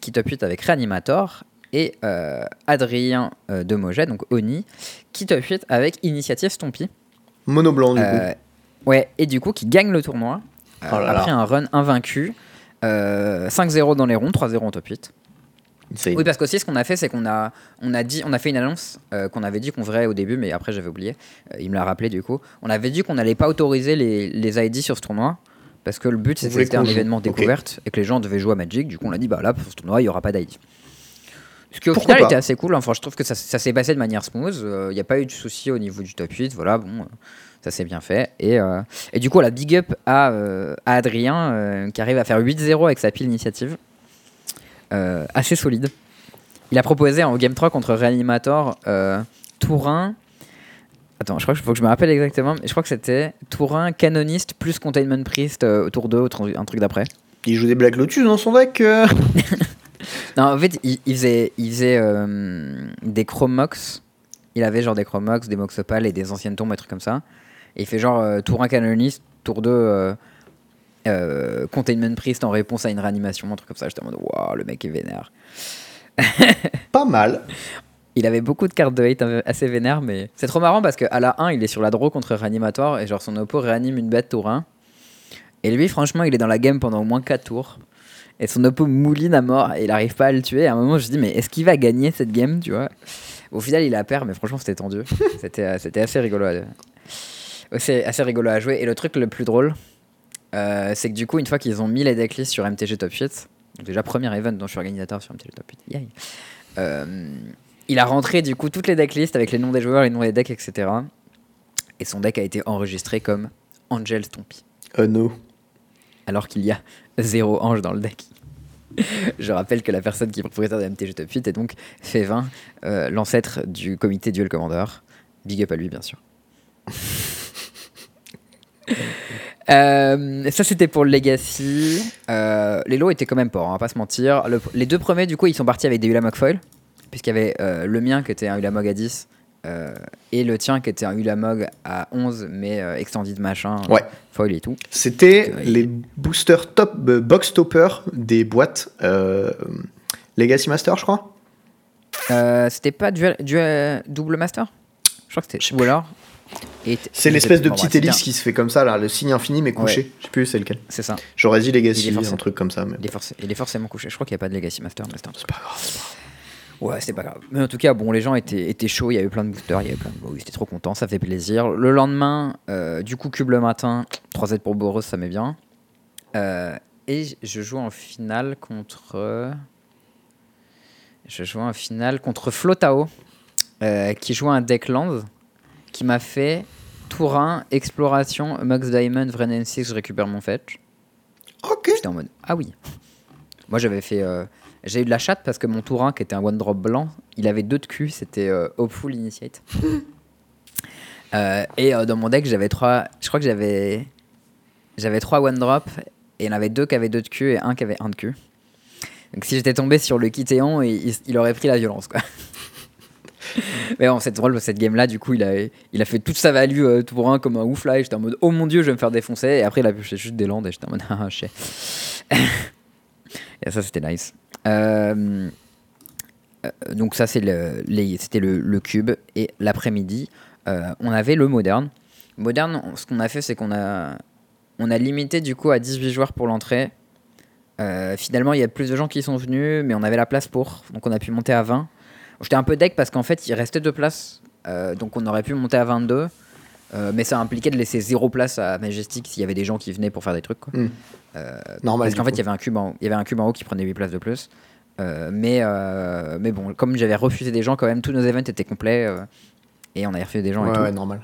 qui top 8 avec Reanimator. Et euh, Adrien euh, de Moget, donc Oni, qui top 8 avec Initiative Stompy. Mono blanc du Euh, ouais, et du coup, qui gagne le tournoi. euh, Oh là là. après un run invaincu. Euh, 5-0 dans les ronds, 3-0 en top 8. coup. Insane. Oui, parce qu'aussi, ce qu'on a fait, c'est qu'on a, on a, dit, on a fait une annonce qu'on avait dit qu'on ferait au début, mais après, j'avais oublié. Il me l'a rappelé, du coup. On avait dit qu'on n'allait pas autoriser les, les ID sur ce tournoi. Parce que le but, c'était un joue. événement découverte et que les gens devaient jouer à Magic. Du coup, on a dit, bah là, pour ce tournoi, il n'y aura pas d'ID. Ce qui, au Pourquoi final, pas était assez cool. Enfin, je trouve que ça, ça s'est passé de manière smooth. Il n'y a pas eu de souci au niveau du top 8. Voilà, bon, euh, ça s'est bien fait. Et, euh, et du coup, la big up à, euh, à Adrien, euh, qui arrive à faire 8-0 avec sa pile initiative. Euh, assez solide. Il a proposé en Game 3 contre Reanimator euh, Tourin. Attends, je crois qu'il faut que je me rappelle exactement. Mais je crois que c'était Tourin, Canoniste plus Containment Priest euh, au tour 2, au tr- un truc d'après. Il joue des Black Lotus dans son deck. Non, en fait, il, il faisait, il faisait euh, des Chromox. Il avait genre des Chromox, des Moxopal et des anciennes tombes, des trucs comme ça. Et il fait genre euh, Tourin Canoniste, tour 2, euh, euh, Containment Priest en réponse à une réanimation, un truc comme ça. J'étais en mode, waouh, le mec est vénère. Pas mal. Il avait beaucoup de cartes de hate euh, assez vénères, mais c'est trop marrant parce qu'à la 1, il est sur la draw contre Reanimator et genre son oppo réanime une bête tour 1. Et lui, franchement, il est dans la game pendant au moins 4 tours. Et son oppo mouline à mort et il arrive pas à le tuer. À un moment, je me dis, mais est-ce qu'il va gagner cette game, tu vois? Au final, il a perdu, mais franchement, c'était tendu. c'était, euh, c'était assez rigolo. À... C'est assez rigolo à jouer. Et le truc le plus drôle, euh, c'est que du coup, une fois qu'ils ont mis les decklists sur MTG Top 8, donc déjà premier event dont je suis organisateur sur MTG Top 8, yay. Euh, il a rentré du coup toutes les decklists avec les noms des joueurs, les noms des decks, etc. Et son deck a été enregistré comme Angel Stompy. Oh no. Alors qu'il y a zéro ange dans le deck. Je rappelle que la personne qui est propriétaire de MTG Top 8 est donc Févin, euh, l'ancêtre du comité Duel Commander. Big up à lui, bien sûr. Euh, ça c'était pour le Legacy. Euh, les lots étaient quand même pas, on va pas se mentir. Le- les deux premiers, du coup, ils sont partis avec des Ulamog Foil. Puisqu'il y avait le mien qui était un Ulamog à 10 euh, et le tien qui était un Ulamog à 11 mais euh, extended machin, euh, Ouais. foil et tout. C'était les boosters top, euh, box topper des boîtes Legacy Master, je crois. C'était pas duel, duel- double master? Je crois que c'était. Ou alors C'est l'espèce de petite hélice qui se fait comme ça, là, le signe infini mais couché. Ouais. Je sais plus c'est lequel. C'est ça. J'aurais dit Il Legacy, un truc comme ça. Mais... Il est, il est forcément couché. Je crois qu'il n'y a pas de Legacy Master. C'est pas grave. Ouais, c'est pas grave. Mais en tout cas, bon, les gens étaient, étaient chauds. Il y avait plein de boosters. Il y avait plein de. Ils étaient trop contents. Ça fait plaisir. Le lendemain, euh, du coup, cube le matin. 3Z pour Boros, ça met bien. Euh, et je joue en finale contre. Je joue en finale contre Flotao, euh, qui joue un deck land, qui m'a fait Tourin, Exploration, Max Diamond, Vren 6 je récupère mon fetch. Ok. J'étais en mode ah oui. Moi j'avais fait. J'ai eu de la chatte parce que mon Tourin, qui était un one drop blanc, il avait deux de cul, c'était euh, Hopeful Initiate. Euh, et euh, dans mon deck, j'avais trois. Je crois que j'avais. J'avais trois one drop et il y en avait deux qui avaient deux de cul et un qui avait un de cul. Donc si j'étais tombé sur le Kitéon, il, aurait pris la violence quoi. Mais bon, c'est drôle, cette game là, du coup, il a, il a fait toute sa value euh, Tourin comme un ouf là. Et j'étais en mode oh mon dieu, je vais me faire défoncer. Et après, il a pioché juste des landes et j'étais en mode ah, chier. Et ça, c'était nice. Euh, donc ça, c'est le, c'était le, le cube. Et l'après-midi, euh, on avait le moderne. Moderne, ce qu'on a fait, c'est qu'on a, on a limité du coup à 18 joueurs pour l'entrée. Euh, finalement, il y a plus de gens qui sont venus, mais on avait la place pour. Donc on a pu monter à 20. J'étais un peu deck parce qu'en fait, il restait deux places. Donc on aurait pu monter à 22. Euh, mais ça impliquait de laisser zéro place à Majestic s'il y avait des gens qui venaient pour faire des trucs. quoi. Hmm. Euh, Normal. parce qu'en fait, il y avait un cube en, il y avait un cube en haut qui prenait 8 places de plus. Euh, mais, euh, mais bon, comme j'avais refusé des gens, quand même, tous nos events étaient complets. et on avait refusé des gens et Ouais, tout. ouais, normal.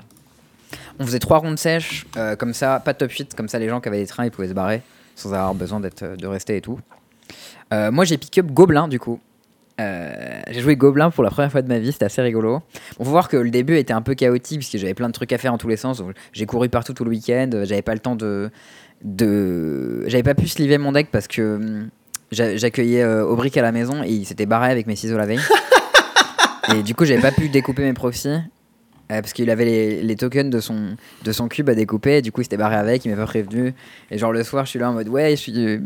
On faisait trois rondes sèches, euh, comme ça, pas de top 8, comme ça les gens qui avaient des trains, ils pouvaient se barrer sans avoir besoin d'être, de rester et tout. Euh, moi, j'ai pick up Gobelin, du coup. Euh, j'ai joué Gobelin pour la première fois de ma vie, c'était assez rigolo. On faut voir que le début était un peu chaotique, parce que j'avais plein de trucs à faire en tous les sens. J'ai couru partout tout le week-end, j'avais pas le temps de. De... J'avais pas pu sliver mon deck parce que hum, j'a- j'accueillais euh, Aubric à la maison et il s'était barré avec mes ciseaux la veille. et du coup, j'avais pas pu découper mes proxys. Euh, parce qu'il avait les, les tokens de son, de son cube à découper, et du coup il s'était barré avec, il m'a pas prévenu. Et genre le soir, je suis là en mode Ouais, je suis. euh,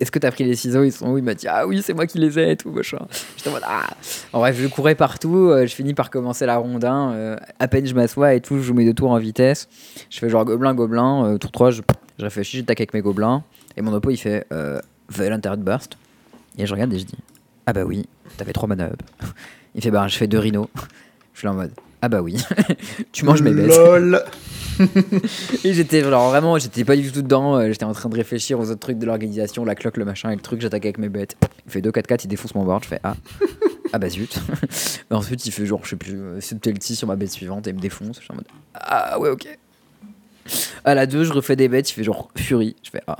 Est-ce que t'as pris les ciseaux? Ils sont où? Il m'a dit Ah oui, c'est moi qui les ai et tout, machin. J'étais en mode Ah En bref, je courais partout, euh, je finis par commencer la ronde 1. euh, à peine je m'assois et tout, je joue mes deux tours en vitesse. Je fais genre gobelin, gobelin, tour 3, je, je réfléchis, j'attaque avec mes gobelins. Et mon oppo il fait euh, Violent Outburst. Et je regarde et je dis Ah bah oui, t'avais 3 mana up. Il fait Bah je fais deux rhinos. Je suis là en mode Ah bah oui, tu manges mes bêtes. LOL. Et j'étais genre vraiment, j'étais pas du tout dedans. euh, J'étais en train de réfléchir aux autres trucs de l'organisation, la cloque, le machin et le truc. J'attaque avec mes bêtes. Il fait 2-4-4, il défonce mon board. Je fais Ah, ah bah zut. Ensuite, il fait genre, je sais plus, euh, subtlety sur ma bête suivante et il me défonce. Je suis en mode Ah ouais, ok. À la 2, je refais des bêtes. Il fait genre Fury. Je fais Ah,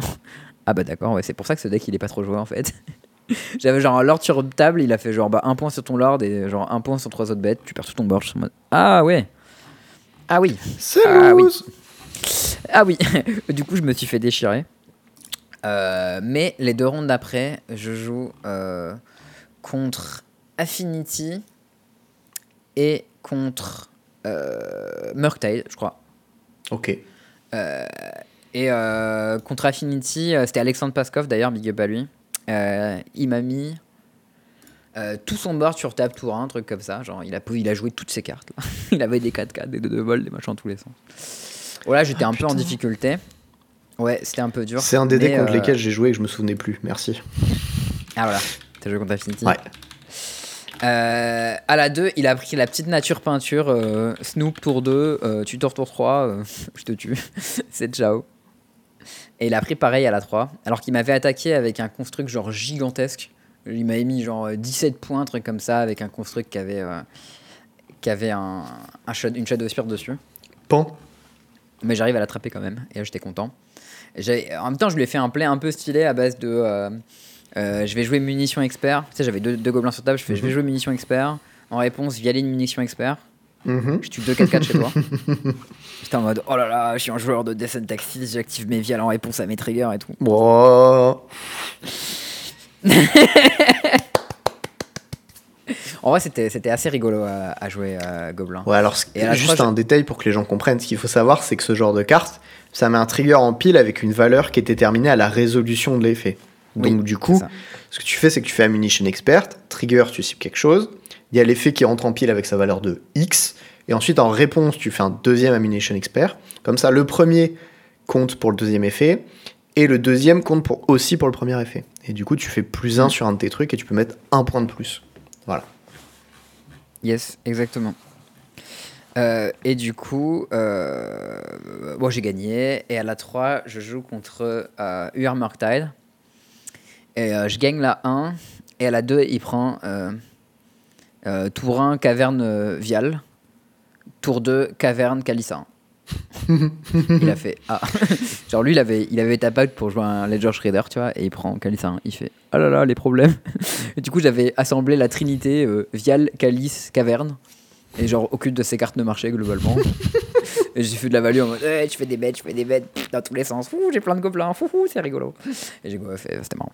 ah bah d'accord, ouais, c'est pour ça que ce deck il est pas trop joué en fait. J'avais genre un lord sur table, il a fait genre bah, un point sur ton lord et genre un point sur trois autres bêtes. Tu perds tout ton board. Je suis en mode Ah ouais. Ah oui. C'est Ah oui. Ah oui, du coup je me suis fait déchirer. Euh, mais les deux rondes d'après, je joue euh, contre Affinity et contre euh, Murktide, je crois. Ok. Et euh, contre Affinity, euh, c'était Alexandre Paskov d'ailleurs, big up à lui. Euh, il m'a mis euh, tout son board sur table tour 1, un truc comme ça. Genre, il a, il a joué toutes ses cartes. là. il avait des 4-4, des 2 vol, des machins dans tous les sens. Voilà, j'étais Ah, un peu en difficulté. Ouais, c'était un peu dur. C'est un des decks contre euh, lesquels j'ai joué et que je me souvenais plus. Merci. Ah voilà, t'as joué contre Affinity. Ouais. Euh, à la 2, il a pris la petite nature peinture, euh, Snoop tour 2, euh, tutor tour 3, euh, je te tue, c'est ciao. Et il a pris pareil à la 3, alors qu'il m'avait attaqué avec un construct genre gigantesque, Il m'avait mis genre euh, 17 points, un truc comme ça, avec un construct qui avait, euh, qui avait un, un shadow- une Shadow Spear dessus. Pan. Mais j'arrive à l'attraper quand même, et là j'étais content. En même temps, je lui ai fait un play un peu stylé à base de. Euh, euh, je vais jouer munitions expert. Tu sais, j'avais deux, deux gobelins sur table, je fais je vais Mhm. jouer munitions expert. En réponse, via les munitions expert. Mhm. Je tue 2 4 4 chez toi. J'étais en mode oh là là, je suis un joueur de Death and Taxis, j'active mes vials en réponse à mes triggers et tout. En vrai, c'était c'était assez rigolo à, à jouer à Gobelin. Ouais, alors, Et à juste un détail pour que les gens comprennent. Ce qu'il faut savoir, c'est que ce genre de carte, ça met un trigger en pile avec une valeur qui est déterminée à la résolution de l'effet. Oui, Donc, du coup, ce que tu fais, c'est que tu fais Ammunition Expert, trigger, tu cibles quelque chose. Il y a l'effet qui rentre en pile avec sa valeur de X. Et ensuite, en réponse, tu fais un deuxième Ammunition Expert. Comme ça, le premier compte pour le deuxième effet. Et le deuxième compte pour, aussi pour le premier effet. Et du coup, tu fais plus un Mm. sur un de tes trucs et tu peux mettre un point de plus. Voilà. Yes, exactement. Euh, et du coup, euh, bon, j'ai gagné. Et à la 3, je joue contre euh, Murktide. Et euh, je gagne la 1. Et à la 2, il prend euh, euh, tour 1, caverne euh, Vial. Tour 2, caverne Kalissa. il a fait Ah. Genre, lui, il avait, il avait tape out pour jouer un Ledger Shredder, tu vois. Et il prend Kalissa. Il fait Ah là là, les problèmes. Et du coup, j'avais assemblé la trinité euh, Vial, Calice, Caverne. Et genre, aucune de ces cartes ne marchait globalement. J'ai fait de la value en mode Eh, Je fais des bêtes, je fais des bêtes dans tous les sens. J'ai plein de gobelins. C'est rigolo. Et j'ai fait, c'était marrant.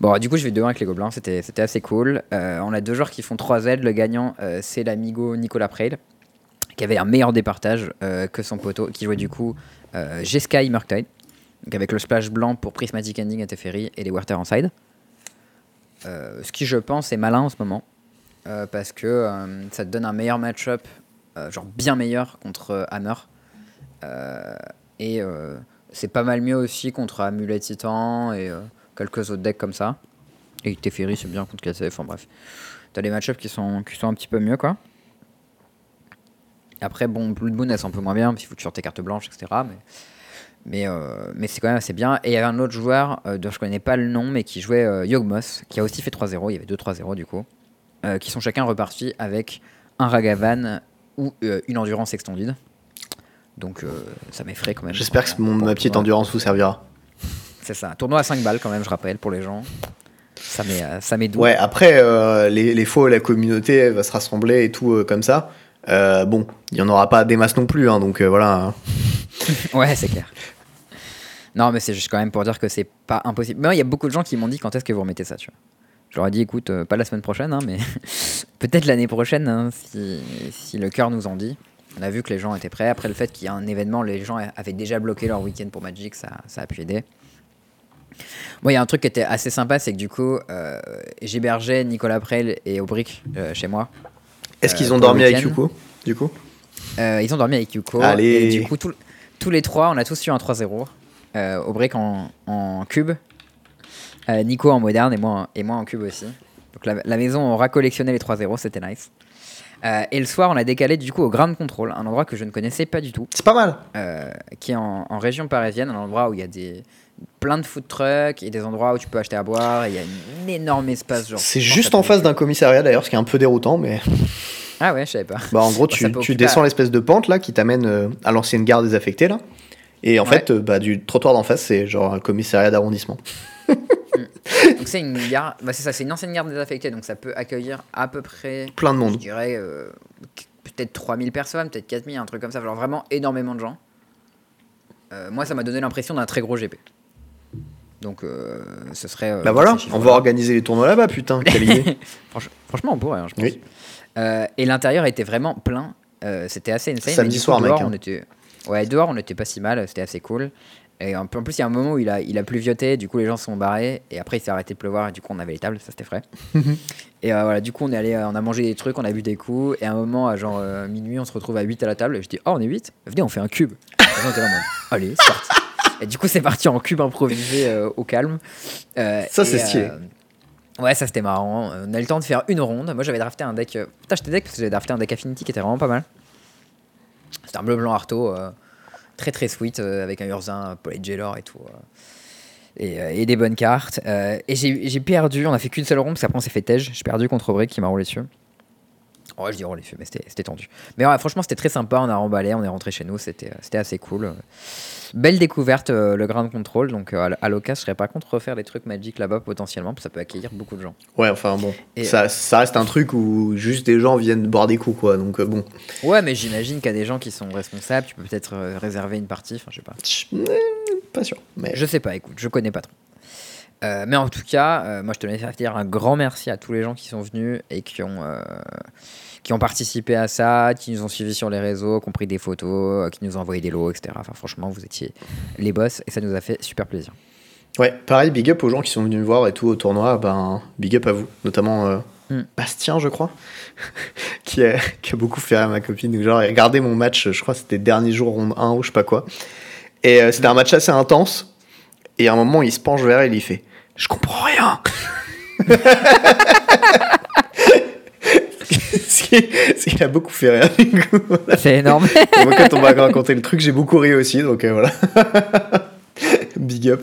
Bon, du coup, je vais 2-1 avec les gobelins. C'était, assez cool. Euh, on a deux joueurs qui font 3 Z. Le gagnant, euh, c'est l'amigo Nicolas Preil, qui avait un meilleur départage euh, que son poteau, qui jouait du coup G-Sky Murktide. Donc avec le splash blanc pour Prismatic Ending et Teferi et les Water en side. Ce qui, je pense, est malin en ce moment. parce que ça te donne un meilleur match-up, genre bien meilleur contre euh, Hammer. Euh, et euh, c'est pas mal mieux aussi contre Amulet Titan et euh, quelques autres decks comme ça. Et Teferi, c'est bien contre KCF, enfin bref. T'as des match-ups qui sont, qui sont un petit peu mieux, quoi. Après, bon, Blood Moon, elles sont un peu moins bien, parce qu'il faut que sortes tes cartes blanches, etc. Mais, mais, euh, mais c'est quand même assez bien. Et il y avait un autre joueur, euh, dont je connais pas le nom, mais qui jouait euh, Yogmoth, qui a aussi fait 3-0. Il y avait 2-3-0 du coup. euh, qui sont chacun repartis avec un Ragavan ou euh, une endurance extended. Donc euh, ça m'effraie quand même. J'espère que mon, ma petite endurance vous servira. C'est ça. Tournoi à 5 balles quand même, je rappelle, pour les gens. Ça met, euh, ça met doux. Ouais, après, euh, les, les faux, la communauté va se rassembler et tout comme ça. Bon, il n'y en aura pas des masses non plus, hein, donc voilà. Ouais, c'est clair. Non, mais c'est juste quand même pour dire que c'est pas impossible. Mais il y a beaucoup de gens qui m'ont dit quand est-ce que vous remettez ça, tu vois. Je leur ai dit, écoute, euh, pas la semaine prochaine, hein, mais peut-être l'année prochaine, hein, si, si le cœur nous en dit. On a vu que les gens étaient prêts. Après le fait qu'il y a un événement, les gens avaient déjà bloqué leur week-end pour Magic, ça, ça a pu aider. Moi, il y a un truc qui était assez sympa, c'est que du coup, euh, j'hébergeais Nicolas Prel et Aubric euh, chez moi. Est-ce qu'ils ont dormi avec. Yuko Du coup? Ils ont dormi avec Yuko. Allez. Et du coup, tout- tous les trois, on a tous eu un 3-0. Euh, Aubric en, en cube, euh, Nico en moderne et moi, en- et moi en cube aussi. Donc la, la maison aura collectionné les 3-0, c'était nice. Euh, et le soir, on a décalé du coup au Ground Control, un endroit que je ne connaissais pas du tout, C'est pas mal. euh, qui est en, en région parisienne, un endroit où il y a des, plein de food trucks et des endroits où tu peux acheter à boire. Il y a un énorme espace. genre, C'est juste en face d'un commissariat d'ailleurs, ce qui est un peu déroutant, mais Ah ouais, je savais pas. bah, en gros, ça tu, descends à- l'espèce de pente là qui t'amène euh, à l'ancienne gare désaffectée là. Et en Ouais. fait, bah, du trottoir d'en face, c'est genre un commissariat d'arrondissement. Donc c'est une gare, bah c'est ça, c'est une ancienne gare désaffectée, donc ça peut accueillir à peu près Plein de Je monde. dirais euh, peut-être 3000 personnes, peut-être 4000, un truc comme ça. Genre vraiment énormément de gens. Euh, moi, ça m'a donné l'impression d'un très gros GP. Donc, euh, ce serait. euh, Bah voilà, on va organiser les tournois là-bas, putain, quelle idée. Franch- franchement, on pourrait, hein, je pense. Oui. Et l'intérieur était vraiment plein. C'était assez insane. Samedi soir, mec, dehors, hein. On était... Ouais, dehors, on n'était pas si mal. C'était assez cool. Et en plus, il y a un moment où il a, il a pluvioté, du coup, les gens sont barrés. Et après, il s'est arrêté de pleuvoir, et du coup, on avait les tables, ça c'était frais. et euh, voilà, du coup, on est allé, euh, on a mangé des trucs, on a bu des coups. Et à un moment, à genre euh, minuit, on se retrouve à 8 à la table. Et je dis, oh, on est 8 Venez, on fait un cube. Et on était là allez, c'est parti. Et du coup, c'est parti en cube improvisé euh, au calme. Ça, c'est stylé. Ouais, ça c'était marrant. On a eu le temps de faire une ronde. Moi j'avais drafté un deck. Putain, j'étais deck parce que j'avais drafté un deck Affinity qui était vraiment pas mal. C'était un bleu blanc Arto, très très sweet, euh, avec un Urzin, Polite Jailor et tout. euh. Et, euh, et des bonnes cartes. Et j'ai j'ai perdu, on a fait qu'une seule ronde, parce qu'après on s'est fait tège. J'ai perdu contre Brick qui m'a roulé dessus. Ouais, je dis roulé dessus, mais c'était tendu. Mais ouais, franchement, c'était très sympa. On a remballé, on est rentré chez nous, c'était euh, assez cool. Belle découverte, euh, le Grand Control. Donc euh, à l'occasion, je serais pas contre refaire des trucs Magic là-bas potentiellement, parce que ça peut accueillir beaucoup de gens. Ouais, enfin bon. Et- Ça, ça reste un truc où juste des gens viennent boire des coups, quoi. Donc bon. Ouais, mais j'imagine qu'il y a des gens qui sont responsables. Tu peux peut-être réserver une partie, enfin, je sais pas. Pas sûr. Mais Je sais pas, écoute, je connais pas trop. Euh, mais en tout cas, euh, moi je tenais à dire un grand merci à tous les gens qui sont venus et qui ont, euh, qui ont participé à ça, qui nous ont suivis sur les réseaux, qui ont pris des photos, qui nous ont envoyé des lots, etc. Enfin, franchement, vous étiez les boss et ça nous a fait super plaisir. Ouais, pareil, big up aux gens qui sont venus me voir et tout au tournoi. Ben, big up à vous. Notamment Mm. Bastien, je crois, qui, a, qui a beaucoup fait rire ma copine. Genre, regardez mon match, je crois que c'était dernier jour, ronde 1 ou je sais pas quoi. Et c'était un match assez intense. Et à un moment, il se penche vers elle et il fait Je comprends rien Ce qui, ce qui a beaucoup fait rire. du coup, voilà. C'est énorme. Moi, quand on m'a raconté le truc, j'ai beaucoup ri aussi. Donc euh, voilà. big up.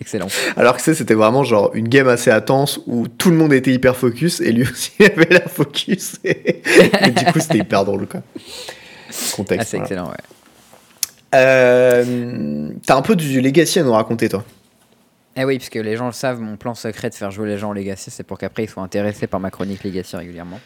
Excellent. Alors que ça, c'était vraiment genre une game assez intense où tout le monde était hyper focus et lui aussi avait l'air focus. Et, et du coup, c'était hyper drôle, quoi. Ah, Contexte. c'est voilà. excellent, ouais. Euh, T'as un peu du Legacy à nous raconter, toi? Eh oui, puisque les gens le savent, mon plan secret de faire jouer les gens en Legacy, c'est pour qu'après ils soient intéressés par ma chronique Legacy régulièrement.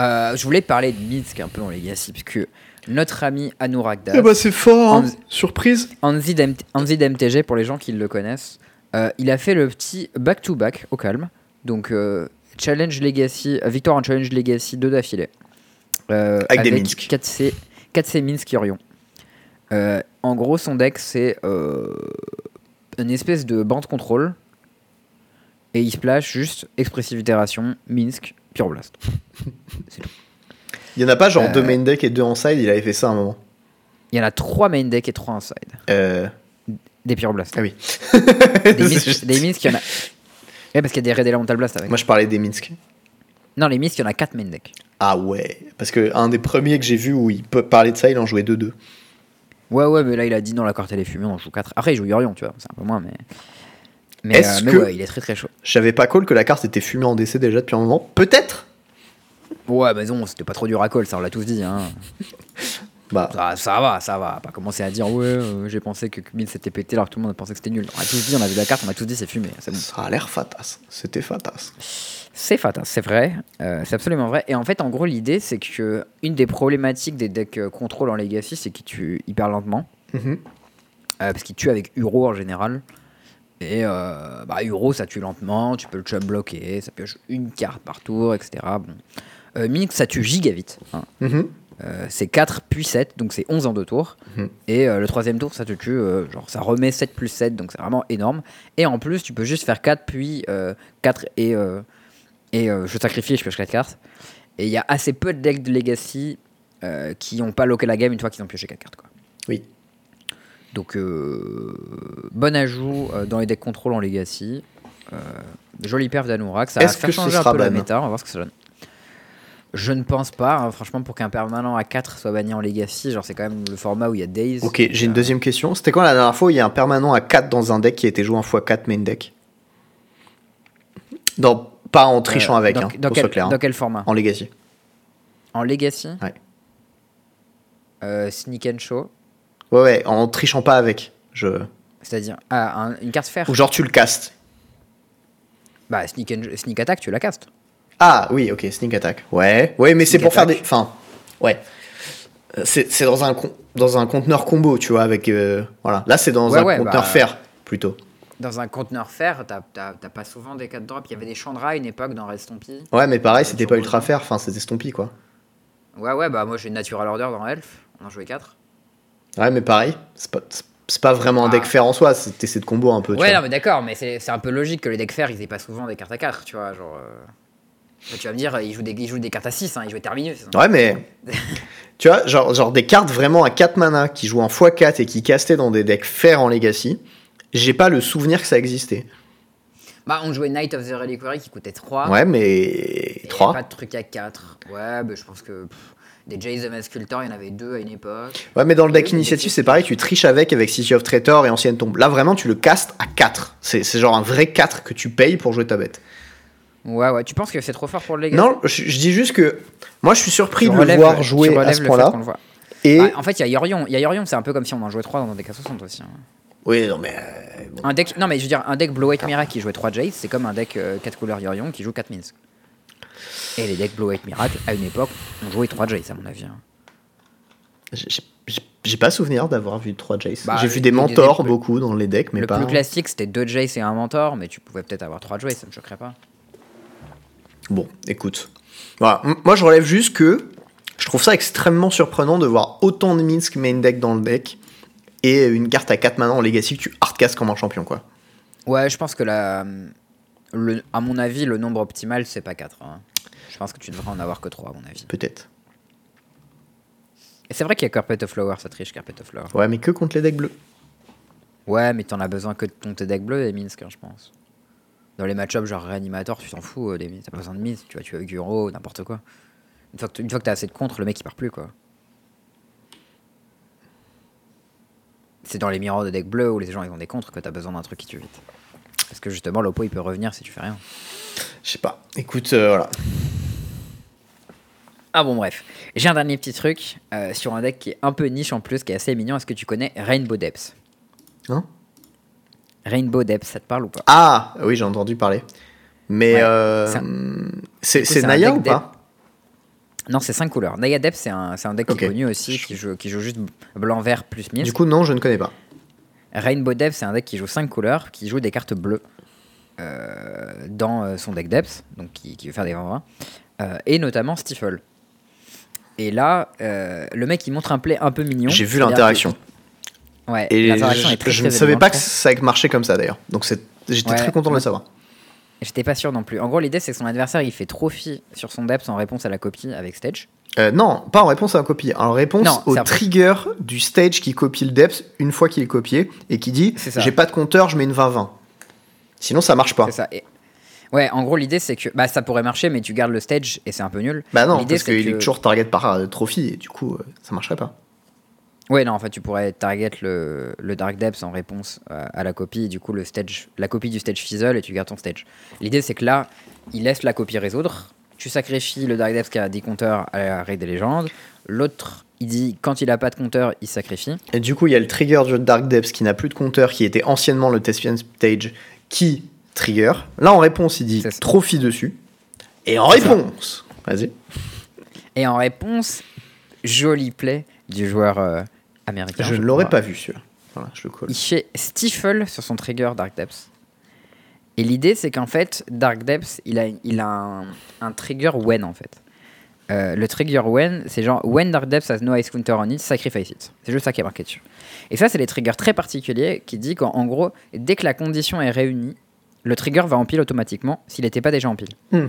Euh, je voulais parler de Minsk un peu en Legacy, puisque notre ami Anurag Das, Eh bah, c'est fort, hein. Surprise. Anzi d'M- Anzi d'MTG, pour les gens qui le connaissent, euh, il a fait le petit back-to-back au calme. Donc, euh, Challenge Legacy, euh, victoire en Challenge Legacy 2 d'affilée. Euh, Avec des Minsk. 4C, 4C Minsk Orion. Euh, en gros, son deck, c'est euh, une espèce de bande contrôle. Et il splash juste Expressive Itération, Minsk, Pure Blast. Il y en a pas genre Euh. deux main deck et deux en side, il avait fait ça à un moment. Il y en a 3 main deck et 3 inside. Euh... Des Pure Blast. Ah oui. Des Minsk, juste- des Minsk, il y en a. Ouais, parce qu'il y a des Red Elemental Blast avec. Moi, je parlais des Minsk. Non, les Minsk, il y en a 4 main deck. Ah ouais. Parce que un des premiers que j'ai vu où il peut parler de ça, il en jouait 2-2. Ouais, ouais, mais là, il a dit non, la carte elle est fumée, on joue 4. Après, il joue Yorion, tu vois, c'est un peu moins, mais. Mais, Est-ce euh, mais que- ouais, il est très très chaud. J'avais pas call que la carte était fumée en DC déjà depuis un moment? Peut-être? Ouais, mais non, c'était pas trop dur à call, ça, on l'a tous dit. Hein. Bah, Ça, ça va, ça va. Pas commencer à dire, ouais, euh, j'ai pensé que Kubin s'était pété alors que tout le monde pensait que c'était nul. On a tous dit, on a vu la carte, on a tous dit, c'est fumé. Bon. ça a l'air fatas. C'était fatas. C'est fatas, c'est vrai. Euh, c'est absolument vrai. Et en fait, en gros, l'idée, c'est que une des problématiques des decks euh, contrôle en Legacy, c'est qu'ils tuent hyper lentement. Mhm. Euh, parce qu'il tue avec Uro en général. Et bah, Uro, ça tue lentement, tu peux le chum bloquer, ça pioche une carte par tour, etc. Bon. Ça tue giga vite. hein. Mhm. Euh, c'est 4 puis 7, donc c'est 11 en deux tours. Mhm. Et euh, le troisième tour, ça te tue, euh, genre ça remet 7 plus 7, donc c'est vraiment énorme. Et en plus, tu peux juste faire 4 puis euh, 4 et, euh, et euh, je sacrifie et je pioche 4 cartes. Et il y a assez peu de decks de Legacy qui n'ont pas loqué la game une fois qu'ils ont pioché 4 cartes. Quoi. Oui. Donc, bon ajout dans les decks contrôle en Legacy. Jolie perf d'Anorak. Ça va faire changer un peu la méta. On va voir ce que ça donne. Je ne pense pas. hein, franchement, pour qu'un permanent à 4 soit banni en Legacy, genre c'est quand même le format où il y a Days. Ok, j'ai une Euh, deuxième question. C'était quand la dernière fois où il y a un permanent à 4 dans un deck qui a été joué en x4 main deck? Dans, Pas en trichant euh, avec, dans, hein, dans quel, clair. hein. dans quel format? En Legacy. En Legacy? Ouais. Euh, Sneak and Show. Ouais, ouais, en trichant pas avec. Je... C'est-à-dire ah, un- une carte fer. Ou genre tu le castes. Bah, sneak, and- sneak Attack, tu la castes. Ah oui, ok, sneak attack. Ouais, ouais, mais c'est pour faire des. Enfin, ouais. Euh, C'est dans un con- dans un conteneur combo, tu vois, avec euh, voilà. Là, c'est dans Ouais, un ouais, conteneur bah, fer plutôt. Dans un conteneur fer, t'as pas souvent des 4 drops. Il y avait des Chandra à une époque dans Red Stompy. Ouais, mais pareil, Ouais, c'était pas ultra fer. Enfin, c'était Stompy quoi. Ouais, ouais, bah moi j'ai une Natural Order dans Elf. On en jouait 4. Ouais, mais pareil, c'est pas c'est pas vraiment un Ah. deck fer en soi. C'était c'est de combo un peu. tu Ouais, vois. non, mais d'accord, mais c'est un peu logique que les decks fer ils aient pas souvent des cartes à 4, tu vois. Genre. euh, tu vas me dire, ils jouent des, ils jouent des cartes à 6, hein, ils jouent Terminus. Ouais, mais tu vois, genre, genre des cartes vraiment à 4 mana qui jouent en x4 et qui castaient dans des decks fer en Legacy. J'ai pas le souvenir que ça existait. Bah, on jouait Night of the Reliquary qui coûtait 3. Ouais, mais Et 3. Pas de truc à 4. Ouais, bah, je pense que. pff, Des Jays the Sculptor, il y en avait deux à une époque. Ouais, mais dans le deck initiative, c'est pareil, tu triches avec, avec City of Traitor et Ancienne Tombe. Là, vraiment, tu le castes à 4. C'est c'est genre un vrai 4 que tu payes pour jouer ta bête. Ouais, ouais. Tu penses que c'est trop fort pour le Legacy Non, je, je dis juste que moi, je suis surpris Tu de le voir jouer à ce le point-là. le. Et. Bah, en fait, il y a Yorion. Il y a Yorion, c'est un peu comme si on en jouait 3 dans un deck à 60 aussi. hein. Oui, non, mais. euh, bon. Un deck, non, mais je veux dire, un deck Blow 8 Miracle qui jouait 3 Jace, c'est comme un deck 4 couleurs Yorion qui joue 4 Minsk. Et les decks Blow 8 Miracle, à une époque, ont joué 3 Jace, à mon avis. hein. J'ai- pas souvenir d'avoir vu 3 Jace. Bah, J'ai vu des mentors beaucoup dans les decks, mais le pas. plus classique, c'était 2 Jace et un Mentor, mais tu pouvais peut-être avoir 3 Jace, ça me choquerait pas. Bon, écoute. Voilà. Moi, je relève juste que je trouve ça extrêmement surprenant de voir autant de Minsk main deck dans le deck et une carte à 4 maintenant en Legacy que tu hardcast comme un champion, quoi. Ouais, je pense que la, le, à mon avis, le nombre optimal, c'est pas 4. hein. Je pense que tu devrais en avoir que 3, à mon avis. Peut-être. Et c'est vrai qu'il y a Carpet of Flower, ça triche Carpet of Flower. Ouais, mais que contre les decks bleus. Ouais, mais t'en as besoin que de ton tes deck bleu et Minsk, hein, je pense. Dans les match-ups, genre réanimator, tu t'en fous euh, des. T'as pas besoin de Minsk, tu vas tuer avec Guro, n'importe quoi. Une fois que t- une fois que t'as assez de contre, le mec il part plus, quoi. C'est dans les miroirs de deck bleu où les gens ils ont des contres que t'as besoin d'un truc qui tue vite. Parce que justement, l'oppo il peut revenir si tu fais rien. Je sais pas. Écoute, euh, voilà. Ah bon, bref. J'ai un dernier petit truc euh, sur un deck qui est un peu niche en plus, qui est assez mignon. Est-ce que tu connais Rainbow Depths? Hein? Rainbow Depths, ça te parle ou pas? Ah, oui, j'ai entendu parler. Mais Ouais, euh, c'est Naya ou pas? Non, c'est 5 couleurs. Naya Depths, c'est un, un deck qui est connu aussi, qui joue, qui joue juste blanc-vert plus Minsk. Du coup, non, je ne connais pas. Rainbow Depths, c'est un deck qui joue 5 couleurs, qui joue des cartes bleues euh, dans euh, son deck Depths, donc qui, qui veut faire des 20-20, euh, et notamment Stifle. Et là, le mec il montre un play un peu mignon. J'ai vu l'interaction. Ouais, Et l'interaction je, est très je très ne savais pas que ça marchait comme ça d'ailleurs. Donc j'étais Ouais, très content de le savoir. J'étais pas sûr non plus. En gros, l'idée c'est que son adversaire il fait trophy sur son Depths en réponse à la copie avec Stage. Euh, non, pas en réponse à un copie, en réponse Non, au trigger du stage qui copie le depth une fois qu'il est copié et qui dit j'ai pas de compteur, je mets une 20-20. Sinon ça marche pas. C'est ça. Et- Ouais, en gros, l'idée c'est que bah, ça pourrait marcher, mais tu gardes le stage et c'est un peu nul. Bah non, parce qu'il que- est toujours target par euh, trophy et du coup euh, ça marcherait pas. Ouais, non, en fait, tu pourrais target le, le Dark Depths en réponse à, à la copie, et du coup, le stage, la copie du stage fizzle et tu gardes ton stage. L'idée, c'est que là, il laisse la copie résoudre, tu sacrifies le Dark Depths qui a 10 compteurs à la raid des légendes, l'autre, il dit quand il a pas de compteur, il sacrifie. Et du coup il y a le trigger du Dark Depths qui n'a plus de compteur, qui était anciennement le Thespian Stage, qui trigger. Là en réponse il dit trophy dessus. Et en réponse, vas-y. Et en réponse, joli play du joueur euh, américain. Je ne l'aurais pas vu celui-là. Voilà, je le colle. Il fait Stifle sur son trigger Dark Depths. Et l'idée, c'est qu'en fait, Dark Depths, il a, il a un, un trigger when en fait. Euh, le trigger when, c'est genre when Dark Depths has no ice counter on it, sacrifice it. C'est juste ça qui est marqué dessus. Et ça, c'est des triggers très particuliers qui dit qu'en en gros, dès que la condition est réunie, le trigger va en pile automatiquement s'il n'était pas déjà en pile. Hmm.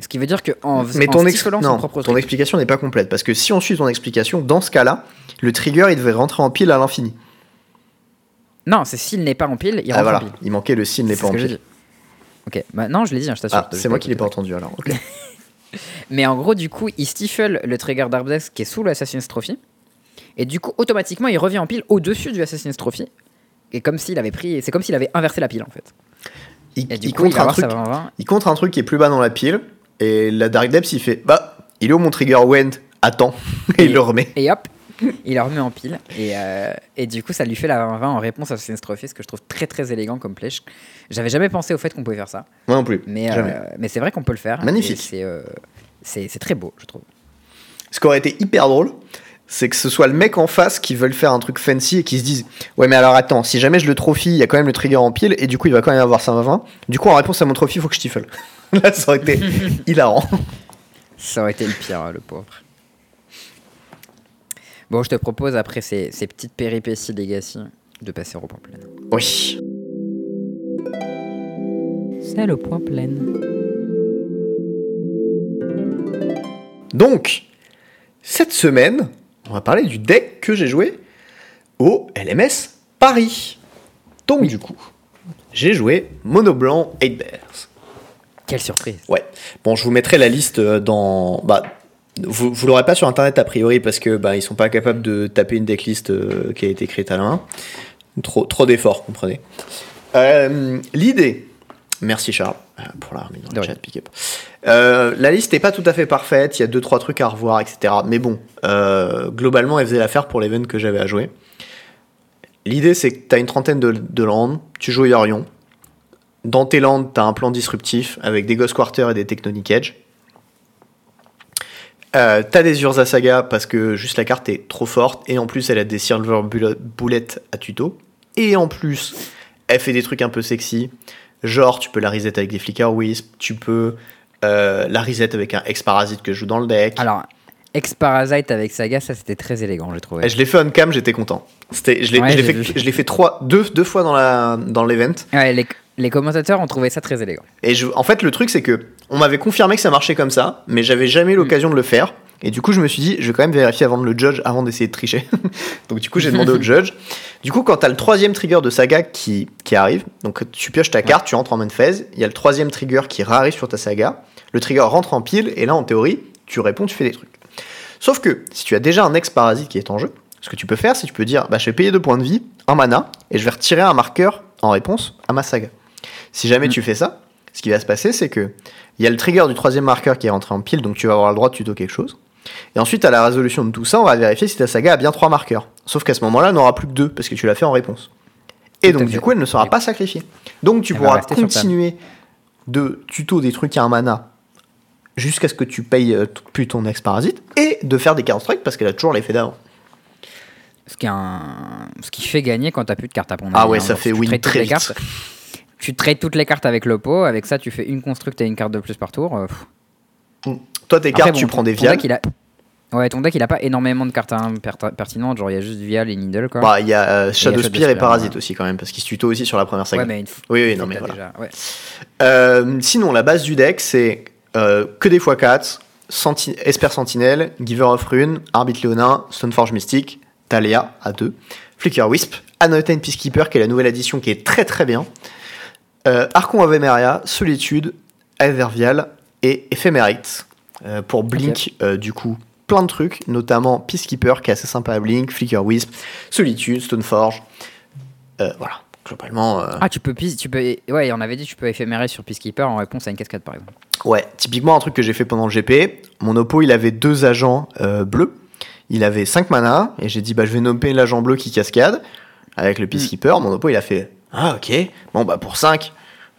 Ce qui veut dire qu'en Mais en ton, ex- son non, propre ton explication n'est pas complète. Parce que si on suit ton explication, dans ce cas-là, le trigger il devait rentrer en pile à l'infini. Non, c'est s'il n'est pas en pile, il Ah rentre voilà, en pile. il manquait le s'il n'est pas en que pile. Ok, bah non, je l'ai dit, hein, je t'assure. Ah, c'est moi qui l'ai pas entendu alors. Mais en gros, du coup, il stifle le trigger d'Arbdex qui est sous l'Assassin's Trophy. Et du coup, automatiquement, il revient en pile au-dessus du Assassin's Trophy. Et comme s'il avait pris. C'est comme s'il avait inversé la pile en fait. Il, il coup, un truc, sa 20-20. il contre un truc qui est plus bas dans la pile. Et la Dark Depths il fait Bah, il est où mon trigger Wend Attends. Et il le remet. Et hop, il la remet en pile. Et, euh, et du coup, ça lui fait la 20-20 en réponse à Assassin's Trophy, ce que je trouve très très élégant comme play. Je- J'avais jamais pensé au fait qu'on pouvait faire ça. Moi non plus. Mais, euh, mais c'est vrai qu'on peut le faire. Magnifique. C'est euh, très beau, je trouve. Ce qui aurait été hyper drôle, c'est que ce soit le mec en face qui veut le faire un truc fancy et qui se dise Ouais, mais alors attends, si jamais je le trophy, il y a quand même le trigger en pile et du coup il va quand même avoir ça 20. Du coup, en réponse à mon trophy, il faut que je tiffle. Là, ça aurait été hilarant. Ça aurait été le pire, hein, le pauvre. Bon, je te propose, après ces, ces petites péripéties Legacy, de passer au point plein. Oui. C'est le point plein. Donc, cette semaine, on va parler du deck que j'ai joué au LMS Paris. Donc, du coup, j'ai joué Mono Blanc 8 Bears. Quelle surprise. Ouais. Bon, je vous mettrai la liste euh, dans, bah, Vous, vous l'aurez pas sur internet a priori parce que bah, ils sont pas capables de taper une decklist euh, qui a été créée à la main. Trop, trop d'efforts, comprenez. Euh, L'idée, merci Charles euh, pour la remise dans le rien. chat, pick up. Euh, la liste n'est pas tout à fait parfaite, il y a deux trois trucs à revoir, etc. Mais bon, euh, globalement, elle faisait l'affaire pour l'event que j'avais à jouer. L'idée, c'est que tu as une trentaine de, de landes, tu joues Yorion. Dans tes landes, tu as un plan disruptif avec des Ghost Quarter et des Tectonic Edge. Euh, t'as des Urza Saga parce que juste la carte est trop forte et en plus elle a des Silver Bullet à tuto. Et en plus, elle fait des trucs un peu sexy. Genre, tu peux la reset avec des Flicker Wisp, tu peux euh, la reset avec un Ex-Parasite que je joue dans le deck. Alors, Ex-Parasite avec Saga, ça c'était très élégant, j'ai trouvé. Et je l'ai fait on cam, j'étais content. C'était, je l'ai, Ouais, je l'ai fait, vu. je l'ai fait trois, deux, deux fois dans la, dans l'event. Ouais, les, les commentateurs ont trouvé ça très élégant. Et je, en fait, le truc, c'est que on m'avait confirmé que ça marchait comme ça, mais j'avais jamais eu l'occasion de le faire. Et du coup, je me suis dit, je vais quand même vérifier avant de le judge, avant d'essayer de tricher. donc, du coup, j'ai demandé au judge. Du coup, quand tu as le troisième trigger de saga qui, qui arrive, donc tu pioches ta carte, tu rentres en main phase, il y a le troisième trigger qui arrive sur ta saga. Le trigger rentre en pile, et là, en théorie, tu réponds, tu fais des trucs. Sauf que si tu as déjà un ex-parasite qui est en jeu, ce que tu peux faire, c'est que tu peux dire, bah, je vais payer deux points de vie, un mana, et je vais retirer un marqueur en réponse à ma saga. Si jamais Mm. tu fais ça, ce qui va se passer, c'est que il y a le trigger du troisième marqueur qui est rentré en pile, donc tu vas avoir le droit de tuto quelque chose. Et ensuite, à la résolution de tout ça, on va vérifier si ta saga a bien trois marqueurs. Sauf qu'à ce moment-là, elle n'aura plus que deux, parce que tu l'as fait en réponse. Et Tout donc, du coup, elle ne sera pas sacrifiée. Donc, tu Elle pourras continuer de tuto des trucs à un mana jusqu'à ce que tu payes euh, plus ton ex-parasite et de faire des 40 strikes parce qu'elle a toujours l'effet d'avant. Ce qui, est un- ce qui fait gagner quand t'as plus de cartes à prendre. Ah ouais, Hein, ça fait win très vite. cartes, Tu trades toutes les cartes avec l'oppo, avec ça tu fais une construct et une carte de plus par tour. euh. Toi, tes cartes, bon, tu ton- prends des ton vials. deck, il a... Ouais, ton deck il a pas énormément de cartes hein, per- pertinentes, genre il y a juste Vial et Needle quoi. Bah, il y a euh, Shadow Spear et Parasite ouais. aussi, quand même, parce qu'il se tuto aussi sur la première saga. ouais, mais une Oui, oui, non, mais voilà. déjà- ouais. Euh, sinon, la base du deck, c'est euh, que des x4, Senti- Esper Sentinelle, Giver of Rune, Arbitre Léonin, Stoneforge Mystique, Talia à 2, Flicker Wisp, Anoten Peacekeeper, qui est la nouvelle édition qui est très très bien, euh, Archon Avemeria, Solitude, Aethervial et Ephemerite. Euh, pour Blink, euh, du coup, plein de trucs, notamment Peacekeeper qui est assez sympa à Blink, Flicker Wisp, Solitude, Stoneforge. Euh, voilà, globalement. euh, Ah, tu peux, tu peux, ouais, on avait dit tu peux éphémérer sur Peacekeeper en réponse à une cascade par exemple. Ouais, typiquement un truc que j'ai fait pendant le GP. Mon oppo, il avait deux agents euh, bleus. Il avait 5 mana. Et j'ai dit, bah, je vais nommer l'agent bleu qui cascade. Avec le Peacekeeper. Mon oppo, il a fait, ah, ok. Bon, bah, pour 5,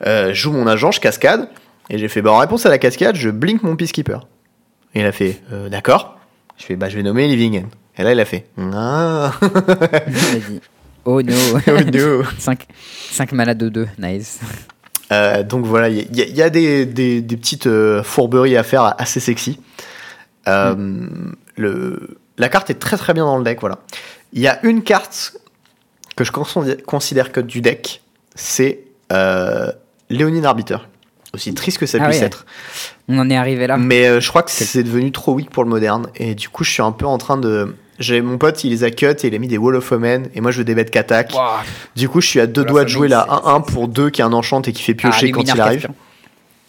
je joue mon agent, je cascade. Et j'ai fait, bah, en réponse à la cascade, je blink mon Peacekeeper. Et il a fait, euh, d'accord. Je fais, bah, je vais nommer Living End. Et là, il a fait, ah, oh no. oh no. 5, 5 mana de 2, nice. Euh, donc voilà, il y, a- il y a des, des- des petites euh, fourberies à faire assez sexy. Euh, le, la carte est très très bien dans le deck, voilà. Il y a une carte que je considère- considère que du deck, c'est euh, Léonine Arbiter. Aussi triste que ça Ah puisse ouais. être. On en est arrivé là. Mais euh, je crois que c'est devenu trop weak pour le moderne. Et du coup, je suis un peu en train de. J'ai mon pote, il les a cut et il a mis des Wall of Omen. Et moi, je veux des bêtes qu'attaque. Ouah. Du coup, je suis à deux Wall doigts de jouer la c'est- 1-1 pour 2 qui est un enchant et qui fait Ah, piocher quand Luminar il arrive. Caspian.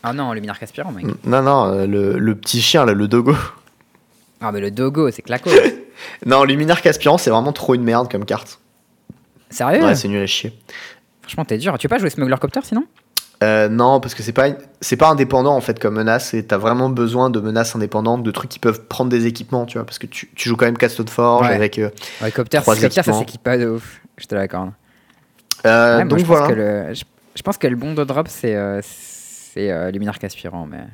Ah non, Luminar Caspian, mec. Non, non, euh, le, le petit chien, là, le dogo. Ah, mais le Dogo, c'est claco. Non, Luminar Caspiran, c'est vraiment trop une merde comme carte. Sérieux? Ouais, c'est nul à chier. Franchement, t'es dur. Tu veux pas jouer Smuggler Copter sinon? Euh, non, parce que c'est pas, c'est pas indépendant en fait comme menace, et t'as vraiment besoin de menaces indépendantes, de trucs qui peuvent prendre des équipements, tu vois, parce que tu, tu joues quand même Castone Forge Ouais. avec. euh, Ouais, Copter, Trois Copter ça s'équipe pas de ouf. Je te l'accorde. euh, Ouais, moi, donc je voilà. Pense que le, je, je pense que le bon de drop, c'est euh, c'est euh, Luminar Caspiran. Mais...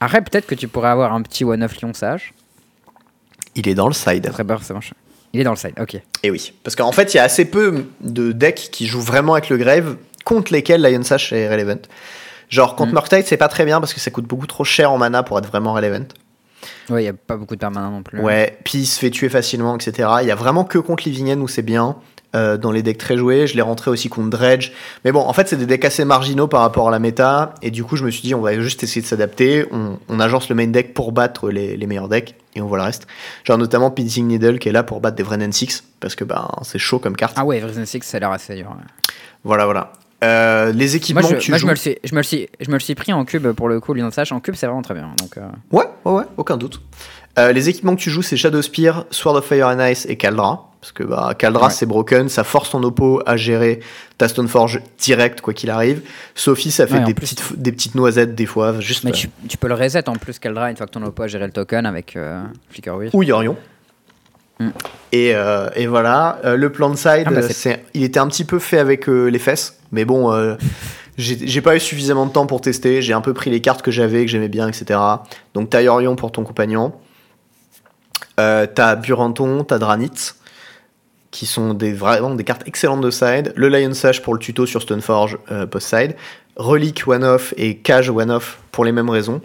Après, peut-être que tu pourrais avoir un petit one-off Lion Sage. Il est dans le side. Très bien, c'est. Il est dans le side, ok. Et oui, parce qu'en fait, il y a assez peu de decks qui jouent vraiment avec le Grave, contre lesquels Lion Sash est relevant. Genre, contre Mm. Murktide, c'est pas très bien parce que ça coûte beaucoup trop cher en mana pour être vraiment relevant. Ouais, il y a pas beaucoup de permanents non plus. Ouais, puis il se fait tuer facilement, etc. Il y a vraiment que contre Living End où c'est bien. euh, dans les decks très joués, je l'ai rentré aussi contre Dredge. Mais bon, en fait, c'est des decks assez marginaux par rapport à la méta. Et du coup, je me suis dit, on va juste essayer de s'adapter. On, on agence le main deck pour battre les, les meilleurs decks. Et on voit le reste. Genre notamment Pinsing Needle qui est là pour battre des Vrennen 6. Parce que bah, c'est chaud comme carte. Ah ouais, Vrisen 6, ça a l'air assez dur. ouais. Voilà, voilà. Euh, les équipements Moi, je, que tu moi, je joues. me le suis, je me le suis, je me le suis pris en cube pour le coup. Sash en cube, c'est vraiment très bien. Donc, euh, Ouais, ouais, ouais, aucun doute. Euh, les équipements que tu joues, c'est Shadow Spear, Sword of Fire and Ice et Caldra. Parce que bah, Caldra, Ouais. c'est broken, ça force ton oppo à gérer ta Stoneforge direct, quoi qu'il arrive. Sophie, ça fait Ouais, des, plus- petites, des petites noisettes des fois. Juste, mais euh, tu, tu peux le reset en plus Caldra une fois que ton oppo a géré le token avec euh, Flicker Wheel. ou Yorion. Mm. Et, euh, et voilà, Euh, le plan de side, Ah bah, c'est- il était un petit peu fait avec euh, les fesses, mais bon, j'ai j'ai pas eu suffisamment de temps pour tester. J'ai un peu pris les cartes que j'avais, que j'aimais bien, etc. Donc t'as Yorion pour ton compagnon, t'as Buranton, t'as Dranit, qui sont des, vraiment des cartes excellentes de side. Le Lion Sash pour le tuto sur Stoneforge euh, post-side. Relic one-off et Cage one-off pour les mêmes raisons.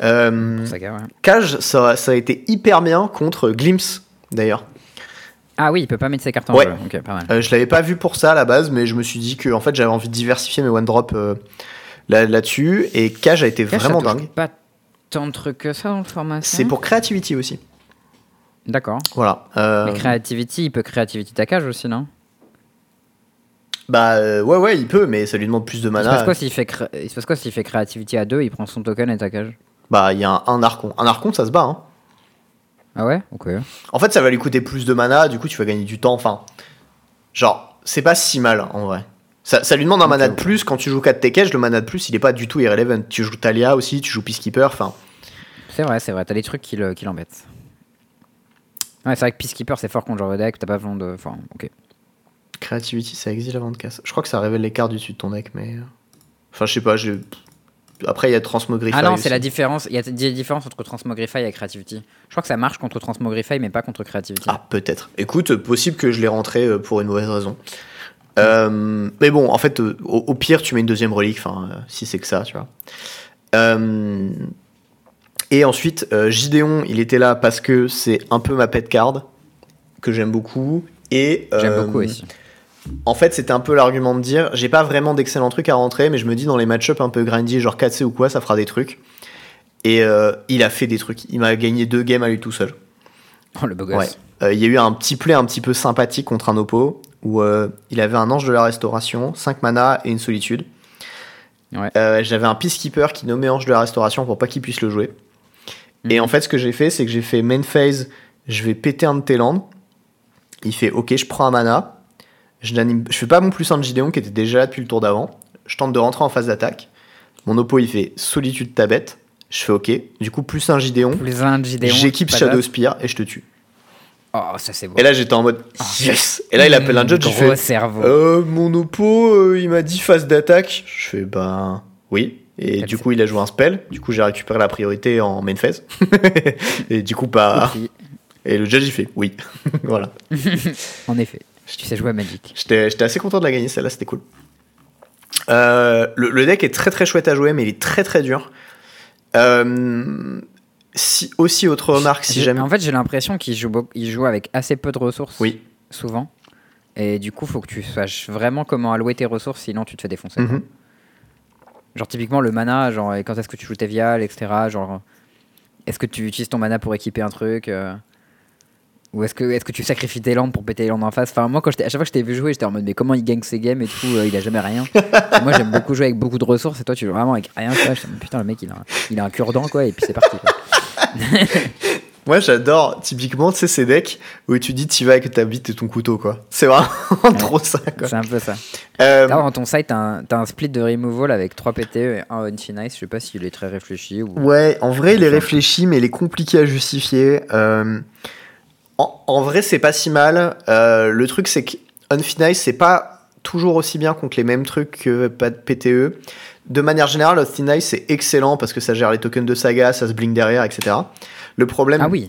Saga, ouais. Cage, ça, ça a été hyper bien contre Glimpse, d'ailleurs. Ah oui, il peut pas mettre ses cartes en Ouais. jeu. Ok, pas mal. Euh, je l'avais pas vu pour ça à la base, mais je me suis dit que en fait, j'avais envie de diversifier mes one-drop euh, là- là-dessus. et Cage a été Cash, vraiment ça dingue. Pas tant de trucs que ça dans le format. C'est pour Creativity aussi. D'accord. Voilà. Euh, Mais Creativity, il peut Creativity ta cage aussi, non? Bah euh, ouais, ouais, il peut, mais ça lui demande plus de Il se passe mana. quoi s'il fait, cré- il se passe quoi s'il fait Creativity à 2, il prend son token et ta cage? Bah, il y a un, un Archon. Un Archon, ça se bat. Hein. Ah ouais? Ok. En fait, ça va lui coûter plus de mana, du coup, tu vas gagner du temps. Enfin, genre, c'est pas si mal en vrai. Ça, ça lui demande un mana de plus. Quand tu joues 4 Tekage, le mana de plus, il est pas du tout irrelevant. Tu joues Talia aussi, tu joues Peacekeeper. Enfin, C'est vrai, c'est vrai, t'as des trucs qui le- qui l'embêtent. Ouais, c'est vrai que Peacekeeper c'est fort contre genre de deck, t'as pas besoin de. Enfin, ok. Creativity, ça exile avant de casse. Je crois que ça révèle les cartes du dessus de ton deck, mais. euh, Enfin, je sais pas. j'ai- Après, il y a Transmogrify. Ah non, c'est la différence. Il y a des différences entre Transmogrify et Creativity. Je crois que ça marche contre Transmogrify, mais pas contre Creativity. Ah, peut-être. Écoute, possible que je l'ai rentré euh, pour une mauvaise raison. Euh, mais bon, en fait, euh, au, au pire, tu mets une deuxième relique, enfin, euh, si c'est que ça, tu vois. Euh, et ensuite, Gideon, il était là parce que c'est un peu ma pet card, que j'aime beaucoup. Et, J'aime beaucoup aussi. En fait, c'était un peu l'argument de dire j'ai pas vraiment d'excellents trucs à rentrer, mais je me dis dans les match-up un peu grindy, genre 4C ou quoi, ça fera des trucs. Et euh, il a fait des trucs. Il m'a gagné deux games à lui tout seul. Oh, le beau Ouais. Euh, il y a eu un petit play un petit peu sympathique contre un oppo où euh, il avait un ange de la restauration, 5 mana et une solitude. Ouais. J'avais un peacekeeper qui nommait ange de la restauration pour pas qu'il puisse le jouer. Et Mhm. en fait, ce que j'ai fait, c'est que j'ai fait main phase, je vais péter un de tes landes. Il fait ok, je prends un mana. Je, n'anime- je fais pas mon plus un de Gideon qui était déjà là depuis le tour d'avant. Je tente de rentrer en phase d'attaque. Mon oppo il fait solitude ta bête. Je fais ok. Du coup, plus un Gideon. Plus un de Gideon. J'équipe pas Shadow. Spear et je te tue. Oh, ça c'est beau. Et là, j'étais en mode yes. Et là, il appelle un judge. Gros fait cerveau. euh, mon oppo, euh, il m'a dit phase d'attaque. Je fais ben oui. Et du coup, il a joué un spell. Du coup, j'ai récupéré la priorité en main phase. et du coup, pas. Compris. Et le judge, il fait oui. voilà. En effet. Tu sais jouer à Magic. J'étais assez content de la gagner, celle-là, c'était cool. Euh, le, le deck est très très chouette à jouer, mais il est très très dur. Euh, si, aussi, autre remarque, si jamais. En fait, j'ai l'impression qu'il joue, beaucoup- il joue avec assez peu de ressources. Oui. Souvent. Et du coup, faut que tu saches vraiment comment allouer tes ressources, sinon tu te fais défoncer. Mhm. Genre, typiquement, le mana, genre, et quand est-ce que tu joues tes vials, etc. Genre, est-ce que tu utilises ton mana pour équiper un truc euh, Ou est-ce que, est que tu sacrifies tes landes pour péter les landes en face? Enfin, moi, quand à chaque fois que je t'ai vu jouer, j'étais en mode, mais comment il gagne ses games et tout euh, Il a jamais rien. Et moi, j'aime beaucoup jouer avec beaucoup de ressources, et toi, tu joues vraiment avec rien. Quoi. Je Putain, le mec, il a, un- il a un cure-dent, quoi, et puis c'est parti. Moi, j'adore typiquement, tu sais, ces decks où tu dis tu vas avec ta bite et ton couteau, quoi. C'est vraiment trop ça, quoi. C'est un peu ça. Euh, Là, dans ton site, t'as un, un split de removal avec 3 PT et 1 Unfinize. Je sais pas s'il est très réfléchi ou. Ouais, en vrai, il est réfléchi, mais il est compliqué à justifier. Euh, en, en vrai, c'est pas si mal. Euh, le truc, c'est que Unfinize, c'est pas toujours aussi bien contre les mêmes trucs que PTE. De manière générale, Unfinize, c'est excellent parce que ça gère les tokens de saga, ça se blink derrière, etc. Le problème. Ah oui.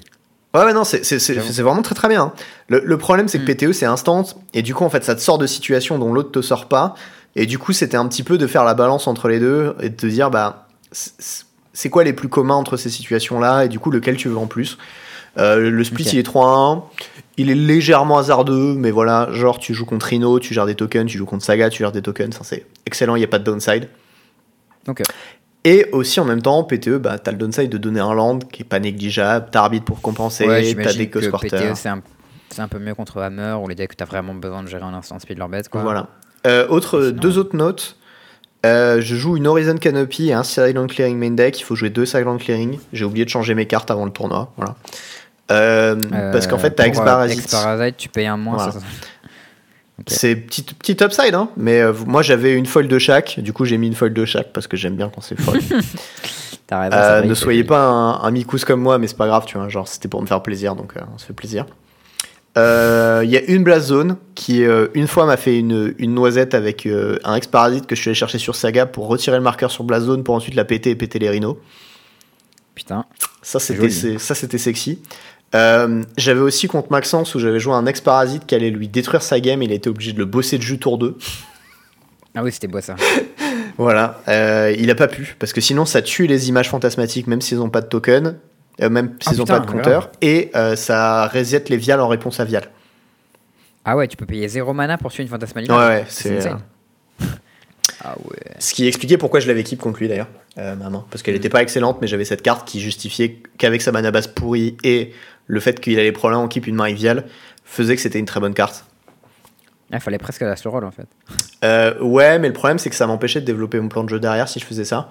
Ouais, ouais, non, c'est vraiment très très bien. hein. Le, le problème, c'est que Mm. PTE, c'est instant, et du coup, en fait, ça te sort de situations dont l'autre te sort pas. Et du coup, c'était un petit peu de faire la balance entre les deux et de te dire, bah, c'est c'est quoi les plus communs entre ces situations-là, et du coup, lequel tu veux en plus. Euh, le split, il est 3-1. Il est légèrement hasardeux, mais voilà, genre, tu joues contre Rhino, tu gères des tokens, tu joues contre Saga, tu gères des tokens. Enfin, c'est excellent, il n'y a pas de downside. Euh, Et aussi en même temps, PTE, bah, t'as le downside de donner un land qui est pas négligeable, t'as arbitre pour compenser, ouais, t'as des que. PTE, c'est un, peu mieux contre Hammer ou les decks que t'as vraiment besoin de gérer un instant speed leur bête. Quoi. Voilà. Euh, autre, Sinon- deux autres notes. Euh, je joue une Horizon Canopy et un Silent Clearing main deck. Il faut jouer deux Silent Clearing. J'ai oublié de changer mes cartes avant le tournoi. Voilà. Euh, parce qu'en fait, t'as euh, Ex-Parasite. Ex-Parasite, tu payes un moins. Voilà. ça- Ok. C'est petit, petit upside, hein. Mais euh, moi, j'avais une folle de chaque. Du coup, j'ai mis une folle de chaque parce que j'aime bien quand c'est folle. T'as raison. Euh, ne soyez pas un, un micous comme moi, mais c'est pas grave, tu vois. Genre, c'était pour me faire plaisir, donc euh, on se fait plaisir. Euh, Il y a une blast zone qui, euh, une fois, m'a fait une, une noisette avec euh, un ex-parasite que je suis allé chercher sur Saga pour retirer le marqueur sur blast zone pour ensuite la péter et péter les rhinos. Putain. C'était ça, c'était sexy. Euh, j'avais aussi contre Maxence où j'avais joué un ex-parasite qui allait lui détruire sa game. Il a été obligé de le bosser de jus tour 2. Ah oui, c'était beau ça. Voilà, euh, il a pas pu, parce que sinon ça tue les images fantasmatiques, même s'ils n'ont pas de token, euh, même Ah, s'ils n'ont putain, pas de compteur, et ça reset les vials en réponse à vial. Ah ouais, tu peux payer 0 mana pour tuer une fantasmalique. Ouais, ouais, c'est. Ah ouais. Ce qui expliquait pourquoi je l'avais keep contre lui d'ailleurs, euh, ma main. Parce qu'elle Mm. n'était pas excellente, mais j'avais cette carte qui justifiait qu'avec sa mana base pourrie et le fait qu'il allait probablement en keep une main vial, faisait que c'était une très bonne carte. Il fallait presque la slow roll en fait. Euh, ouais, mais le problème c'est que ça m'empêchait de développer mon plan de jeu derrière si je faisais ça.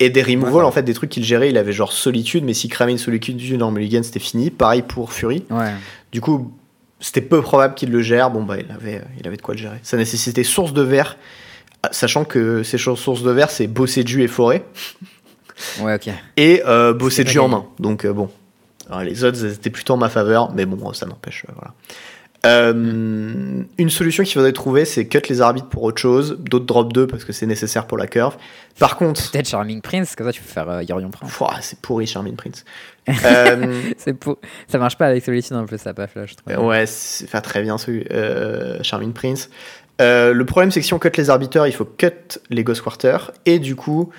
Et des removals, Ouais, ouais. en fait, des trucs qu'il gérait, il avait genre solitude, mais s'il cramait une solitude en mulligan, c'était fini. Pareil pour Fury. Ouais. Du coup, c'était peu probable qu'il le gère. Bon, bah, il avait, il avait de quoi le gérer. Ça nécessitait source de verre, sachant que ces sources de verre, c'est bosser de jus et forêt, Ouais, ok. et euh, bosser de jus en main. Donc, euh, bon. Alors, les elles étaient plutôt en ma faveur, mais bon, ça n'empêche. euh, voilà. Euh, une solution qu'il faudrait trouver, c'est cut les arbitres pour autre chose, d'autres drop 2 parce que c'est nécessaire pour la curve. Par contre, Peut-être Charming Prince, comme ça tu peux faire euh, Yorion Prince. C'est pourri, Charming Prince. Euh, C'est pour... Ça marche pas avec Solitude en plus, ça pas flash. Ouais, c'est enfin, très bien celui Charming Prince. Le problème, c'est que si on cut les arbiteurs, il faut cut les Ghost Quarter, et du coup,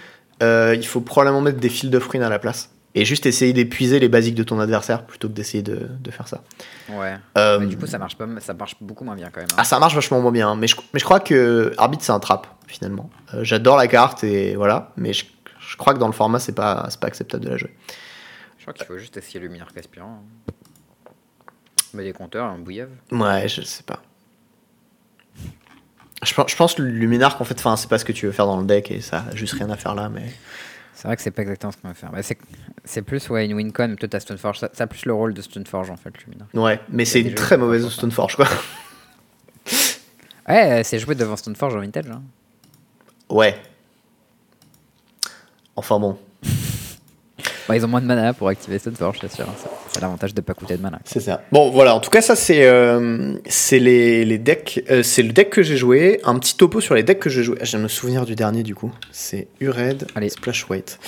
il faut probablement mettre des fils de fruits à la place. Et juste essayer d'épuiser les basiques de ton adversaire plutôt que d'essayer de, de faire ça. Ouais. Euh, Mais du coup, ça marche, pas, ça marche beaucoup moins bien quand même. hein. ah, ça marche vachement moins bien, hein. mais je, mais je crois que Arbitre, c'est un trap, finalement. Euh, J'adore la carte, et voilà, mais je, je crois que dans le format, c'est pas, pas acceptable de la jouer. Je crois qu'il faut juste essayer le mineur Caspiran. Mais des compteurs, un bouillave. Ouais, je sais pas. Je pense, que le Luminarch, en fait, enfin, c'est pas ce que tu veux faire dans le deck et ça a juste rien à faire là, mais. C'est vrai que c'est pas exactement ce qu'on va faire. Bah, c'est- plus ouais, une Wincon, peut-être à Stoneforge. Ça, ça a plus le rôle de Stoneforge en fait, le mineur. Ouais, mais c'est une très mauvaise Stoneforge, quoi. Ouais, euh, c'est joué devant Stoneforge en vintage. Hein. Ouais. Enfin bon, Bah, ils ont moins de mana pour activer Stoneforge, c'est sûr. C'est- l'avantage de pas coûter de mana. c'est ça. Bon, voilà, en tout cas, ça, c'est euh, les, les decks. euh, c'est le deck que j'ai joué. Un petit topo sur les decks que j'ai joué. Ah, Je viens de me souvenir du dernier, du coup. C'est Ured, Allez. Splash Weight.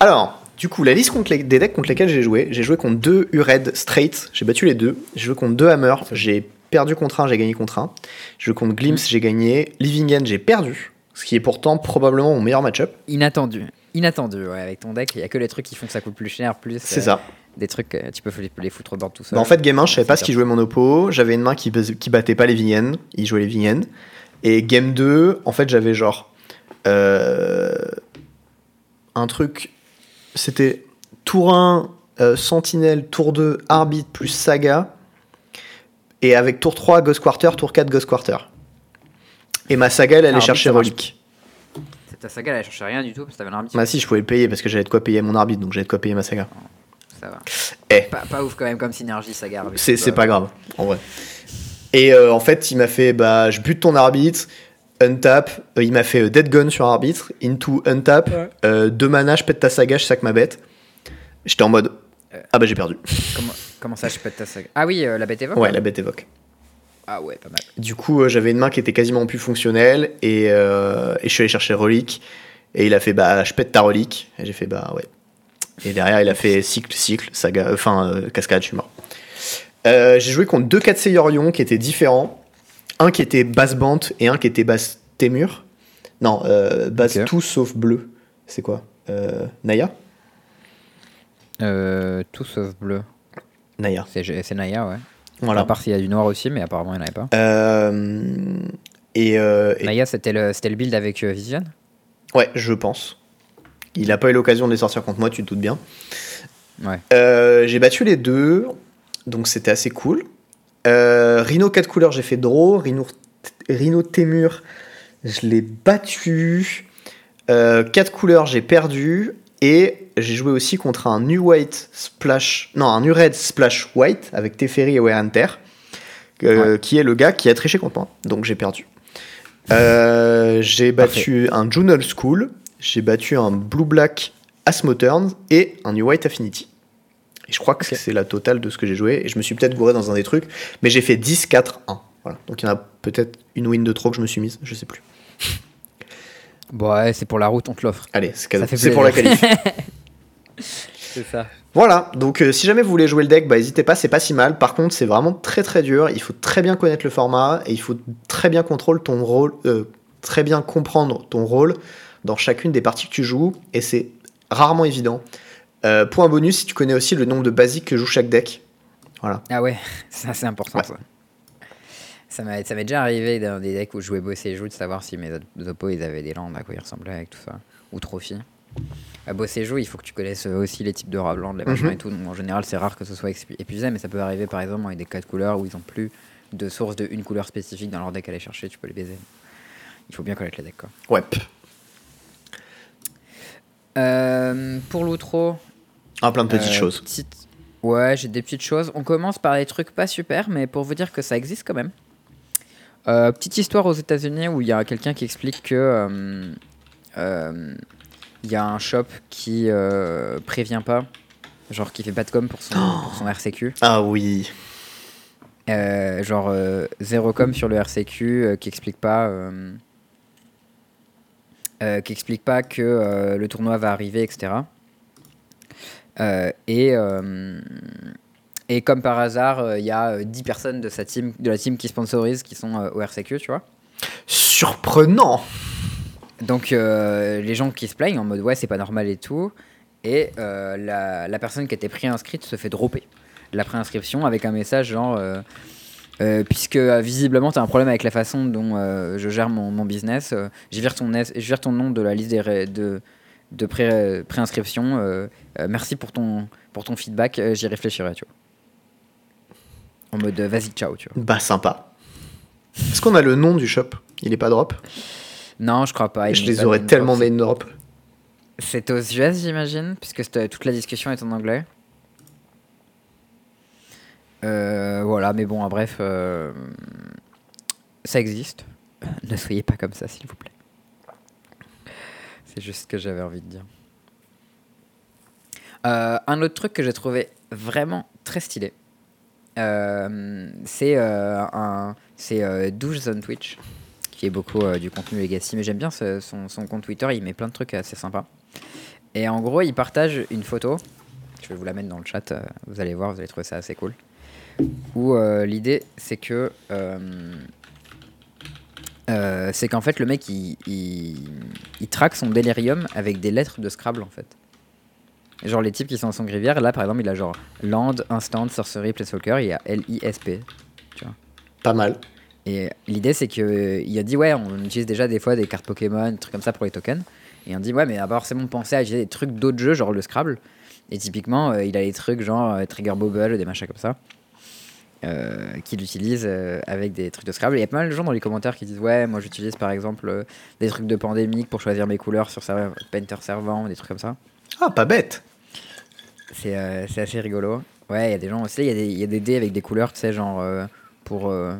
Alors, du coup, la liste contre les- des decks contre lesquels j'ai joué, j'ai joué contre deux Ured straight. J'ai battu les deux. J'ai joué contre deux Hammer. J'ai perdu contre un, j'ai gagné contre un. J'ai joué contre Glimpse, j'ai gagné. Living End, j'ai perdu. Ce qui est pourtant probablement mon meilleur match-up. Inattendu. Inattendu, ouais. Avec ton deck, il y a que les trucs qui font que ça coûte plus cher, plus. C'est euh, ça. Des trucs, euh, tu peux les, les foutre bord tout seul. Bah, en fait, game 1, je savais pas ce C'est qui jouait mon oppo. J'avais une main qui, qui battait pas les VN. Il jouait les VN. Et game 2, en fait, j'avais genre. euh, un truc. C'était tour 1, euh, Sentinelle, tour 2, Arbitre plus Saga. Et avec tour 3, Ghost Quarter, tour 4, Ghost Quarter. Et ma Saga, elle allait chercher ça Relique. Ta saga, elle a cherché rien du tout parce que t'avais un arbitre. Bah si, je pouvais le payer parce que j'avais de quoi payer mon arbitre, donc j'avais de quoi payer ma Saga. Ça va. Eh. Pas, pas ouf quand même comme synergie, saga. C'est c'est pas grave, en vrai. Et euh, en fait, il m'a fait bah, je bute ton arbitre, untap. Euh, il m'a fait euh, dead gun sur arbitre, into untap. Ouais. Euh, deux mana, je pète ta saga, je sac ma bête. J'étais en mode Euh. ah bah j'ai perdu. Comment, comment ça, je pète ta saga? Ah oui, euh, la bête évoque Ouais, la bête évoque. Ah ouais, pas mal. Du coup, euh, j'avais une main qui était quasiment plus fonctionnelle et, euh, et je suis allé chercher relique. Et il a fait bah je pète ta relique. Et j'ai fait bah ouais. Et derrière, il a fait cycle, cycle, saga, euh, enfin euh, cascade, je suis mort. Euh, j'ai joué contre deux 4 Yorion qui étaient différents. Un qui était basse bante et un qui était basse témur. Non, euh, basse tout sauf bleu. C'est quoi? Euh, Naya? Euh, tout sauf bleu. Naya. C'est c'est Naya, ouais. Voilà. À part s'il y a du noir aussi, mais apparemment il n'y en avait pas. Euh, et, euh, et- Naya, c'était le, c'était le build avec euh, Vision? Ouais, je pense. Il a pas eu l'occasion de les sortir contre moi, tu te doutes bien. Ouais. Euh, j'ai battu les deux, donc c'était assez cool. Rhino 4 couleurs, j'ai fait draw. Rhino, Rhino Temur, je l'ai battu. 4 couleurs, j'ai perdu. Et j'ai joué aussi contre un New White Splash, non, un New Red Splash White avec Teferi et Wear Tear, euh, qui est le gars qui a triché contre moi. Donc j'ai perdu. Euh, j'ai battu un Jungle School, j'ai battu un Blue Black Asmoturn et un New White Affinity. Et je crois que c'est la totale de ce que j'ai joué. Et je me suis peut-être gouré dans un des trucs, mais j'ai fait 10-4-1. Voilà. Donc il y en a peut-être une win de trop que je me suis mise, je sais plus. Bon, ouais, c'est pour la route, on te l'offre. Allez, c'est pour la qualif. c'est ça. Voilà, donc euh, si jamais vous voulez jouer le deck, bah n'hésitez pas, c'est pas si mal. Par contre, c'est vraiment très très dur. Il faut très bien connaître le format et il faut très bien contrôler ton rôle, euh, très bien comprendre ton rôle dans chacune des parties que tu joues et c'est rarement évident. Euh, point bonus, si tu connais aussi le nombre de basiques que joue chaque deck. Voilà. Ah ouais, ça c'est important ça. Ça m'est déjà arrivé dans des decks où je jouais bosser et joue de savoir si mes oppos ils avaient des landes, à quoi ils ressemblaient avec tout ça. Ou trophy. À bosser et joue, il faut que tu connaisses aussi les types de rablands, les machins mhm. et tout. en général, c'est rare que ce soit épuisé, mais ça peut arriver par exemple avec des 4 couleurs où ils ont plus de source de une couleur spécifique dans leur deck à aller chercher, tu peux les baiser. Il faut bien connaître les decks quoi. Ouais. Euh, pour l'outro. Ah, plein de petites euh, choses. Ouais, j'ai des petites choses. On commence par des trucs pas super, mais pour vous dire que ça existe quand même. Euh, petite histoire aux États-Unis où il y a quelqu'un qui explique que euh, euh, il y a un shop qui prévient pas, genre qui fait pas de com pour son, pour son RCQ. Ah oui. genre zéro com sur le RCQ qui explique pas. qui explique pas que le tournoi va arriver, etc. et et comme par hasard, euh, il y a 10 euh, personnes de, sa team, de la team qui sponsorisent qui sont euh, au RCQ, tu vois. Surprenant Donc les gens qui se plaignent en mode ouais, c'est pas normal et tout. Et la, la, personne qui était préinscrite se fait dropper la préinscription avec un message genre. puisque visiblement tu as un problème avec la façon dont je gère mon, mon business, je vire, ton, je ton nom de la liste des, de, de pré, préinscription. merci pour ton, pour ton feedback, j'y réfléchirai. Tu vois. En mode euh, vas-y, ciao, tu vois. Bah, sympa. Est-ce qu'on a le nom du shop? Il est pas drop? Non, je crois pas. je les aurais tellement main drop. C'est aux US, j'imagine, puisque toute la discussion est en anglais. Euh, voilà, mais bon, bref, euh, ça existe. ne soyez pas comme ça, s'il vous plaît. C'est juste ce que j'avais envie de dire. un autre truc que j'ai trouvé vraiment très stylé, euh, c'est euh, un c'est euh, Douche Zone Twitch qui est beaucoup du contenu Legacy, mais j'aime bien son, son, compte Twitter, il met plein de trucs assez sympas. Et en gros, il partage une photo, je vais vous la mettre dans le chat, vous allez voir, vous allez trouver ça assez cool. Où l'idée, c'est que. c'est qu'en fait, le mec, il, il, il traque son Delirium avec des lettres de Scrabble, en fait. Genre les types qui sont en son rivière, là par exemple, il a genre Land, Instant, Sorcery, Planeswalker, il y a L-I-S-P. Tu vois. Pas mal. Et l'idée c'est qu'il euh, a dit ouais, on utilise déjà des fois des cartes Pokémon, des trucs comme ça pour les tokens. Et on dit ouais, mais à forcément penser à utiliser des trucs d'autres jeux, genre le Scrabble. Et typiquement, euh, il a des trucs genre euh, Trigger Bubble, des machins comme ça. qu'il utilise avec des trucs de Scrabble. Il y a pas mal de gens dans les commentaires qui disent Ouais, moi j'utilise par exemple des trucs de pandémique pour choisir mes couleurs sur Painter Servant, des trucs comme ça. Ah, pas bête euh, c'est assez rigolo. Ouais, il y a des gens aussi, il y, y, a des dés avec des couleurs, tu sais, genre euh, pour euh,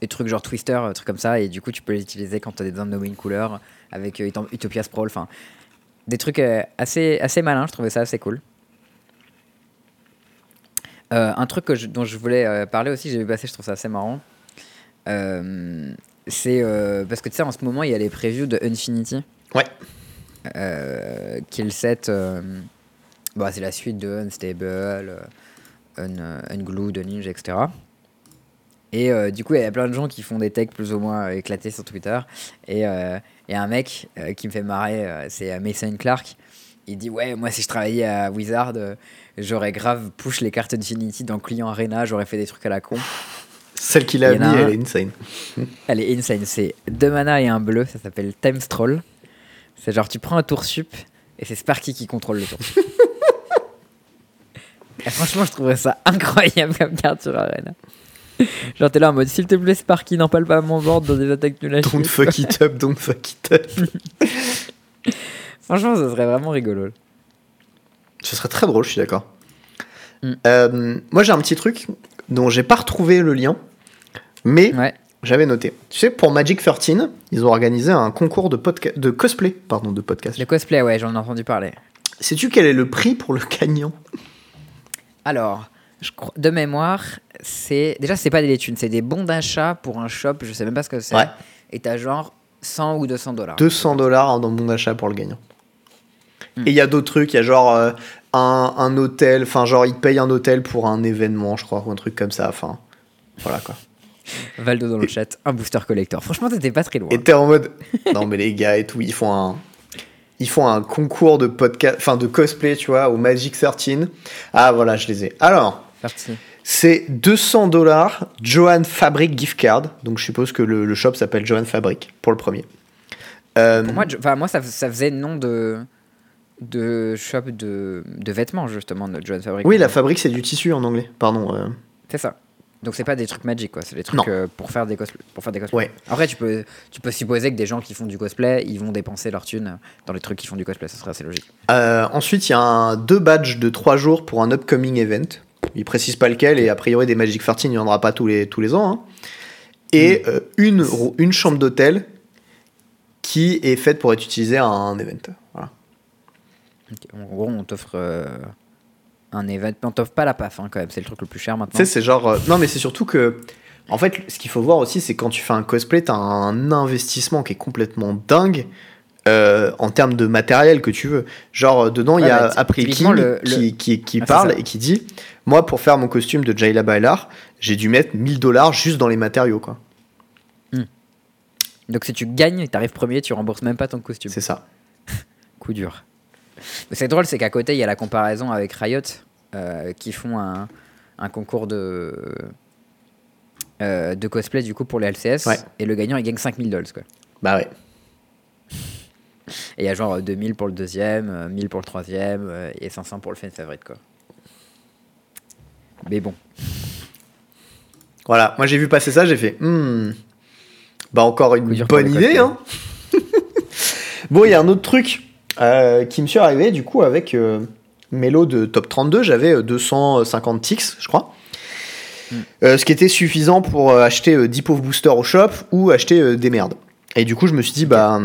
des trucs genre Twister, trucs comme ça, et du coup tu peux les utiliser quand tu as besoin de nommer une couleur avec Utopia Sprawl, enfin des trucs assez, assez malins, je trouvais ça assez cool. un truc que dont je voulais parler aussi, j'ai vu passer, je trouve ça assez marrant. c'est parce que tu sais, en ce moment, il y a les previews de Infinity. Ouais. le set bah, c'est la suite de Unstable, euh, un, Unglued, Unhinge, etc. Et euh, du coup, il y a plein de gens qui font des techs plus ou moins éclatés sur Twitter. Et il y a un mec euh, qui me fait marrer, c'est Mason Clark. Il dit Ouais, moi, si je travaillais à Wizard, j'aurais grave push les cartes Infinity dans Client Arena, j'aurais fait des trucs à la con. Celle qu'il a mis, elle est insane. Elle est insane. C'est deux mana et un bleu, ça s'appelle Time Stroll. C'est genre, tu prends un tour sup et c'est Sparky qui contrôle le tour franchement, je trouverais ça incroyable comme carte sur Arena. Genre, t'es là en mode s'il te plaît, Sparky, n'empale pas mon board dans des attaques nulles. Don't fuck it up, don't fuck it up. Franchement, ça serait vraiment rigolo. Ce serait très drôle, je suis d'accord. Mm. Euh, moi, j'ai un petit truc dont j'ai pas retrouvé le lien, mais Ouais. j'avais noté. Tu sais, pour Magic 13, ils ont organisé un concours de, podca- de cosplay, pardon, de podcast. Le cosplay, ouais, j'en ai entendu parler. Sais-tu quel est le prix pour le gagnant? Alors, je crois, de mémoire, c'est. Déjà, c'est pas des thunes, c'est des bons d'achat pour un shop, je sais même pas ce que c'est. Ouais. Et t'as genre 100 ou 200 dollars. 200 dollars dans bon d'achat pour le gagnant. Mm. Et il y a d'autres trucs, il y a genre euh, un, un hôtel, enfin genre ils te payent un hôtel pour un événement, je crois, ou un truc comme ça, enfin voilà quoi. Valdo dans le chat, un booster collector. Franchement, t'étais pas très loin. Et t'es en mode, non mais les gars et tout, ils font un, ils font un concours de podcast, enfin de cosplay, tu vois, au Magic 13. Ah voilà, je les ai. Alors, c'est 200 dollars Johan Fabric gift card, donc je suppose que le, le shop s'appelle Johan Fabric pour le premier. Euh, Pour moi, enfin, moi ça, ça faisait nom de, de shop de, de vêtements, justement, de John Fabric. oui, la fabrique c'est du tissu en anglais, pardon. euh. C'est ça. Donc c'est pas des trucs magiques quoi, c'est des trucs euh, pour faire des cosplays. Pour faire des cosplays. Ouais. Après tu peux tu peux supposer que des gens qui font du cosplay, ils vont dépenser leur thune dans les trucs qui font du cosplay, ça serait assez logique. Euh, ensuite, il y a un, deux badges de 3 jours pour un upcoming event. Ils précisent pas lequel, et a priori, des Magic 13, il n'y en aura pas tous les, tous les ans. hein. Et euh, une, une chambre d'hôtel qui est faite pour être utilisée à un event. Voilà. En gros, on t'offre un event, mais on t'offre pas la PAF hein, quand même, c'est le truc le plus cher Tu maintenant. sais, c'est genre. euh, non, mais c'est surtout que. En fait, ce qu'il faut voir aussi, c'est quand tu fais un cosplay, t'as un investissement qui est complètement dingue. euh, en termes de matériel que tu veux. Genre, euh, dedans, il Ouais, y a typiquement, King le- le- qui, qui, qui Ah, parle et qui dit Moi, pour faire mon costume de Jayla Bailar, j'ai dû mettre 1000 dollars juste dans les matériaux, quoi. Donc si tu gagnes et t'arrives premier, tu rembourses même pas ton costume. C'est ça. Coup dur. C'est drôle, c'est qu'à côté, il y a la comparaison avec Riot, euh, qui font un, un concours de, euh, de cosplay du coup pour les LCS. Ouais. Et le gagnant, il gagne 5000 dollars. Quoi. Bah ouais. Et il y a genre euh, 2000 pour le deuxième, euh, 1000 pour le troisième, euh, et 500 pour le fan favorite. Quoi. Mais bon. Voilà, moi j'ai vu passer ça, j'ai fait Hmm. Bah encore une bonne idée, hein Bon, il y a un autre truc euh, qui me suis arrivé du coup avec euh, Mélo de top 32, j'avais euh, 250 ticks, je crois. Hmm. Euh, ce qui était suffisant pour euh, acheter euh, 10 pauvres boosters au shop ou acheter euh, des merdes. Et du coup, je me suis dit, bah,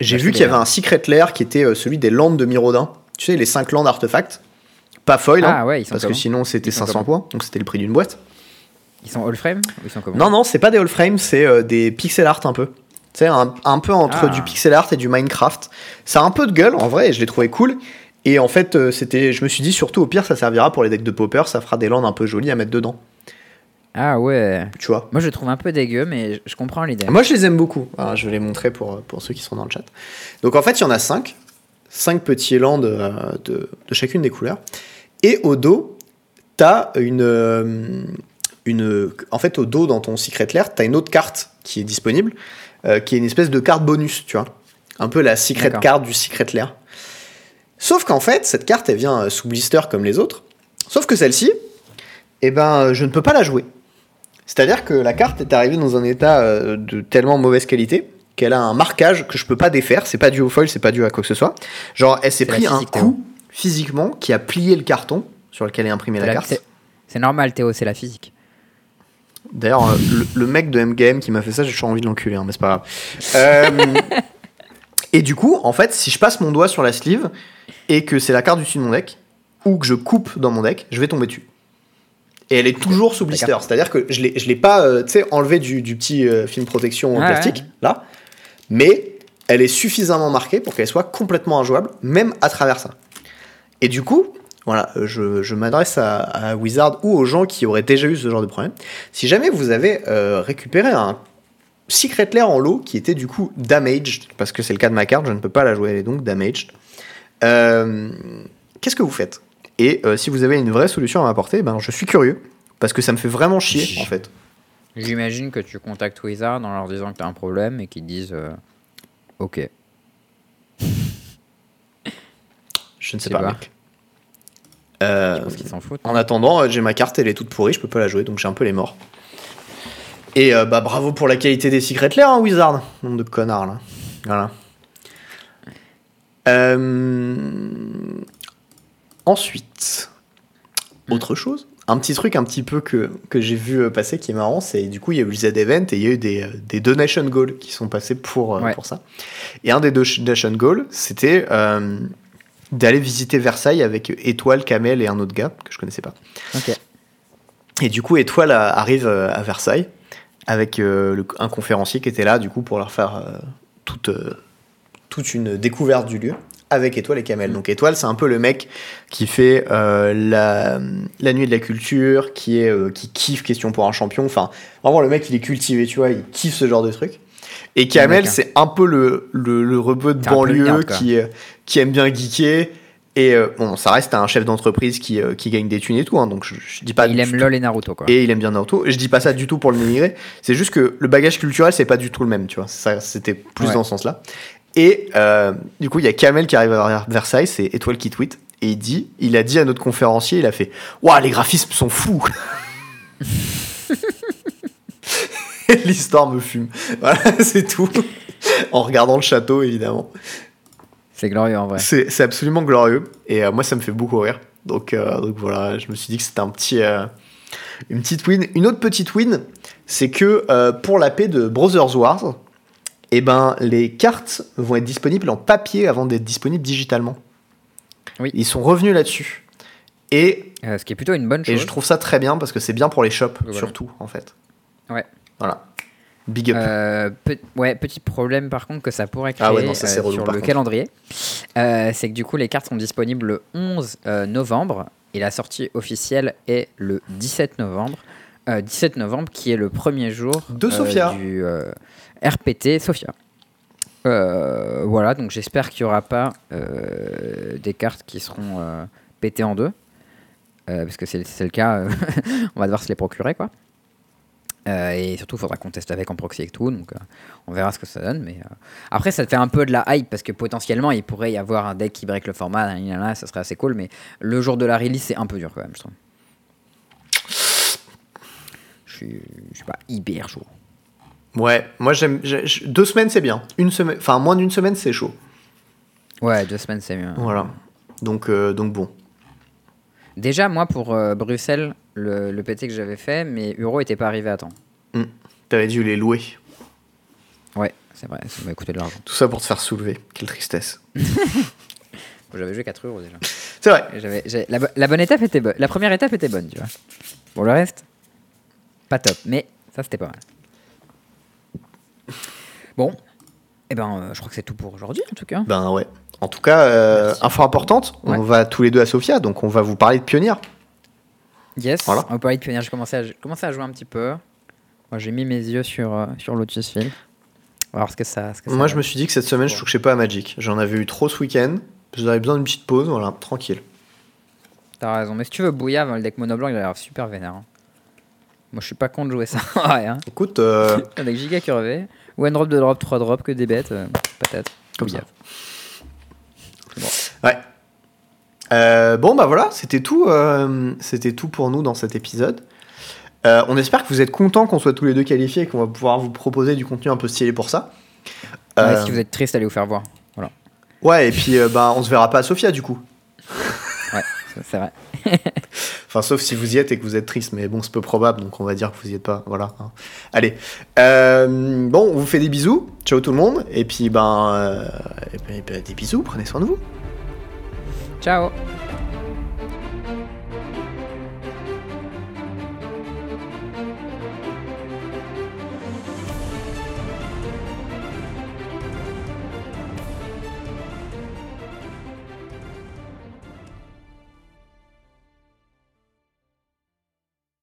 j'ai vu qu'il y avait un secret lair qui était euh, celui des landes de Mirodin. Tu sais, les 5 landes artefacts. Pas foil, hein, Ah ouais, parce que sinon c'était Ils sont 500 comment points, donc c'était le prix d'une boîte. Ils sont all frame ou ils sont comment Non, non, c'est pas des all frames, c'est euh, des pixel art un peu. Tu sais, un, un peu entre Ah. du pixel art et du Minecraft. Ça a un peu de gueule en vrai, et je l'ai trouvé cool. Et en fait, euh, c'était, je me suis dit surtout au pire, ça servira pour les decks de popper, ça fera des landes un peu jolies à mettre dedans. Ah ouais. Tu vois. Moi, je trouve un peu dégueu, mais je comprends l'idée. Moi, je les aime beaucoup. Alors, je vais les montrer pour, euh, pour ceux qui sont dans le chat. Donc, en fait, il y en a 5. 5 petits landes euh, de, de chacune des couleurs. Et au dos, t'as une, une. En fait, au dos, dans ton Secret Lair, t'as une autre carte qui est disponible, euh, qui est une espèce de carte bonus, tu vois. Un peu la Secret. Card du Secret Lair. Sauf qu'en fait, cette carte, elle vient euh, sous blister comme les autres. Sauf que celle-ci, eh ben, euh, je ne peux pas la jouer. C'est-à-dire que la carte est arrivée dans un état de tellement mauvaise qualité qu'elle a un marquage que je peux pas défaire. C'est pas dû au foil, c'est pas dû à quoi que ce soit. Genre, elle s'est pris un coup physiquement qui a plié le carton sur lequel est imprimée la carte. C'est normal, Théo, c'est la physique. D'ailleurs, euh, le, le mec de MGM qui m'a fait ça, j'ai toujours envie de l'enculer, hein, mais c'est pas grave. Euh, et du coup, en fait, si je passe mon doigt sur la sleeve et que c'est la carte du dessus de mon deck, ou que je coupe dans mon deck, je vais tomber dessus. Et elle est toujours sous blister, c'est-à-dire que je je l'ai pas, euh, tu sais, enlevé du, du petit euh, film protection en plastique, ouais. là, mais elle est suffisamment marquée pour qu'elle soit complètement injouable, même à travers ça. Et du coup, voilà, euh, je, je m'adresse à, à Wizard ou aux gens qui auraient déjà eu ce genre de problème. Si jamais vous avez euh, récupéré un Secret Lair en lot qui était du coup damaged, parce que c'est le cas de ma carte, je ne peux pas la jouer, elle est donc damaged, euh, qu'est-ce que vous faites? Et euh, si vous avez une vraie solution à m'apporter, ben, je suis curieux, parce que ça me fait vraiment chier en fait. J'imagine que tu contactes Wizard en leur disant que tu as un problème et qu'ils disent Ok. Je ne sais pas, pas. mec. Euh, Je pense qu'ils s'en foutent. en attendant, euh, j'ai ma carte, elle est toute pourrie, je peux pas la jouer, donc j'ai un peu les morts. Et euh, bah bravo pour la qualité des Secret Lair, hein, Wizard. Nombre de connards là. Voilà. Euh, Ensuite, autre chose. Un petit truc un petit peu que, que j'ai vu passer qui est marrant, c'est du coup il y a eu le Z-Event et il y a eu des, des donation goals qui sont passés pour, Ouais. pour ça. Et un des do- donation goals, c'était d'aller visiter Versailles avec Étoile, Kamel et un autre gars que je connaissais pas. Et du coup, Étoile arrive euh, à Versailles avec euh, un conférencier qui était là, du coup, pour leur faire euh, toute, toute une découverte du lieu avec Étoile et Kamel. Donc Étoile, c'est un peu le mec qui fait euh, la, la nuit de la culture, qui, est, euh, qui kiffe Question pour un champion. Enfin, vraiment, le mec, il est cultivé, tu vois, il kiffe ce genre de truc. Et Kamel, c'est un peu le, le, le rebeu de banlieue qui, euh, qui aime bien geeker. Et euh, bon, ça reste un chef d'entreprise qui, euh, qui gagne des thunes et tout, hein, donc je, je dis pas il aime LOL et Naruto, quoi. et il aime bien Naruto. Je dis pas ça du tout pour le dénigrer. C'est juste que le bagage culturel, c'est pas du tout le même, tu vois. C'était plus Ouais. dans ce sens-là. Et euh, du coup, il y a Kamel qui arrive à Versailles, c'est Étoile qui tweet. Et il dit, il a dit à notre conférencier, il a fait Waouh, les graphismes sont fous L'histoire me fume. Voilà, c'est tout. en regardant le château, évidemment. C'est glorieux en vrai. C'est absolument glorieux et euh, moi ça me fait beaucoup rire. Donc, euh, donc voilà, je me suis dit que c'était un petit, euh, une petite win. Une autre petite win, c'est que pour la paix de Brothers Wars, eh ben, les cartes vont être disponibles en papier avant d'être disponibles digitalement. Oui. Ils sont revenus là-dessus. Et, ce qui est plutôt une bonne chose. et je trouve ça très bien parce que c'est bien pour les shops, Voilà. surtout en fait. Ouais. Voilà. Big up. Euh, pe- ouais, petit problème par contre que ça pourrait créer Ah ouais, non, ça, c'est euh, relou, sur le contre. calendrier. Euh, c'est que du coup les cartes sont disponibles le 11 euh, novembre et la sortie officielle est le 17 novembre. Euh, 17 novembre qui est le premier jour De Sofia. du RPT Sofia. Voilà, donc j'espère qu'il n'y aura pas des cartes qui seront pétées en deux. Parce que c'est c'est le cas, on va devoir se les procurer quoi. Euh, et surtout, il faudra qu'on teste avec en proxy et tout, donc euh, on verra ce que ça donne. Mais euh, après, ça te fait un peu de la hype parce que potentiellement, il pourrait y avoir un deck qui break le format, nan, ça serait assez cool. Mais le jour de la release, c'est un peu dur quand même, je trouve. Je suis, je suis pas hyper chaud. Ouais, moi j'aime. j'ai- j'ai- Deux semaines c'est bien. Une semaine, enfin moins d'une semaine c'est chaud. Ouais, deux semaines, c'est mieux. Voilà. Donc, donc bon. Déjà, moi, pour Bruxelles, le, le PT que j'avais fait, mes euros n'étaient pas arrivés à temps. T'avais dû les louer. Ouais, c'est vrai, ça m'a coûté de l'argent. Tout ça pour te faire soulever. Quelle tristesse. J'avais joué 4 euros déjà. C'est vrai. J'ai- la, bo- la bonne étape était bonne. La première étape était bonne, tu vois. Bon, le reste, pas top. Mais ça, c'était pas mal. Bon, eh ben, euh, je crois que c'est tout pour aujourd'hui, en tout cas. Ben ouais. En tout cas, euh, info importante, Ouais. on va tous les deux à Sofia, donc on va vous parler de Pionnier. Yes, Voilà. on de pionnier. J'ai commencé, à- commencé à jouer un petit peu. Moi, j'ai mis mes yeux sur, euh, sur Lotus Field. On va voir ce que ça, ce que ça Moi, je me suis dit que cette semaine, je touchais pas à Magic. J'en avais eu trop ce week-end. J'avais besoin d'une petite pause, voilà, tranquille. T'as raison. Mais si tu veux Bouillave, le deck mono blanc, il a l'air super vénère. hein. Moi, je suis pas con de jouer ça. ouais, hein. Écoute, euh, Un deck giga curvé. One drop, deux drop, trois drop, que des bêtes. euh, patate. Comme ça. Bouillave. ouais. Euh, bon, bah voilà, c'était tout, euh, c'était tout pour nous dans cet épisode. Euh, on espère que vous êtes contents qu'on soit tous les deux qualifiés et qu'on va pouvoir vous proposer du contenu un peu stylé pour ça. Ouais, si vous êtes triste, allez vous faire voir. Voilà. Ouais, et puis bah, on se verra pas à Sofia du coup. Ouais, c'est- vrai. Enfin, sauf si vous y êtes et que vous êtes triste, mais bon, c'est peu probable, donc on va dire que vous y êtes pas. Voilà. hein. Allez. Bon, on vous fait des bisous. Ciao tout le monde. Et puis, ben, et puis, ben, des bisous. Prenez soin de vous. Ciao